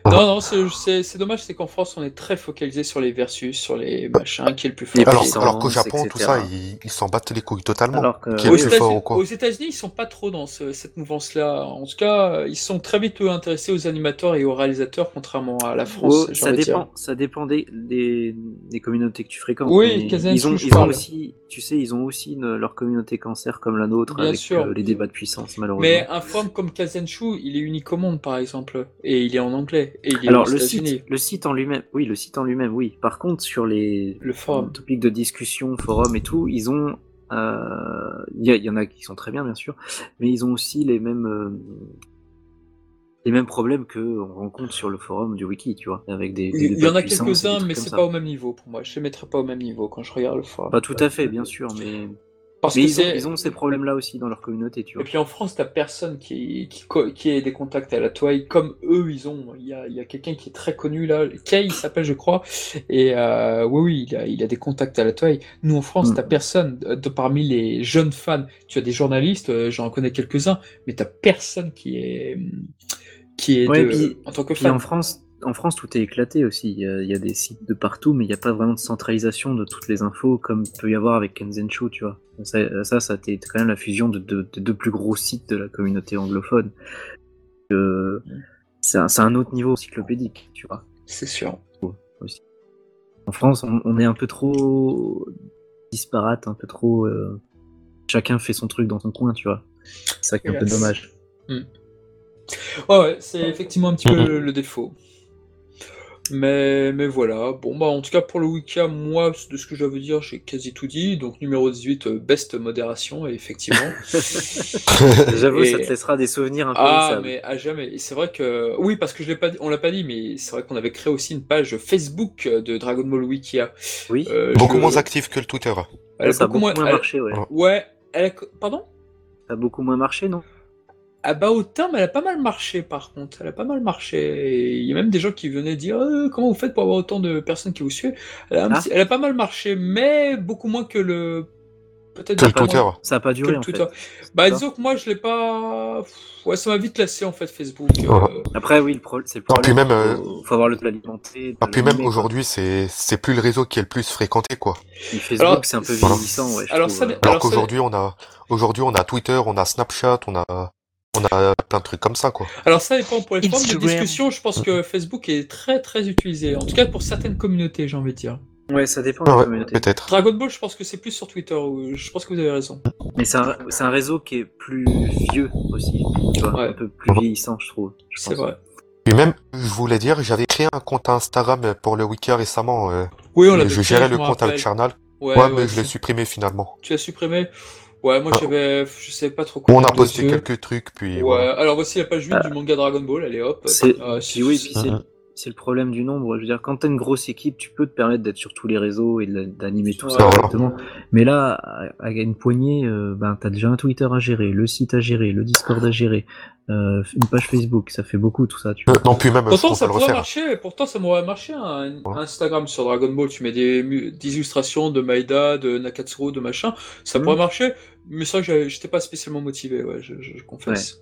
Non, non, c'est- dommage, c'est qu'en France, on est très focalisé sur les versus, sur les machins, qui est le plus fort. Alors, alors qu'au Japon, tout ça, ils ils s'en battent les couilles totalement. Alors que Qui est Aux le plus États- fort ou quoi aux États-Unis, ils sont pas trop dans ce- cette mouvance-là. En tout cas, ils sont très vite intéressés aux animateurs et aux réalisateurs, contrairement à la France. Oh, ça dépend, ça dépend des, des, des communautés que tu fréquentes. Oui, Kazan ils ont, ils ont aussi, tu sais, ils ont aussi une- leur communauté cancer comme la nôtre Bien avec sûr. euh, les débats de puissance malheureusement. Mais un forum comme Kazenshu, il est unique au monde, par exemple, et il est en anglais, et il est Alors le site, le site en lui-même, oui, le site en lui-même, oui. Par contre, sur les Le forum. topics de discussion, forums et tout, ils ont, euh, il y, a- il y en a qui sont très bien, bien sûr, mais ils ont aussi les mêmes, euh, les mêmes problèmes que on rencontre sur le forum du wiki, tu vois, avec des. des Il y en a et quelques-uns, mais c'est ça. pas au même niveau pour moi. Je les mettrai pas au même niveau quand je regarde le forum. Pas tout à fait, bien sûr, mais, Parce mais que ils, ont, c'est- ils ont ces problèmes-là aussi dans leur communauté, tu Et vois. puis en France, t'as personne qui, qui, qui ait des contacts à la toile comme eux ils ont. Il y a, a quelqu'un qui est très connu là, Kay il s'appelle je crois, et euh, oui oui il a, il a des contacts à la toile. Nous en France, Mm. t'as personne de, de parmi les jeunes fans. Tu as des journalistes, euh, j'en connais quelques-uns, mais t'as personne qui est qui est Ouais, de- puis- en tant que fan. en France, en France, tout est éclaté aussi. Il y, a, il y a des sites de partout, mais il n'y a pas vraiment de centralisation de toutes les infos comme peut y avoir avec Kenzenshu, tu vois. Ça, ça, ça quand même la fusion de deux de deux plus gros sites de la communauté anglophone. Euh, c'est un, autre niveau encyclopédique, tu vois. C'est sûr. En France, on, on est un peu trop disparate, un peu trop. euh, chacun fait son truc dans son coin, tu vois. C'est ça qui est un peu dommage. Ouais, ouais, c'est effectivement un petit peu le, le défaut. Mais, mais voilà, bon bah en tout cas pour le Wicca, moi de ce que j'avais dire, j'ai quasi tout dit. Donc numéro 18, euh, best modération, et effectivement. J'avoue, Et- ça te laissera des souvenirs un peu Ah, mais à jamais. C'est vrai que. Oui, parce que je l'ai pas... on l'a pas dit, mais c'est vrai qu'on avait créé aussi une page Facebook de Dragon Ball Wikia. Oui, Euh, Beaucoup je- moins actif que le Twitter. Elle a ça a beaucoup beaucoup moins marché, ouais. Ouais, elle a... Pardon? Ça a beaucoup moins marché, non? Ah bah au terme, elle a pas mal marché par contre. Elle a pas mal marché. Et il y a même des gens qui venaient dire Euh, comment vous faites pour avoir autant de personnes qui vous suivent? Elle a, Ah. petit- elle a pas mal marché, mais beaucoup moins que le. Peut-être Que le beaucoup moins Twitter. Ça a pas duré, en fait. Bah disons que moi je l'ai pas. Ouais, ça m'a vite lassé en fait Facebook. euh. Après, oui, le pro- c'est le Non, problème. puis même, euh, faut, avoir le l'alimenter. Et puis même aujourd'hui, c'est c'est plus le réseau qui est le plus fréquenté, quoi. Facebook, Alors, c'est un peu Voilà. vieillissant, ouais. Alors, ça Alors qu'aujourd'hui, on a aujourd'hui, on a Twitter, on a Snapchat, on a on a plein de trucs comme ça, quoi. Alors ça dépend pour les formes de discussion. Je pense que Facebook est très très utilisé. En tout cas pour certaines communautés, j'ai envie de dire. Ouais, ça dépend de Ah la ouais, communauté. peut-être. Dragon Ball, je pense que c'est plus sur Twitter. où- Je pense que vous avez raison. Mais c'est un, c'est un réseau qui est plus vieux aussi, tu vois, Ouais. un peu plus vieillissant, je trouve. je C'est vrai. Et même, je voulais dire, j'avais créé un compte Instagram pour le Wiki récemment. euh, Oui, on l'avait je fait, gérais le compte avec. Charnal. Ouais, Ouais, ouais, mais je l'ai supprimé finalement. Tu as supprimé Ouais, moi Ah. j'avais. Je sais pas trop quoi. On a posté dessus. quelques trucs, puis Ouais, voilà. alors voici la page 8 Ah. du manga Dragon Ball, allez hop. C'est- Ah, Puis oui, puis c'est c'est le problème du nombre. Je veux dire, quand t'as une grosse équipe, tu peux te permettre d'être sur tous les réseaux et d'animer tout Ouais. ça correctement. Mais là, à une poignée, euh, ben, t'as déjà un Twitter à gérer, le site à gérer, le Discord à gérer, euh, une page Facebook, ça fait beaucoup tout ça, tu vois. Euh, non, puis même, Pourtant, ça pourrait marcher, pourtant, ça m'aurait marché un Ouais. Instagram sur Dragon Ball. Tu mets des, illustrations de Maïda, de Nakatsuru, de machin. Ça Mhm. pourrait marcher, mais c'est vrai que j'avais- j'étais pas spécialement motivé, ouais, je, je- je confesse.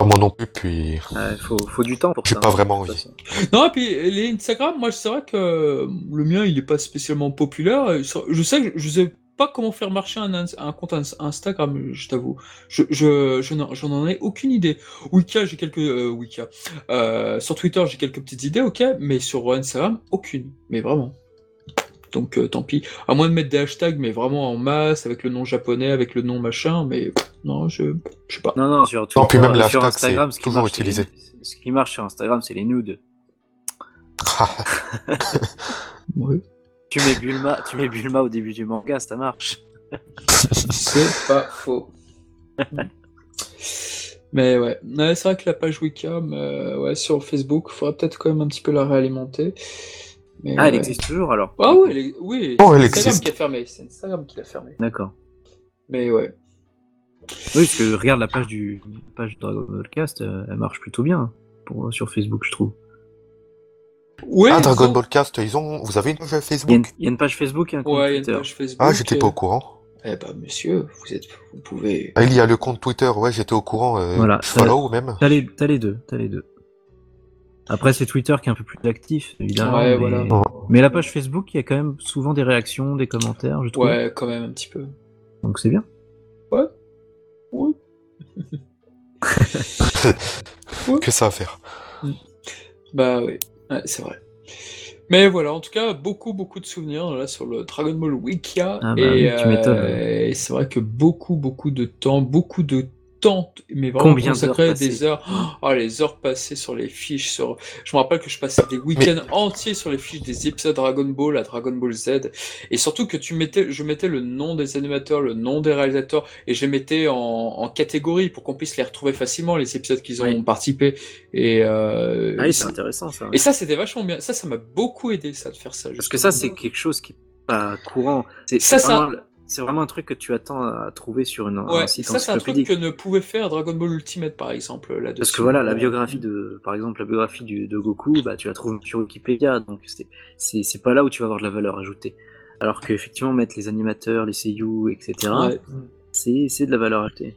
Moi non plus, puis Ouais, faut, faut du temps pour j'ai ça. pas hein, vraiment envie. Non, et puis les Instagram, moi, c'est vrai que euh, le mien, il est pas spécialement populaire. Ça- Je sais que je sais pas comment faire marcher un, compte ins- Instagram, je t'avoue. Je, je, je n'en, ai aucune idée. Wika, j'ai quelques euh. Euh, sur Twitter, j'ai quelques petites idées, ok, mais sur Instagram, aucune. Mais vraiment. Donc euh, tant pis. À moins de mettre des hashtags, mais vraiment en masse, avec le nom japonais, avec le nom machin, mais non, je, je sais pas. Non, non, sur, Non, même les sur hashtags, Instagram, c'est ce qui toujours marche, utilisé. les- Ce qui marche sur Instagram, c'est les nudes. Ouais. Tu mets Bulma, tu mets Bulma au début du manga, ça marche. C'est pas faux. Mais ouais, Ouais, c'est vrai que la page Wicam euh, ouais, sur Facebook, il faudrait peut-être quand même un petit peu la réalimenter. Mais, Ah, elle ouais. existe toujours alors Ah ouais, elle est- oui, Oh, elle c'est Instagram existe. qui a fermé. C'est Instagram qui l'a fermé. D'accord. Mais ouais. Oui, parce que regarde la page du la page Dragon Ball Cast, euh, elle marche plutôt bien pour, sur Facebook, je trouve. Ouais, ah, Dragon ont- Ball Cast, ils ont. Vous avez une page Il y, a une, Facebook il y a une page Facebook et un compte Ouais, il y a une page Facebook. Ah, j'étais pas euh, au courant. Eh ben, monsieur, vous êtes, vous pouvez. Ah, il y a le compte Twitter, ouais, j'étais au courant. Euh, Voilà. Follow même. T'as les, t'as les deux, t'as les deux. Après, c'est Twitter qui est un peu plus actif, évidemment. Ouais, mais... voilà. Ouais. mais la page Facebook, il y a quand même souvent des réactions, des commentaires, je trouve. Ouais, quand même un petit peu. Donc c'est bien. Ouais. Que ça à faire. Bah oui, ouais, c'est vrai. Mais voilà, en tout cas, beaucoup, beaucoup de souvenirs là sur le Dragon Ball Wikia. Ah bah et oui, tu m'étonnes. euh, et c'est vrai que beaucoup, beaucoup de temps, beaucoup de temps, mais vraiment Combien consacré des heures. Oh, les heures passées sur les fiches. Sur... Je me rappelle que je passais des week-ends entiers sur les fiches des épisodes Dragon Ball à Dragon Ball Z. Et surtout que tu mettais, je mettais le nom des animateurs, le nom des réalisateurs, et je les mettais en, en catégorie pour qu'on puisse les retrouver facilement, les épisodes qu'ils ont Oui. participé. Et, euh, Ah oui, c'est intéressant ça. et ça, c'était vachement bien. Ça, ça m'a beaucoup aidé, ça, de faire ça. Parce que ça, c'est quelque chose qui est pas courant. C'est Ça, ça- vraiment, c'est vraiment un truc que tu attends à trouver sur une, Ouais, un site ça, c'est un truc que ne pouvait faire Dragon Ball Ultimate, par exemple, là-dessus. Parce que voilà, la biographie de, par exemple, la biographie du, de Goku, bah, tu la trouves sur Wikipédia, donc c'est, c'est, c'est pas là où tu vas avoir de la valeur ajoutée. Alors qu'effectivement, mettre les animateurs, les seiyuu, etc., Ouais. c'est, c'est de la valeur ajoutée.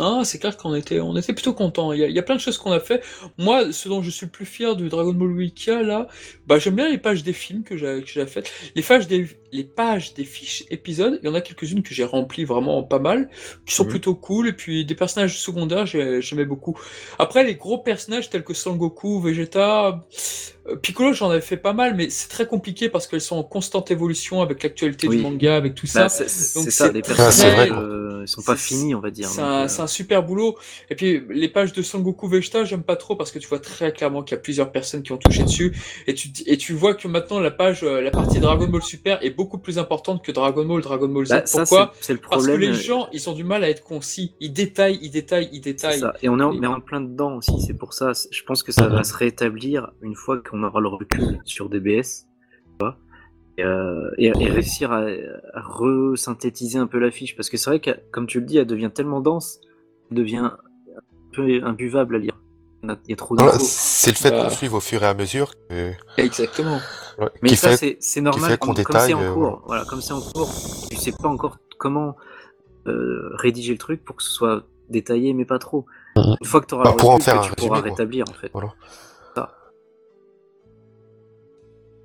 Ah, c'est clair qu'on était, on était plutôt contents. Il y, a, il y a plein de choses qu'on a fait. Moi, ce dont je suis le plus fier du Dragon Ball Wikia, là, bah, j'aime bien les pages des films que j'ai, que j'ai faites. Les pages des, les pages des fiches épisodes, il y en a quelques-unes que j'ai remplies vraiment pas mal, qui sont Mhm. plutôt cool. Et puis, des personnages secondaires, j'ai- j'aimais beaucoup. Après, les gros personnages tels que Sangoku, Vegeta, Piccolo, j'en avais fait pas mal, mais c'est très compliqué parce qu'elles sont en constante évolution avec l'actualité du manga, avec tout ça. Bah, c'est, c'est ça, c'est les personnages, c'est vrai, euh, ils sont pas finis, on va dire. C'est un, euh, c'est un super boulot. Et puis les pages de Sangoku Vegeta, j'aime pas trop parce que tu vois très clairement qu'il y a plusieurs personnes qui ont touché dessus. Et tu, et tu vois que maintenant la page, euh, la partie Dragon Ball Super est beaucoup plus importante que Dragon Ball, Dragon Ball Z. bah, ça, Pourquoi c'est, c'est le Parce problème. que les euh, gens, ils ont du mal à être concis. Ils détaillent, ils détaillent, ils détaillent. ça. Et on est en, mais en plein dedans aussi, c'est pour ça. Je pense que ça va se rétablir une fois qu'on aura le recul sur DBS. tu vois, Et, euh, et, et réussir à, à resynthétiser un peu la fiche. Parce que c'est vrai que, comme tu le dis, elle devient tellement dense, elle devient un peu imbuvable à lire. Il y a- trop c'est le fait Bah. qu'on suive au fur et à mesure que- Exactement. ouais, Mais ça, fait. c'est- normal. fait qu'on Comme, c'est en euh, cours, voilà, comme c'est en cours, tu sais pas encore comment euh, rédiger le truc pour que ce soit détaillé, mais pas trop. Mhm. Une fois que tu auras Bah, le pour en recul, faire que tu pourras quoi. rétablir, en fait. Voilà.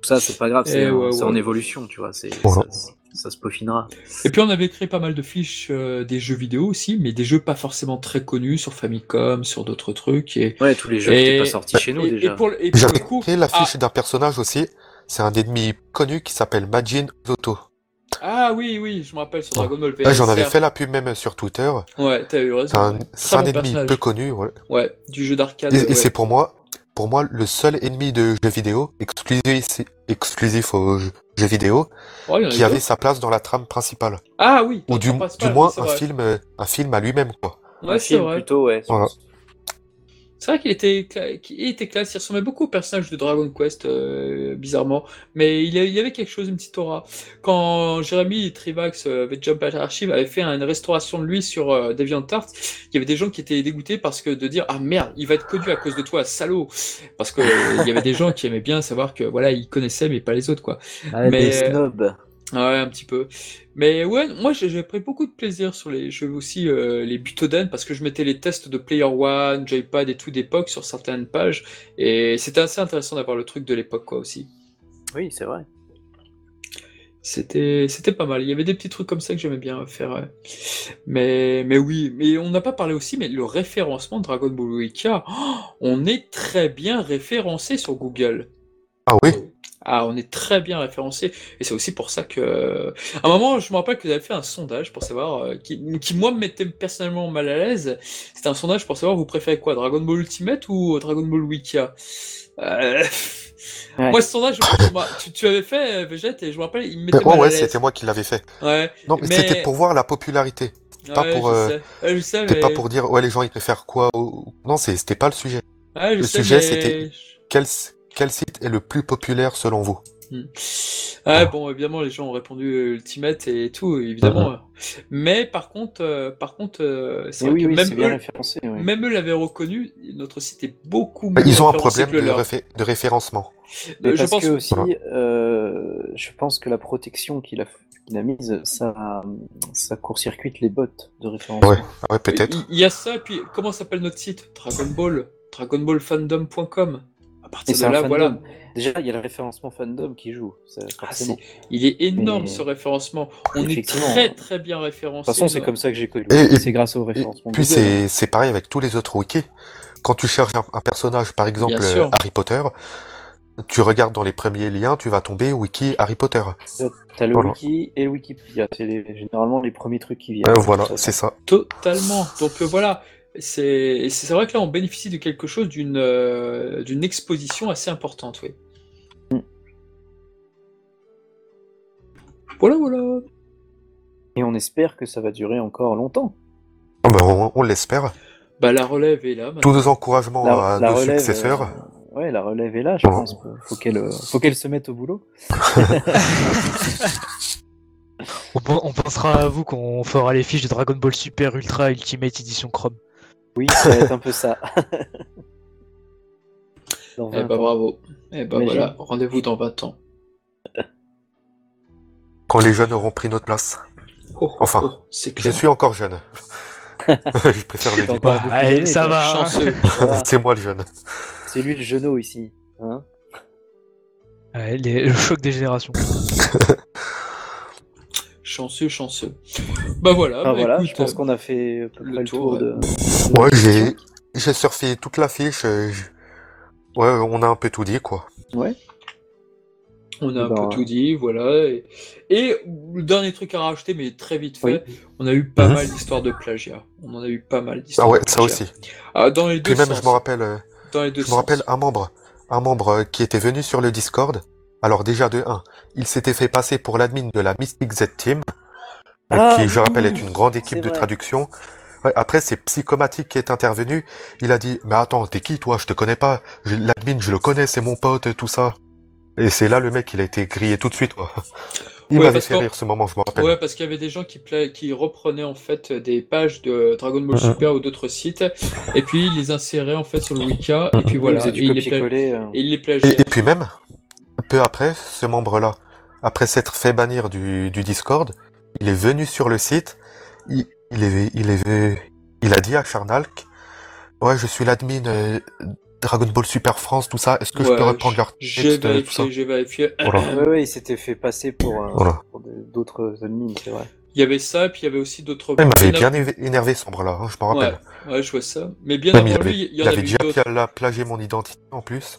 Ça, c'est pas grave, c'est Eh en, ouais, c'est ouais. en évolution, tu vois. c'est Voilà. ça, ça se peaufinera. Et puis on avait créé pas mal de fiches euh, des jeux vidéo aussi, mais des jeux pas forcément très connus sur Famicom, sur d'autres trucs. Et, Ouais, tous les jeux Et- qui n'étaient pas sortis chez nous et, et déjà. pour, et pour le coup, créé l'affiche ah, d'un personnage aussi. C'est un ennemi connu qui s'appelle Majin Zoto. ah oui, oui, je me rappelle sur Dragon Ball J'en avais fait la pub même sur Twitter. Ouais, t'as eu raison. C'est un, un ennemi peu connu. ouais. Ouais, du jeu d'arcade. Et, et c'est pour moi, pour moi, le seul ennemi de jeux vidéo exclusif, exclusif aux jeux vidéo a qui avait sa place dans la trame principale. Ah oui, Ou du, moins un film, un film à lui-même, quoi. Ouais, un c'est film vrai. plutôt, ouais. Voilà. C'est vrai qu'il était, qu'il était classe, il ressemblait beaucoup au personnage de Dragon Quest, euh, bizarrement. Mais il y il avait quelque chose, une petite aura. Quand Jérémy Trivax euh, avec Jump Archive avait fait une restauration de lui sur euh, DeviantArt, il y avait des gens qui étaient dégoûtés parce que de dire ah merde, il va être connu à cause de toi, salaud. Parce que euh, il y avait des gens qui aimaient bien savoir que voilà, ils connaissaient mais pas les autres quoi. Ah, Mais- des snobs. Ouais, un petit peu. Mais ouais, moi j'ai j'ai pris beaucoup de plaisir sur les jeux aussi, euh, les Butoden, parce que je mettais les tests de Player One, Joypad et tout d'époque sur certaines pages, et c'était assez intéressant d'avoir le truc de l'époque quoi aussi. Oui, c'est vrai. C'était c'était pas mal. Il y avait des petits trucs comme ça que j'aimais bien faire. ouais. Mais mais oui, mais on n'a pas parlé aussi, mais le référencement de Dragon Ball Wikia, oh, on est très bien référencé sur Google. Ah oui? Ah, on est très bien référencé. Et c'est aussi pour ça que. À un moment, je me rappelle que vous avez fait un sondage pour savoir. euh, qui, qui, moi, me mettait personnellement mal à l'aise. C'était un sondage pour savoir vous préférez quoi Dragon Ball Ultimate ou Dragon Ball Wikia? Euh... Ouais. Moi, ce sondage, tu, tu avais fait, euh, Vegeta, et je me rappelle, il me mettait Euh, ouais, c'était moi qui l'avais fait. Ouais, Non, mais, Mais- c'était pour voir la popularité. pas ouais, pour, je euh, sais. Ouais, je sais, C'était mais... pas pour dire, ouais, les gens ils préfèrent quoi ou... Non, c'est- c'était pas le sujet. Ouais, je le sais, sujet, mais- c'était- Quel, quel site est le plus populaire selon vous Ouais, bon, évidemment, les gens ont répondu euh, Ultimate et tout, évidemment. Mais par contre, euh, par contre, euh, c'est oui, oui, même eux, même eux l'avaient reconnu. Notre site est beaucoup Bah, mieux Ils ont un problème de, leur. réfé- de référencement. Mais je parce pense que aussi, Voilà. euh, je pense que la protection qu'il a, mise, ça, ça court-circuite les bots de référencement. Ouais, ouais peut-être. Il il y a ça, puis comment s'appelle notre site? Dragon Ball, dragonballfandom.com. Et partir de là, voilà. Déjà, il y a le référencement fandom qui joue, ça, Ah, il est énorme Mais- ce référencement. On est très très bien de référencé. toute façon, c'est comme ça que j'ai connu. Et- et- C'est grâce au Et référencement. puis Google, hein. c'est c'est pareil avec tous les autres wikis. Quand tu cherches un, un personnage, par exemple euh, Harry Potter, tu regardes dans les premiers liens, tu vas tomber wiki Harry Potter. T'as le Voilà. wiki et le Wikipédia. C'est les- généralement les premiers trucs qui viennent. Euh, voilà, De c'est ça. Totalement. Donc euh, voilà, c'est vrai que là on bénéficie de quelque chose d'une euh, d'une exposition assez importante, oui. Mm. Voilà, voilà. Et on espère que ça va durer encore longtemps. Ah ben, on on l'espère. Bah la relève est là. Tous nos encouragements à nos successeurs. euh, ouais, la relève est là, je pense. Faut, faut qu'elle, euh, faut qu'elle se mette au boulot. On, on pensera à vous quand on fera les fiches de Dragon Ball Super Ultra Ultimate Edition Chrome. Oui, ça va être un peu ça. Eh 20 bah ans. bravo. Eh bah Imagine. voilà, rendez-vous dans 20 ans. Quand les jeunes auront pris notre place. Oh, oh, Enfin, oh, c'est Je suis encore jeune. je préfère le dire. Bah, allez, d'années, ça va. hein. C'est moi le jeune. C'est lui le genou ici. Hein Ouais, les- le choc des générations. Chanceux, chanceux. Bah voilà, Ah, bah, voilà, écoute, je pense qu'on a fait à peu le près le tour, tour de. Ouais, j'ai j'ai surfé toute la fiche. euh, j'- Ouais, on a un peu tout dit, quoi. Ouais. On a un Ben, peu tout dit, voilà. Et, et le dernier truc à rajouter, mais très vite fait, on a eu pas Mhm. mal d'histoires de plagiat. On en a eu pas mal Ah d'histoires. ouais, de ça aussi. Ah, dans les deux Puis même, sens. je me rappelle, euh, Dans les deux je me rappelle un membre, un membre euh, qui était venu sur le Discord. Alors déjà de 1, il s'était fait passer pour l'admin de la Mystic Z Team, euh, Ah, qui, je rappelle, est une grande équipe de vrai. traduction. Ouais, après, c'est Psychomatic qui est intervenu. Il a dit, mais attends, t'es qui toi? Je te connais pas. L'admin, je le connais, c'est mon pote, tout ça. Et c'est là le mec, il a été grillé tout de suite. Quoi. Il Ouais, m'avait fait rire ce moment, je me rappelle. Ouais, parce qu'il y avait des gens qui, pla- qui reprenaient en fait des pages de Dragon Ball. Super ou d'autres sites, et puis ils les inséraient en fait sur le Wika, et puis voilà, et ils les, pla- euh. et ils les Et, plagiaient. et puis même, peu après, ce membre-là, après s'être fait bannir du, du Discord, il est venu sur le site, il, il, est, il, est, il a dit à Charnalk, ouais, je suis l'admin euh, Dragon Ball Super France, tout ça, est-ce que je peux reprendre leur J'ai texte, euh, vérifié, j'ai vérifié. Voilà. Ouais, ouais, il s'était fait passer pour, euh, Voilà. pour d'autres admins, c'est vrai. Il y avait ça, puis il y avait aussi d'autres. Il m'avait bien énervé ce membre-là, hein, je me rappelle. Ouais, je vois ça. Mais bien Même il avant avait, lui, il y il en avait avait déjà pla- plagié mon identité en plus.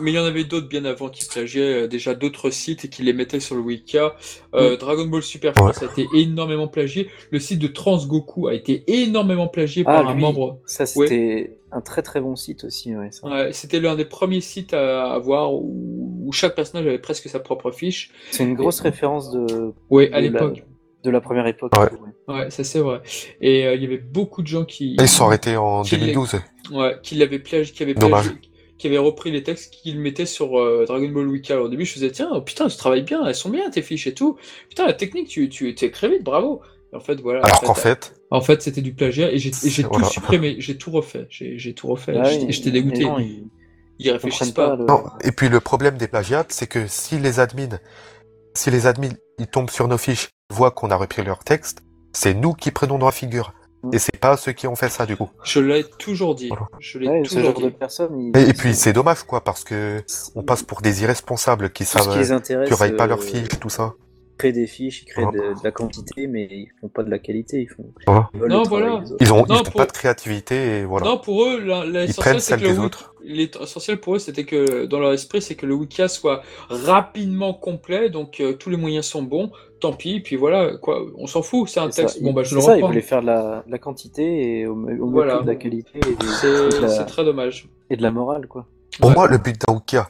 Mais il y en avait d'autres bien avant qui plagiaient euh, déjà d'autres sites et qui les mettaient sur le Wika. Euh, Dragon Ball Super France a été énormément plagié. Le site de Transgoku a été énormément plagié Ah, par un lui. membre. Ça, c'était un très très bon site aussi. Ouais, ça. Ouais, C'était l'un des premiers sites à avoir où, où chaque personnage avait presque sa propre fiche. C'est une grosse référence de, Ouais, à la- l'époque. De la première époque. Ouais. Ouais, ça c'est vrai. Et euh, il y avait beaucoup de gens qui, ils sont arrêtés en Qui l'est- 2012. ouais, qui l'avaient plagié, qui avaient Dommage. plagié, qui avaient repris les textes, qui le mettaient sur euh, Dragon Ball Wiki. Alors, au début, je faisais tiens, oh, putain, tu travailles bien, elles sont bien tes fiches et tout. Putain, la technique, tu, tu écris vite, bravo. Et en fait, voilà. Alors en qu'en fait, fait, en fait, c'était du plagiat et j'ai tout Voilà. supprimé, j'ai tout refait, j'ai tout refait. Ah J'étais dégoûté. gens, ils Ils réfléchissent pas. pas. le- Non, et puis le problème des plagiats, c'est que si les admins, si les admins, ils tombent sur nos fiches, voient qu'on a repris leur texte, c'est nous qui prenons dans la figure. Mm. Et c'est pas ceux qui ont fait ça, du coup. Je l'ai toujours dit. Voilà. Je l'ai Ouais, ce toujours genre dit. de personnes. ils- Et, et puis c'est dommage, quoi, parce que on passe pour des irresponsables qui Tout ce qui savent, les euh, qui pas euh, leurs fiches, tout ça. Ils créent des fiches, ils créent Voilà. de, de la quantité, mais ils font pas de la qualité. Ils font. Voilà. ils Non, voilà. Ils ont, Non, ils ont pour- pas de créativité, et voilà. Non, pour eux, la- Ils l'essentiel prennent c'est celle des autres. L'essentiel pour eux, c'était que dans leur esprit, c'est que le Wikia soit rapidement complet, donc euh, tous les moyens sont bons. Tant pis, puis voilà, quoi, on s'en fout, c'est un C'est ça, texte. Bon, bah, je c'est le ça, il reprends. voulait faire de la, de la quantité et au, au Voilà. de la qualité C'est et de la, c'est très dommage. et de la morale, quoi. Pour Ouais. moi, le but d'un Wikia,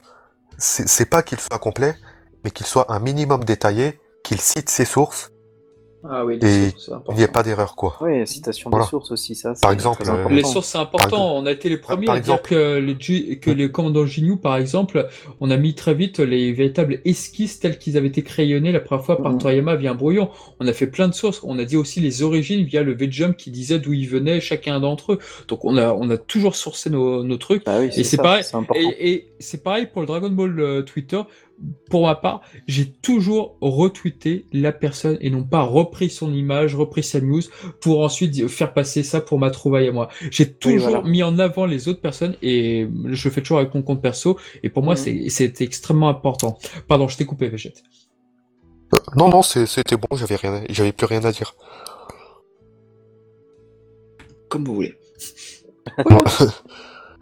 c'est c'est pas qu'il soit complet, mais qu'il soit un minimum détaillé, qu'il cite ses sources, Ah oui, Et les sources, c'est il n'y important. pas d'erreur, quoi. Ouais, citation Voilà. des sources aussi, ça. Par exemple, euh. Les sources, c'est important. On a été les premiers par à dire que les, que les commandants Gnu, par exemple, on a mis très vite les véritables esquisses telles qu'ils avaient été crayonnés la première fois par Mhm. Toriyama via un brouillon. On a fait plein de sources. On a dit aussi les origines via le V-Jump qui disait d'où ils venaient chacun d'entre eux. Donc on a, on a toujours sourcé nos, nos trucs. Bah oui, Et c'est pareil. Et c'est pareil pour le Dragon Ball euh, Twitter. Pour ma part, j'ai toujours retweeté la personne et non pas repris son image, repris sa news pour ensuite faire passer ça pour ma trouvaille à moi. J'ai toujours voilà. mis en avant les autres personnes et je le fais toujours avec mon compte perso et pour moi Mhm. c'est c'est extrêmement important. Pardon, je t'ai coupé Végette. Euh, Non, non, c'était bon, j'avais rien, j'avais plus rien à dire. Comme vous voulez.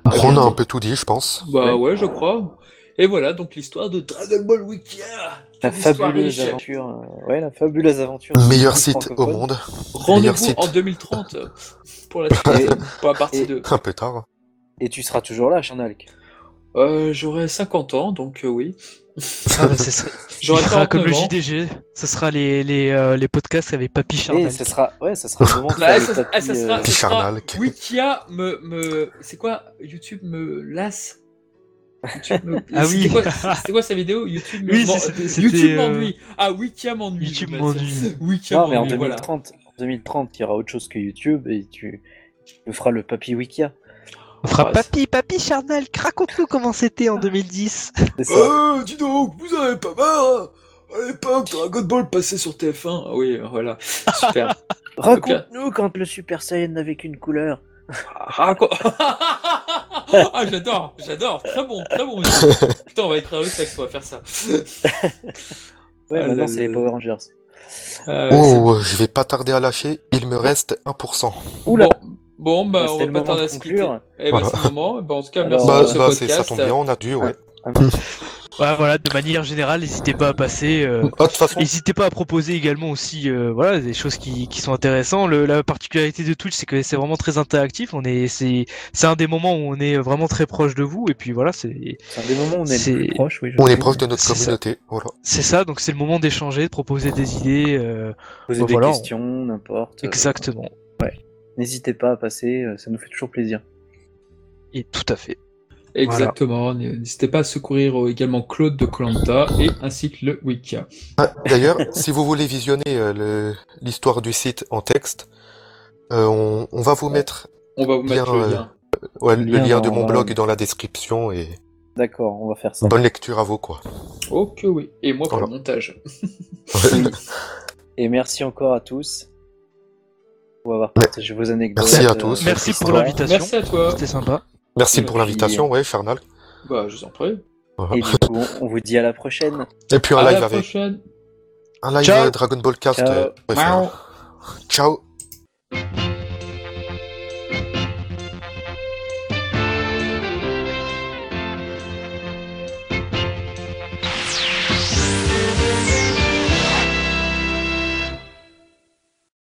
On a un peu tout dit, je pense. Bah ouais, je crois. Et voilà donc l'histoire de Dragon Ball Wikia. La Quelle histoire fabuleuse aventure. euh, Ouais, la fabuleuse aventure. Meilleur site au monde. Rendez-vous site. en 2030 pour la, suite, pour la partie et- 2. Un peu tard. Et tu seras toujours là, Charnalk. Euh, J'aurai 50 ans, donc euh, oui. Ah, bah, c'est ça. J'aurai fera comme le 39 ans. JDG. Ce sera les, les, euh, les podcasts avec Papy Et Charnal. ce sera, ouais, ça sera de Bah, ça, le ah, tapis, ça euh, sera, ça sera- Charnalk. Wikia me, me, c'est quoi? YouTube me lasse. YouTube me- Ah oui. quoi, c'était quoi sa vidéo? YouTube Oui, euh, m'ennuie. Ah Wikia m'ennuie. YouTube m'ennuie. Wikia Non, mais en m'ennuie, voilà. 2030, en 2030, il y aura autre chose que YouTube et tu, tu feras le papy Wikia. On fera Ah, Papy, Papy Charnal. Raconte-nous comment c'était en 2010. C'est ça. Euh, dis donc, vous avez pas marre À l'époque, Dragon Ball passait sur TF1. Ah oui, voilà. Super. Raconte-nous quand le Super Saiyan n'avait qu'une couleur. Raconte. ah, j'adore, j'adore. Très bon, très bon. Putain, on va écrire le texte, on va faire ça. Ouais, Ah, maintenant c'est les. Power Rangers. Euh, Oh, je vais pas tarder à lâcher. Il me reste 1%. Oula. Bon, bon bah, Bah, on va pas tarder de à se quitter. conclure. Eh ben, Voilà. c'est le moment. Bah, en tout cas, Alors, merci Bah, pour ce bah, podcast. ça tombe bien, on a dû, ouais. Ah, Ouais, voilà, de manière générale, n'hésitez pas à passer. euh, De toute façon, N'hésitez pas à proposer également aussi euh, voilà, des choses qui, qui sont intéressantes. Le- la particularité de Twitch, c'est que c'est vraiment très interactif. On est, c'est, c'est un des moments où on est vraiment très proche de vous. Et puis voilà, c'est, C'est un des moments où on est C'est- le plus proche, oui. je on est proche de notre C'est ça. communauté. Voilà. c'est ça. Donc c'est le moment d'échanger, de proposer des idées. euh, Poser Bah, des voilà, on- questions, n'importe. euh, exactement. N'hésitez pas à passer, euh, ça nous fait toujours plaisir. Et tout à fait. Exactement. N'hésitez pas à secourir euh, également Claude de Colanta et ainsi que le Wikia. Ah, D'ailleurs, si vous voulez visionner euh, l'histoire du site en texte, euh, on, on va vous mettre On va vous mettre Bien, le euh, lien. ouais, le Lien lien de mon blog dans la description et D'accord, on va faire ça. bonne lecture à vous, quoi. Que oui. Et moi pour Voilà. le montage. Et merci encore à tous pour avoir partagé vos anecdotes. Merci à tous. Merci pour l'invitation. Merci à toi. C'était sympa. Merci Et pour l'invitation, ouais, Charnal. Bah, je vous en prie. Voilà. Et du coup, on vous dit à la prochaine. Et puis un À live la avec prochaine. un live Ciao. euh, Dragon Ball Cast. Ciao. euh. Ciao.